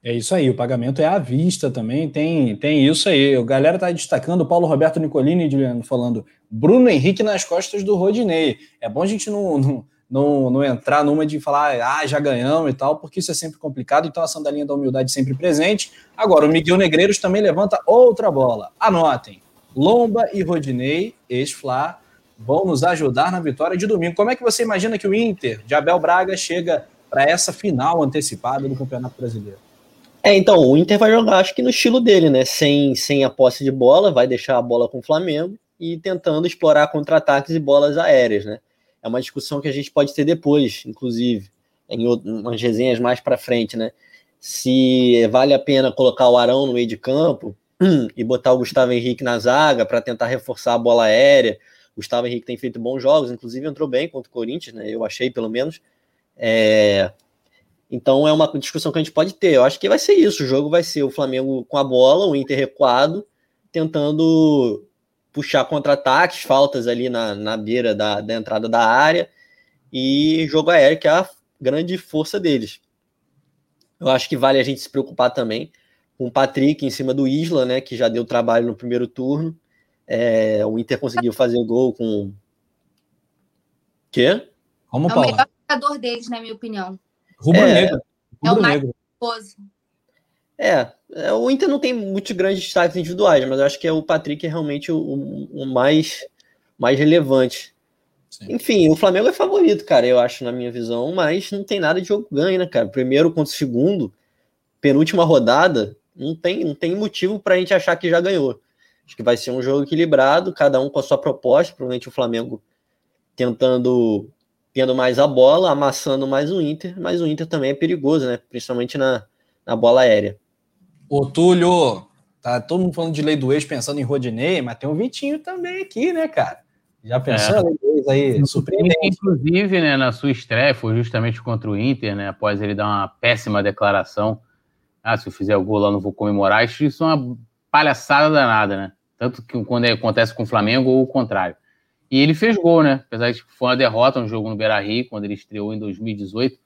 É isso aí, o pagamento é à vista também, tem, tem isso aí. O galera tá destacando o Paulo Roberto Nicolini, falando Bruno Henrique nas costas do Rodinei. É bom a gente não, não não, não entrar numa de falar, ah, já ganhamos e tal, porque isso é sempre complicado, então a sandalinha da humildade sempre presente. Agora, o Miguel Negreiros também levanta outra bola. Anotem, Lomba e Rodinei, ex-Flá, vão nos ajudar na vitória de domingo. Como é que você imagina que o Inter de Abel Braga chega para essa final antecipada do Campeonato Brasileiro? É, então, o Inter vai jogar, acho que no estilo dele, né? Sem, sem a posse de bola, vai deixar a bola com o Flamengo e tentando explorar contra-ataques e bolas aéreas, né? é uma discussão que a gente pode ter depois, inclusive. em umas resenhas mais para frente, né? Se vale a pena colocar o Arão no meio de campo e botar o Gustavo Henrique na zaga para tentar reforçar a bola aérea. O Gustavo Henrique tem feito bons jogos, inclusive entrou bem contra o Corinthians, né? Eu achei, pelo menos. É... Então é uma discussão que a gente pode ter. Eu acho que vai ser isso. O jogo vai ser o Flamengo com a bola, o Inter recuado, tentando puxar contra-ataques, faltas ali na, na beira da, da entrada da área e jogo aéreo, que é a grande força deles. Eu acho que vale a gente se preocupar também com o Patrick em cima do Isla, né, que já deu trabalho no primeiro turno. É, o Inter conseguiu fazer o gol com. Quê? Como, é o melhor jogador deles, na minha opinião. Rubro-negro. É, é o mais famoso. É, é, o Inter não tem muitos grandes destaques individuais, mas eu acho que é o Patrick é realmente o, o mais, mais relevante. Sim. Enfim, o Flamengo é favorito, cara, eu acho, na minha visão, mas não tem nada de jogo ganho, né, cara? Primeiro contra o segundo, penúltima rodada, não tem, não tem motivo para a gente achar que já ganhou. Acho que vai ser um jogo equilibrado, cada um com a sua proposta, provavelmente o Flamengo tentando tendo mais a bola, amassando mais o Inter, mas o Inter também é perigoso, né? Principalmente na, na bola aérea. Ô, Túlio, tá todo mundo falando de lei do ex, pensando em Rodinei, mas tem um Vitinho também aqui, né, cara? Já pensou é. lei do ex aí? Surpreendente. Inclusive, né, na sua estreia, foi justamente contra o Inter, né, após ele dar uma péssima declaração. Ah, se eu fizer o gol lá, não vou comemorar. Isso é uma palhaçada danada, né? Tanto que quando acontece com o Flamengo ou o contrário. E ele fez gol, né? Apesar de que foi uma derrota, um jogo no Beira-Rio, quando ele estreou em 2018.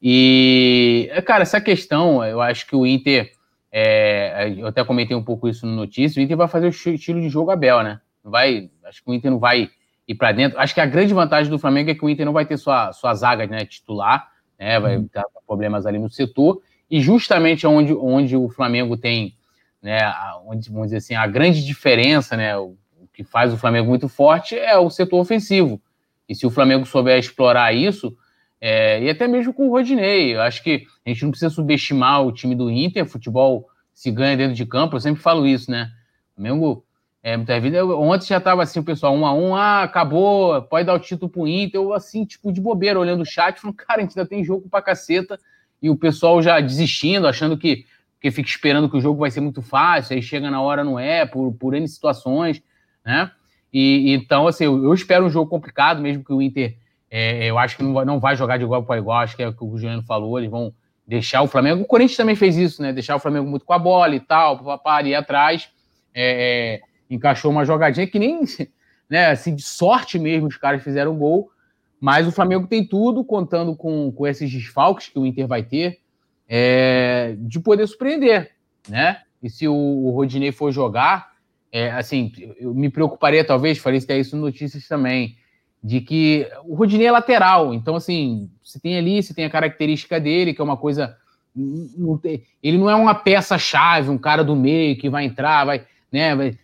E, cara, essa questão, eu acho que o Inter é, eu até comentei um pouco isso no notícia. O Inter vai fazer o estilo de jogo Abel, né? Vai, acho que o Inter não vai ir para dentro. Acho que a grande vantagem do Flamengo é que o Inter não vai ter sua, sua zaga né, titular, né? Vai uhum. ter problemas ali no setor. E justamente onde, onde o Flamengo tem, né, onde, vamos dizer assim, a grande diferença, né, o que faz o Flamengo muito forte é o setor ofensivo. E se o Flamengo souber explorar isso, é, e até mesmo com o Rodinei. Eu acho que a gente não precisa subestimar o time do Inter. Futebol se ganha dentro de campo. Eu sempre falo isso, né? O Flamengo, é, muitas vezes, eu, ontem já estava assim, o pessoal, um a um, ah, acabou, pode dar o título pro Inter. Eu, assim, tipo, de bobeira, olhando o chat, falando, cara, a gente ainda tem jogo pra caceta. E o pessoal já desistindo, achando que, que fica esperando que o jogo vai ser muito fácil, aí chega na hora, não é, por, por N situações, né? E, então, assim, eu, eu espero um jogo complicado, mesmo que o Inter é, eu acho que não vai, não vai jogar de igual para igual, acho que é o que o Juliano falou, eles vão deixar o Flamengo. O Corinthians também fez isso, né? Deixar o Flamengo muito com a bola e tal, para ir atrás. É, é, encaixou uma jogadinha que nem, né, assim, de sorte mesmo, os caras fizeram gol. Mas o Flamengo tem tudo, contando com, com esses desfalques que o Inter vai ter, é, de poder surpreender, né? E se o, o Rodinei for jogar, é, assim, eu me preocuparia, talvez, faria isso no Notícias também de que o Rodinei é lateral, então assim, você tem ali, você tem a característica dele, que é uma coisa. Não tem, ele não é uma peça-chave, um cara do meio que vai entrar, vai. Né, vai,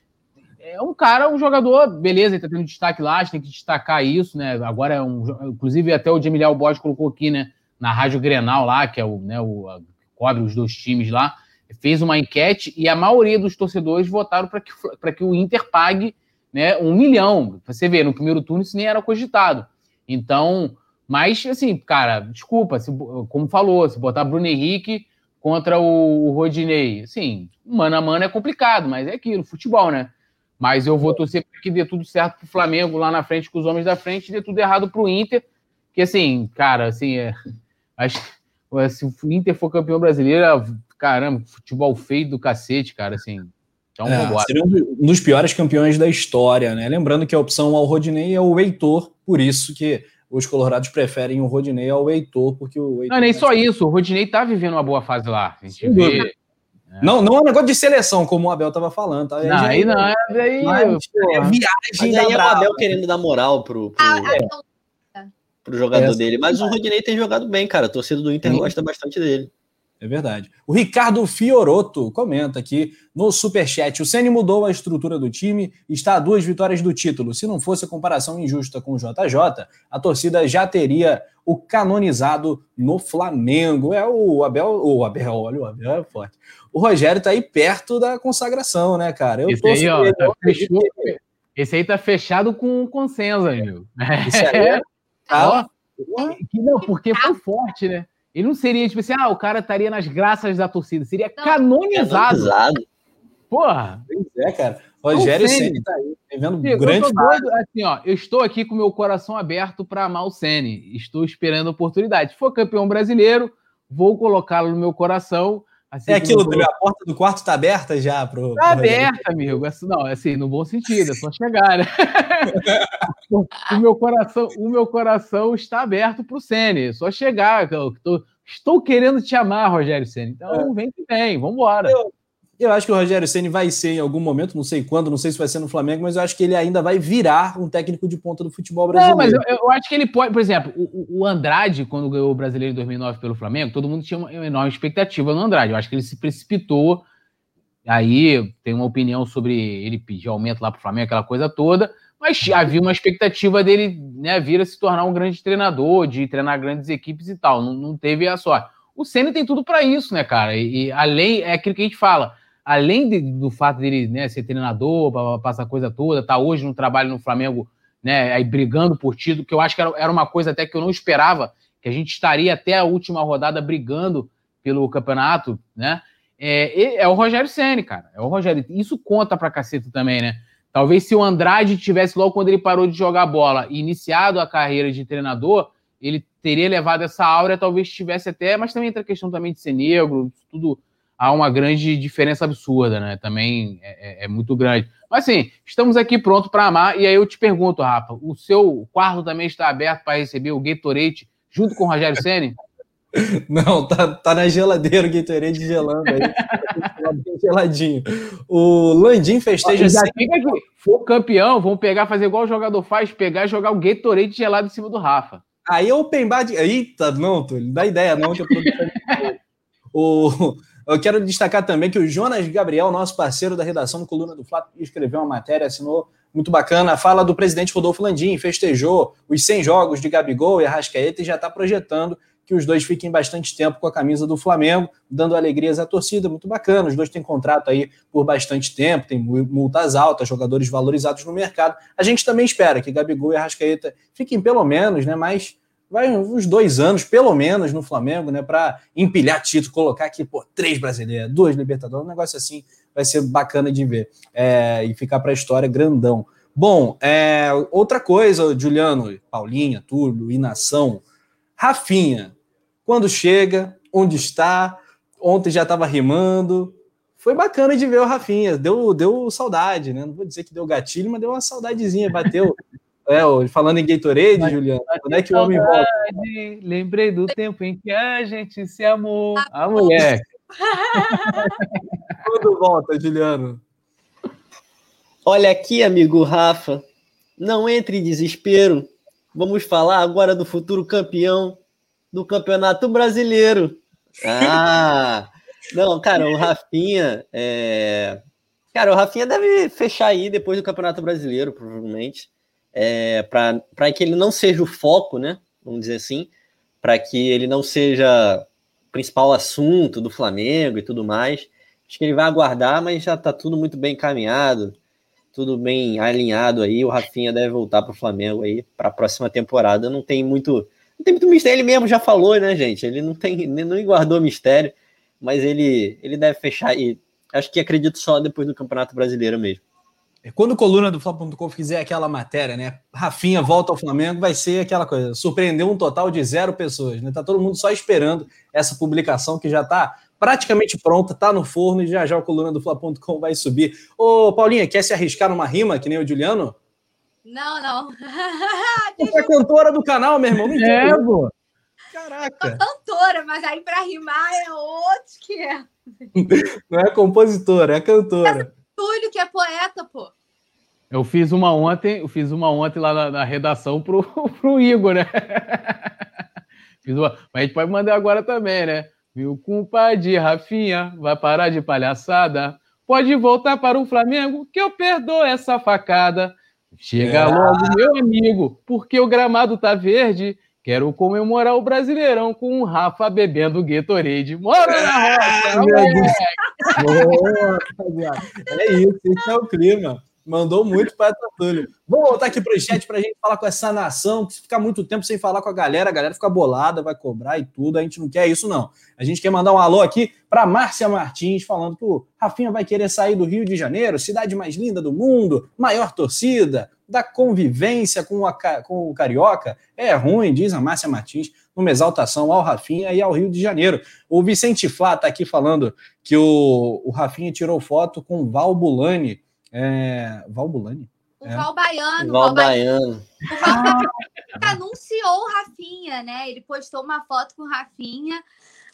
é um cara, um jogador, beleza, ele tá tendo destaque lá, a gente tem que destacar isso, né? Agora, é um, inclusive, até o Jamiliel Bode colocou aqui, né? Na Rádio Grenal lá, que é o, né, o a, cobre os dois times lá, fez uma enquete e a maioria dos torcedores votaram para que, que o Inter pague né, um milhão. Você vê, no primeiro turno isso nem era cogitado. Então, mas assim, cara, desculpa, se, como falou, se botar Bruno Henrique contra o, o Rodinei, assim, mano a mano é complicado, mas é aquilo, futebol, né? Mas eu vou torcer para que dê tudo certo pro Flamengo lá na frente com os homens da frente e dê tudo errado pro Inter, que assim, cara, assim, é, acho se o Inter for campeão brasileiro, caramba, futebol feio do cacete, cara, assim, então, é, seria um dos piores campeões da história, né? Lembrando que a opção ao Rodinei é o Heitor, por isso que os colorados preferem o Rodinei ao Heitor, porque o Heitor Não, nem é só isso, o Rodinei tá vivendo uma boa fase lá. A gente vê. É. Não, não é um negócio de seleção, como o Abel tava falando, tá? Não, aí não, é, aí, mas, é viagem mas aí é o Abel querendo dar moral pro, pro, ah, é. pro jogador é. dele. Mas o Rodinei tem jogado bem, cara. A torcida do Inter gosta bastante dele. É verdade. O Ricardo Fioroto comenta aqui no Superchat: o Ceni mudou a estrutura do time, está a duas vitórias do título. Se não fosse a comparação injusta com o JJ, a torcida já teria o canonizado no Flamengo. É o Abel, o Abel, olha, o Abel é forte. O Rogério está aí perto da consagração, né, cara? Eu esse, aí, ó, tá fechou, esse aí tá fechado com consenso, amigo. Isso aí é. Tá, Que, não, porque foi forte, né? Ele não seria, tipo assim, ah, o cara estaria nas graças da torcida. Seria canonizado. canonizado. Porra. Pois é, cara. Rogério Ceni tá aí, vendo grande doido, assim, ó, eu estou aqui com meu coração aberto para amar o Ceni. Estou esperando a oportunidade. Se for campeão brasileiro, vou colocá-lo no meu coração. Assim é aquilo, vou... a porta do quarto está aberta já pro. Tá aberta, amigo. Assim, não, assim, no bom sentido, é só chegar, né? o meu coração, o meu coração está aberto para o Ceni. É só chegar. Eu tô, estou querendo te amar, Rogério Ceni. Então, é. vem que vem, vamos embora. Eu eu acho que o Rogério Ceni vai ser em algum momento, não sei quando, não sei se vai ser no Flamengo, mas eu acho que ele ainda vai virar um técnico de ponta do futebol brasileiro. Não, mas eu, eu acho que ele pode, por exemplo, o, o, Andrade, quando ganhou o brasileiro em 2009 pelo Flamengo, todo mundo tinha uma enorme expectativa no Andrade. Eu acho que ele se precipitou. Aí tem uma opinião sobre ele pedir aumento lá para o Flamengo, aquela coisa toda, mas havia uma expectativa dele né, vir a se tornar um grande treinador, de treinar grandes equipes e tal. Não, não teve a sorte. O Ceni tem tudo para isso, né, cara? E, e além, é aquilo que a gente fala além de, do fato dele né, ser treinador, passar coisa toda, tá hoje no trabalho no Flamengo, né, aí brigando por título, que eu acho que era, era uma coisa até que eu não esperava, que a gente estaria até a última rodada brigando pelo campeonato, né? É, é o Rogério Ceni, cara. É o Rogério. Isso conta pra caceta também, né? Talvez se o Andrade tivesse logo quando ele parou de jogar bola e iniciado a carreira de treinador, ele teria levado essa áurea, talvez tivesse até, mas também entra a questão também de ser negro, tudo há uma grande diferença absurda, né? Também é, é, é muito grande. Mas assim, estamos aqui pronto para amar. E aí eu te pergunto, Rafa, o seu quarto também está aberto para receber o Gatorade junto com o Rogério Ceni? Não, tá, tá na geladeira o Gatorade gelando aí. Tá geladinho. O Landim festeja já. Fica aqui. For campeão, vamos pegar, fazer igual o jogador faz, pegar e jogar o Gatorade gelado em cima do Rafa. Aí é open bar de... Eita, não, Túlio, não dá ideia não que a produção... o... Eu quero destacar também que o Jonas Gabriel, nosso parceiro da redação do Coluna do Flá, escreveu uma matéria, assinou muito bacana. Fala do presidente Rodolfo Landim, festejou os 100 jogos de Gabigol e Arrascaeta e já está projetando que os dois fiquem bastante tempo com a camisa do Flamengo, dando alegrias à torcida. Muito bacana. Os dois têm contrato aí por bastante tempo, tem multas altas, jogadores valorizados no mercado. A gente também espera que Gabigol e Arrascaeta fiquem pelo menos, né, mais vai uns dois anos, pelo menos, no Flamengo, né? Para empilhar título, colocar aqui, pô, três brasileiras, duas Libertadores, um negócio assim vai ser bacana de ver. É, e ficar para a história grandão. Bom, é, outra coisa, Juliano, Paulinha, Túlio, Inação, Rafinha, quando chega, onde está? Ontem já estava rimando. Foi bacana de ver o Rafinha, deu, deu saudade, né? Não vou dizer que deu gatilho, mas deu uma saudadezinha, bateu é, falando em Gatorade, mas, Juliano, quando é que o homem volta? Lembrei do tempo em que a gente se amou. A mulher. Quando volta, Juliano? Olha aqui, amigo Rafa, não entre em desespero. Vamos falar agora do futuro campeão do Campeonato Brasileiro. Ah, não, cara, o Rafinha, é... cara, o Rafinha deve fechar aí depois do Campeonato Brasileiro, provavelmente é, para que ele não seja o foco, né? Vamos dizer assim, para que ele não seja o principal assunto do Flamengo e tudo mais. Acho que ele vai aguardar, mas já está tudo muito bem encaminhado, tudo bem alinhado aí. O Rafinha deve voltar para o Flamengo aí para a próxima temporada. Não tem muito, não tem muito mistério. Ele mesmo já falou, né, gente? Ele não tem, não guardou mistério, mas ele, ele deve fechar aí. Acho que acredito só depois do Campeonato Brasileiro mesmo. É, quando o coluna do Fla.com fizer aquela matéria, né? Rafinha volta ao Flamengo, vai ser aquela coisa, surpreendeu um total de zero pessoas, né? Tá todo mundo só esperando essa publicação que já tá praticamente pronta, tá no forno e já já o coluna do Fla.com vai subir. Ô, Paulinha, quer se arriscar numa rima, que nem o Juliano? Não, não. Você é cantora do canal, meu irmão. Não é, pô. Caraca. cantora, mas aí para rimar é outro que é. Não é compositora, é cantora. Túlio, que é poeta, pô. Eu fiz uma ontem, eu fiz uma ontem lá na, na redação pro, pro Igor, né? fiz uma, mas a gente pode mandar agora também, né? Meu compadre Rafinha vai parar de palhaçada. Pode voltar para o Flamengo que eu perdoo essa facada. Chega é. logo, meu amigo, porque o gramado tá verde Quero comemorar o Brasileirão com o Rafa bebendo Gatorade. Mora na roça! é isso, esse é o clima. Mandou muito para Túlio. Vamos voltar aqui para o chat para a gente falar com essa nação, que se ficar muito tempo sem falar com a galera, a galera fica bolada, vai cobrar e tudo. A gente não quer isso, não. A gente quer mandar um alô aqui para Márcia Martins, falando que o Rafinha vai querer sair do Rio de Janeiro, cidade mais linda do mundo, maior torcida, da convivência com, a, com o Carioca. É ruim, diz a Márcia Martins, numa exaltação ao Rafinha e ao Rio de Janeiro. O Vicente Flá está aqui falando que o, o Rafinha tirou foto com o Val Bulani é... Valbulani? O é. Val Baiano. Val Baiano. O Val ah. anunciou o Rafinha, né? Ele postou uma foto com o Rafinha,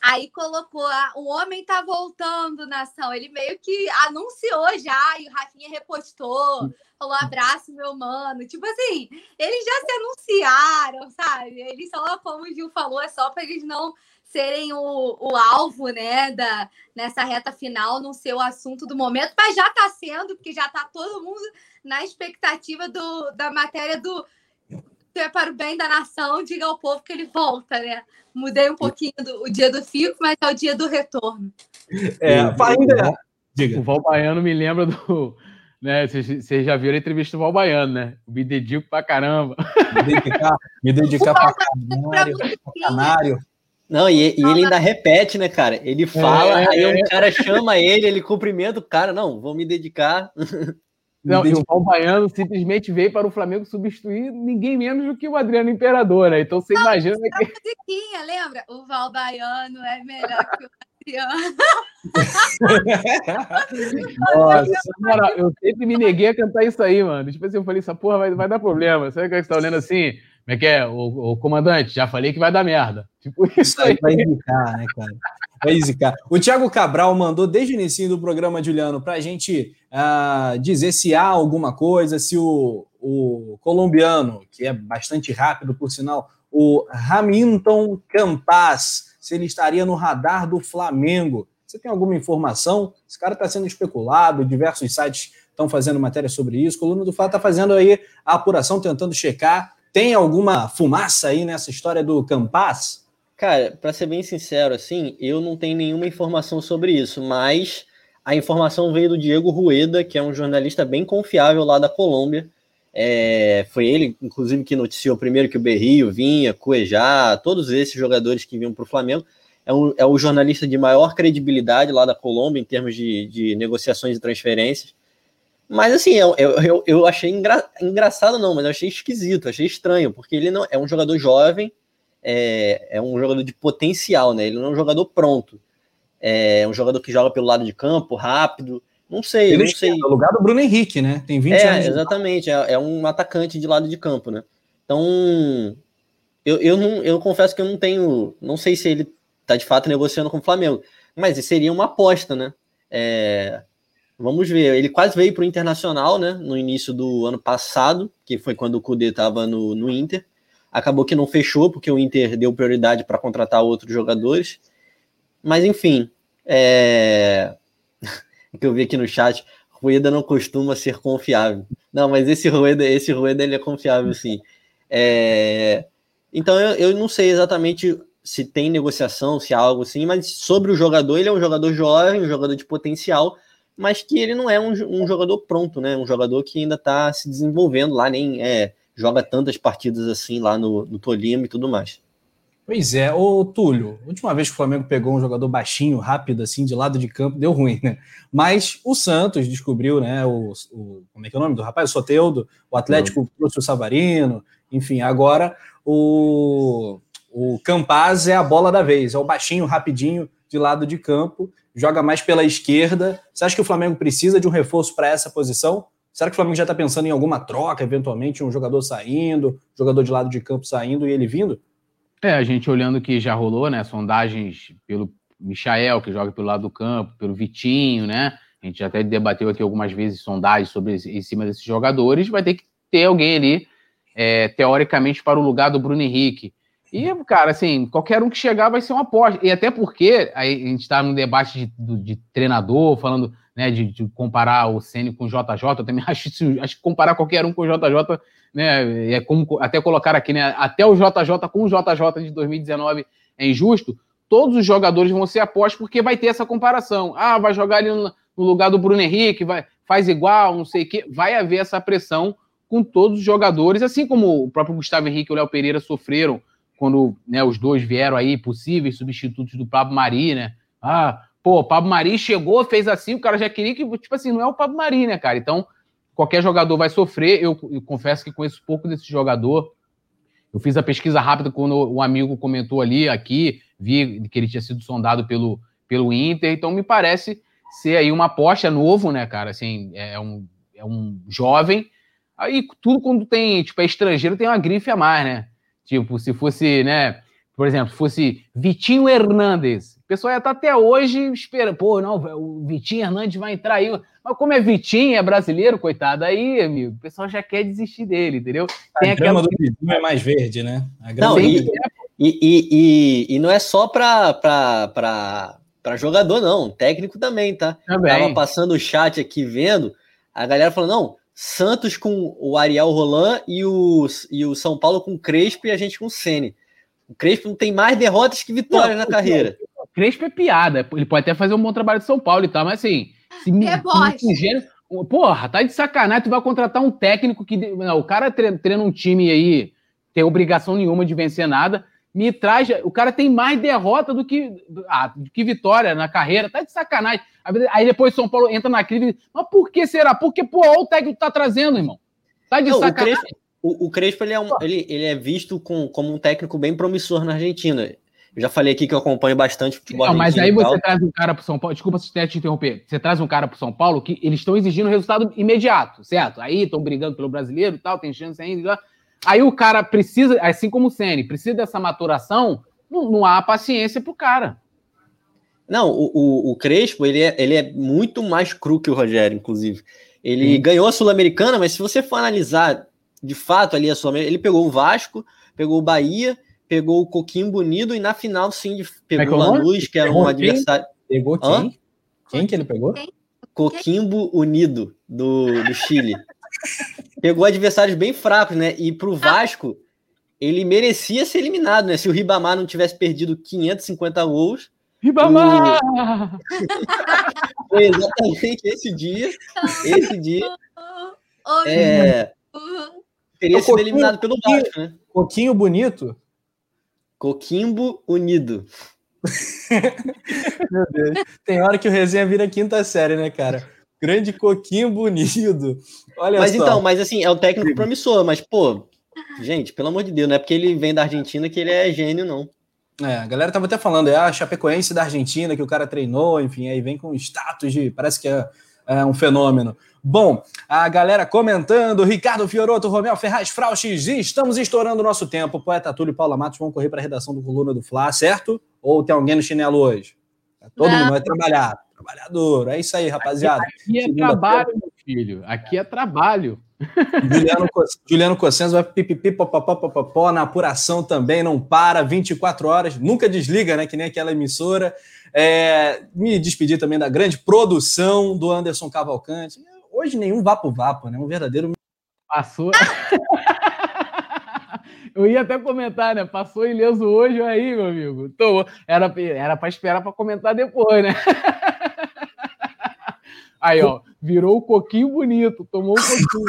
aí colocou a, o homem tá voltando, nação. Ele meio que anunciou já, e o Rafinha repostou, falou abraço, meu mano. Tipo assim, eles já se anunciaram, sabe? Eles só, como o Gil falou, é só para eles não serem o, o alvo, né, da, nessa reta final, não ser o assunto do momento, mas já está sendo, porque já está todo mundo na expectativa do, da matéria do é para o bem da nação, diga ao povo que ele volta, né? Mudei um pouquinho do, o dia do fico, mas é o dia do retorno. É, ainda. Diga. O Val Baiano me lembra do. Né, vocês já viram a entrevista do Val Baiano, né? Me dedico pra caramba. Me dedicar, me dedicar pra canário, pra canário. Não, e, e, ele ainda repete, né, cara? Ele fala, é, aí um cara chama ele, ele cumprimenta o cara, não, vou me dedicar. Não, e o Val Baiano simplesmente veio para o Flamengo substituir ninguém menos do que o Adriano Imperador, né? Então você não, imagina que. Musiquinha, lembra? O Val Baiano é melhor que o Adriano. Nossa, cara, eu sempre me neguei a cantar isso aí, mano. Tipo assim, eu falei, essa porra vai, vai dar problema. Sabe o que você tá olhando assim? Como é que é? O, o, comandante, já falei que vai dar merda. Tipo isso aí. Vai zicar, né, cara? O Thiago Cabral mandou desde o início do programa, Juliano, para a gente uh, dizer se há alguma coisa, se o, o colombiano, que é bastante rápido, por sinal, o Hamilton Campas, se ele estaria no radar do Flamengo. Você tem alguma informação? Esse cara está sendo especulado, diversos sites estão fazendo matéria sobre isso. O Coluna do Fla está fazendo aí a apuração, tentando checar. Tem alguma fumaça aí nessa história do Campas? Cara, para ser bem sincero, assim, eu não tenho nenhuma informação sobre isso, mas a informação veio do Diego Rueda, que é um jornalista bem confiável lá da Colômbia. É, foi ele, inclusive, que noticiou primeiro que o Berrio vinha, Cuejá, todos esses jogadores que vinham para o Flamengo. É, um, é o jornalista de maior credibilidade lá da Colômbia em termos de, de negociações e transferências. Mas assim, eu, eu, eu achei engra, engraçado, não, mas eu achei esquisito, achei estranho, porque ele não é um jogador jovem, é, é um jogador de potencial, né? Ele não é um jogador pronto. É um jogador que joga pelo lado de campo, rápido. Não sei, ele não sei. É o lugar do Bruno Henrique, né? Tem 20 é, anos. Exatamente, é, é, um atacante de lado de campo, né? Então, eu, eu, não, eu confesso que eu não tenho. Não sei se ele tá de fato negociando com o Flamengo, mas seria uma aposta, né? É, Vamos ver. Ele quase veio para o Internacional, né? No início do ano passado, que foi quando o Kudê estava no, no Inter. Acabou que não fechou, porque o Inter deu prioridade para contratar outros jogadores. Mas, enfim. É... que eu vi aqui no chat. Rueda não costuma ser confiável. Não, mas esse Rueda, esse Rueda ele é confiável, sim. É... Então eu, eu não sei exatamente se tem negociação, se há algo assim, mas sobre o jogador, ele é um jogador jovem, um jogador de potencial, mas que ele não é um, um jogador pronto, né? Um jogador que ainda está se desenvolvendo lá, nem é, joga tantas partidas assim lá no, no Tolima e tudo mais. Pois é, ô Túlio, última vez que o Flamengo pegou um jogador baixinho, rápido, assim, de lado de campo, deu ruim, né? Mas o Santos descobriu, né? O, o como é que é o nome do rapaz? O Soteudo, o Atlético Não. trouxe o Savarino, enfim, agora o, o Campaz é a bola da vez, é o baixinho, rapidinho, de lado de campo joga mais pela esquerda. Você acha que o Flamengo precisa de um reforço para essa posição? Será que o Flamengo já está pensando em alguma troca, eventualmente, um jogador saindo, jogador de lado de campo saindo e ele vindo? É, a gente olhando que já rolou, né? Sondagens pelo Michael, que joga pelo lado do campo, pelo Vitinho, né? A gente até debateu aqui algumas vezes sondagens sobre em cima desses jogadores. Vai ter que ter alguém ali, é, teoricamente, para o lugar do Bruno Henrique. E, cara, assim, qualquer um que chegar vai ser uma aposta. E até porque a gente está no debate de, de, treinador, falando né, de, de comparar o Ceni com o JJ. Eu também acho, acho que comparar qualquer um com o JJ, né, é como até colocar aqui, né, até o JJ com o JJ de 2019 é injusto. Todos os jogadores vão ser apostos porque vai ter essa comparação. Ah, vai jogar ali no, no lugar do Bruno Henrique, vai, faz igual, não sei o quê. Vai haver essa pressão com todos os jogadores, assim como o próprio Gustavo Henrique e o Léo Pereira sofreram quando né, os dois vieram aí, possíveis substitutos do Pablo Mari, né? Ah, pô, o Pablo Mari chegou, fez assim, o cara já queria que, tipo assim, não é o Pablo Mari, né, cara? Então, qualquer jogador vai sofrer. Eu, eu confesso que conheço pouco desse jogador. Eu fiz a pesquisa rápida quando o amigo comentou ali, aqui, vi que ele tinha sido sondado pelo, pelo Inter, então me parece ser aí uma aposta novo, né, cara? Assim, é um, é um jovem. Aí tudo quando tem, tipo, é estrangeiro tem uma grife a mais, né? Tipo, se fosse, né, por exemplo, se fosse Vitinho Hernandes, pessoal ia estar até hoje esperando, pô, não, o Vitinho Hernandes vai entrar aí. Mas como é Vitinho, é brasileiro, coitado, aí, amigo, o pessoal já quer desistir dele, entendeu? Tem a grama aquela... do Vitinho é mais verde, né? não, e, e, e, e, não é só para para jogador, não. Técnico também, tá? Também. Tava passando o chat aqui vendo, a galera falando, não, Santos com o Ariel Roland e o, e o São Paulo com o Crespo e a gente com o Sene. O Crespo não tem mais derrotas que vitórias não, na carreira. O Crespo é piada. Ele pode até fazer um bom trabalho de São Paulo e tal, mas assim. Se é me, Porra, tá de sacanagem. Tu vai contratar um técnico que. Não, o cara treina, treina um time aí, tem obrigação nenhuma de vencer nada me traz. O cara tem mais derrota do que, ah, do que vitória na carreira. Tá de sacanagem. Aí depois São Paulo entra na crise. Mas por que será? Porque, pô, olha o técnico que tá trazendo, irmão. Tá de Não, sacanagem. O Crespo, o, o Crespo ele, é um, ele, ele é visto com, como um técnico bem promissor na Argentina. Eu já falei aqui que eu acompanho bastante futebol Não, mas aí você traz um cara pro São Paulo. Desculpa se te interromper. Você traz um cara pro São Paulo que eles estão exigindo resultado imediato, certo? Aí estão brigando pelo brasileiro e tal, tem chance ainda. Aí o cara precisa, assim como o Ceni, precisa dessa maturação, não, não há paciência pro cara. Não, o, o, o, Crespo, ele é, ele é muito mais cru que o Rogério, inclusive. Ele ganhou a Sul-Americana, mas se você for analisar de fato ali a sul ele pegou o Vasco, pegou o Bahia, pegou o Coquinho Bonito e na final, sim, pegou o Lanús, que era um adversário. Pegou quem? Hã? Quem que ele pegou? Coquimbo Unido, do, do Chile. pegou adversários bem fracos, né? E pro Vasco, ele merecia ser eliminado, né? Se o Ribamar não tivesse perdido 550 gols. Ribamar! O... Foi exatamente esse dia. Esse dia. é... Teria é sido eliminado pelo Vasco, né? Coquinho bonito. Coquimbo Unido. Meu Deus. Tem hora que o resenha vira quinta série, né, cara? Grande coquinho bonito. Olha mas só. então, mas assim, é um técnico promissor, mas, pô, gente, pelo amor de Deus, não é porque ele vem da Argentina que ele é gênio, não. É, a galera tava até falando, é a Chapecoense da Argentina que o cara treinou, enfim, aí vem com status de. Parece que é, é um fenômeno. Bom, a galera comentando, Ricardo Fioroto, Romel Ferraz, Frauches, estamos estourando o nosso tempo. Poeta Túlio e Paula Matos vão correr para a redação do Coluna do Fla, certo? Ou tem alguém no chinelo hoje? Todo Não. mundo vai trabalhar. Trabalhador. É isso aí, rapaziada. Aqui, aqui é trabalho, meu filho. Aqui é trabalho. Juliano, Juliano Cossenzo vai pipipi, popopó, popopó, na apuração também, não para, 24 horas, nunca desliga, né? Que nem aquela emissora. É, me despedir também da grande produção do Anderson Cavalcante. Hoje nenhum vapo-vapo, né? Um verdadeiro. Passou. Eu ia até comentar, né? Passou ileso hoje aí, meu amigo. Tô, era era para esperar para comentar depois, né? Aí, ó, virou o coquinho bonito, tomou um coquinho.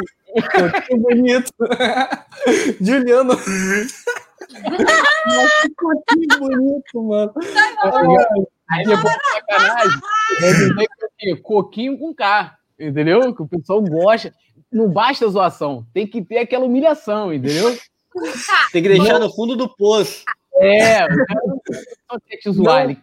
coquinho bonito. Juliano. Nossa, que coquinho bonito, mano. Aí depois sacanagem, coquinho com K, entendeu? Que o pessoal gosta. Não basta a zoação, tem que ter aquela humilhação, entendeu? Tem que deixar no fundo do poço. É, não quer te zoar, ele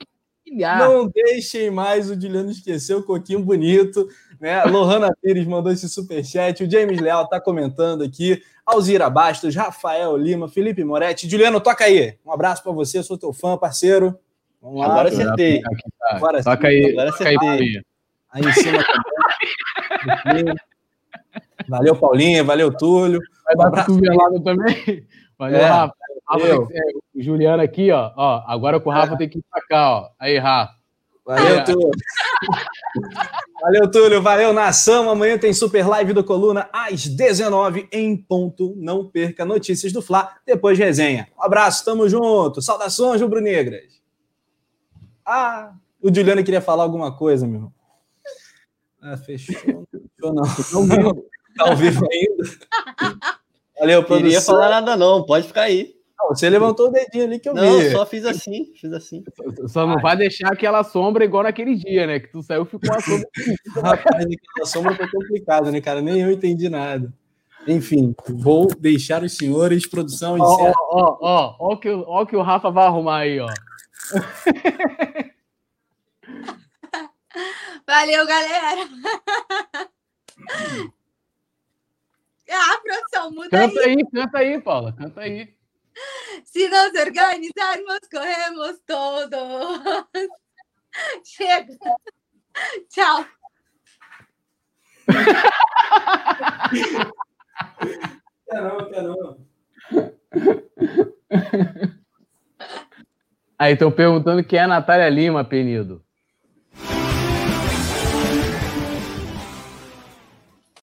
não deixem mais o Juliano esquecer o coquinho bonito. Né? A Lohana Pires mandou esse superchat. O James Leal está comentando aqui. Alzira Bastos, Rafael Lima, Felipe Moretti. Juliano, toca aí. Um abraço para você, sou teu fã, parceiro. Vamos lá. Agora acertei. Agora toca aí. Agora acertei. Aí, aí em cima também. Valeu, Paulinha. Valeu, Túlio. Vai dar um abraço também. Valeu, é. Rafa. Rafa o Juliano aqui, ó, ó. Agora com o Rafa é. tem que ir pra cá, ó. Aí, Rafa. Valeu, Túlio. Valeu, Túlio. Valeu, nação. Amanhã tem super live do Coluna às 19 em ponto. Não perca notícias do Fla. Depois resenha. Um abraço, tamo junto. Saudações, rubro-negras. Ah, o Juliano queria falar alguma coisa, meu irmão. Ah, fechou. Não fechou, não. Não, tá ao vivo ainda. Valeu, produção. Não queria falar nada, não. Pode ficar aí. Não, você levantou o dedinho ali que eu não, vi. Não, só fiz assim, fiz assim. Só não Ai. vai deixar aquela sombra igual naquele dia, né? Que tu saiu e ficou a sombra. Rapaz, aquela sombra foi complicada, né, cara? Nem eu entendi nada. Enfim, vou deixar os senhores, produção, encerra. Ó, ó, ó, ó, que, ó que o Rafa vai arrumar aí, ó. Valeu, galera! Ah, produção, muda canta aí. aí. Canta aí, Paula, canta aí. Se nos organizarmos, corremos todos. Chega. Tchau. Caramba, caramba. Aí estão perguntando quem é a Natália Lima, Penido.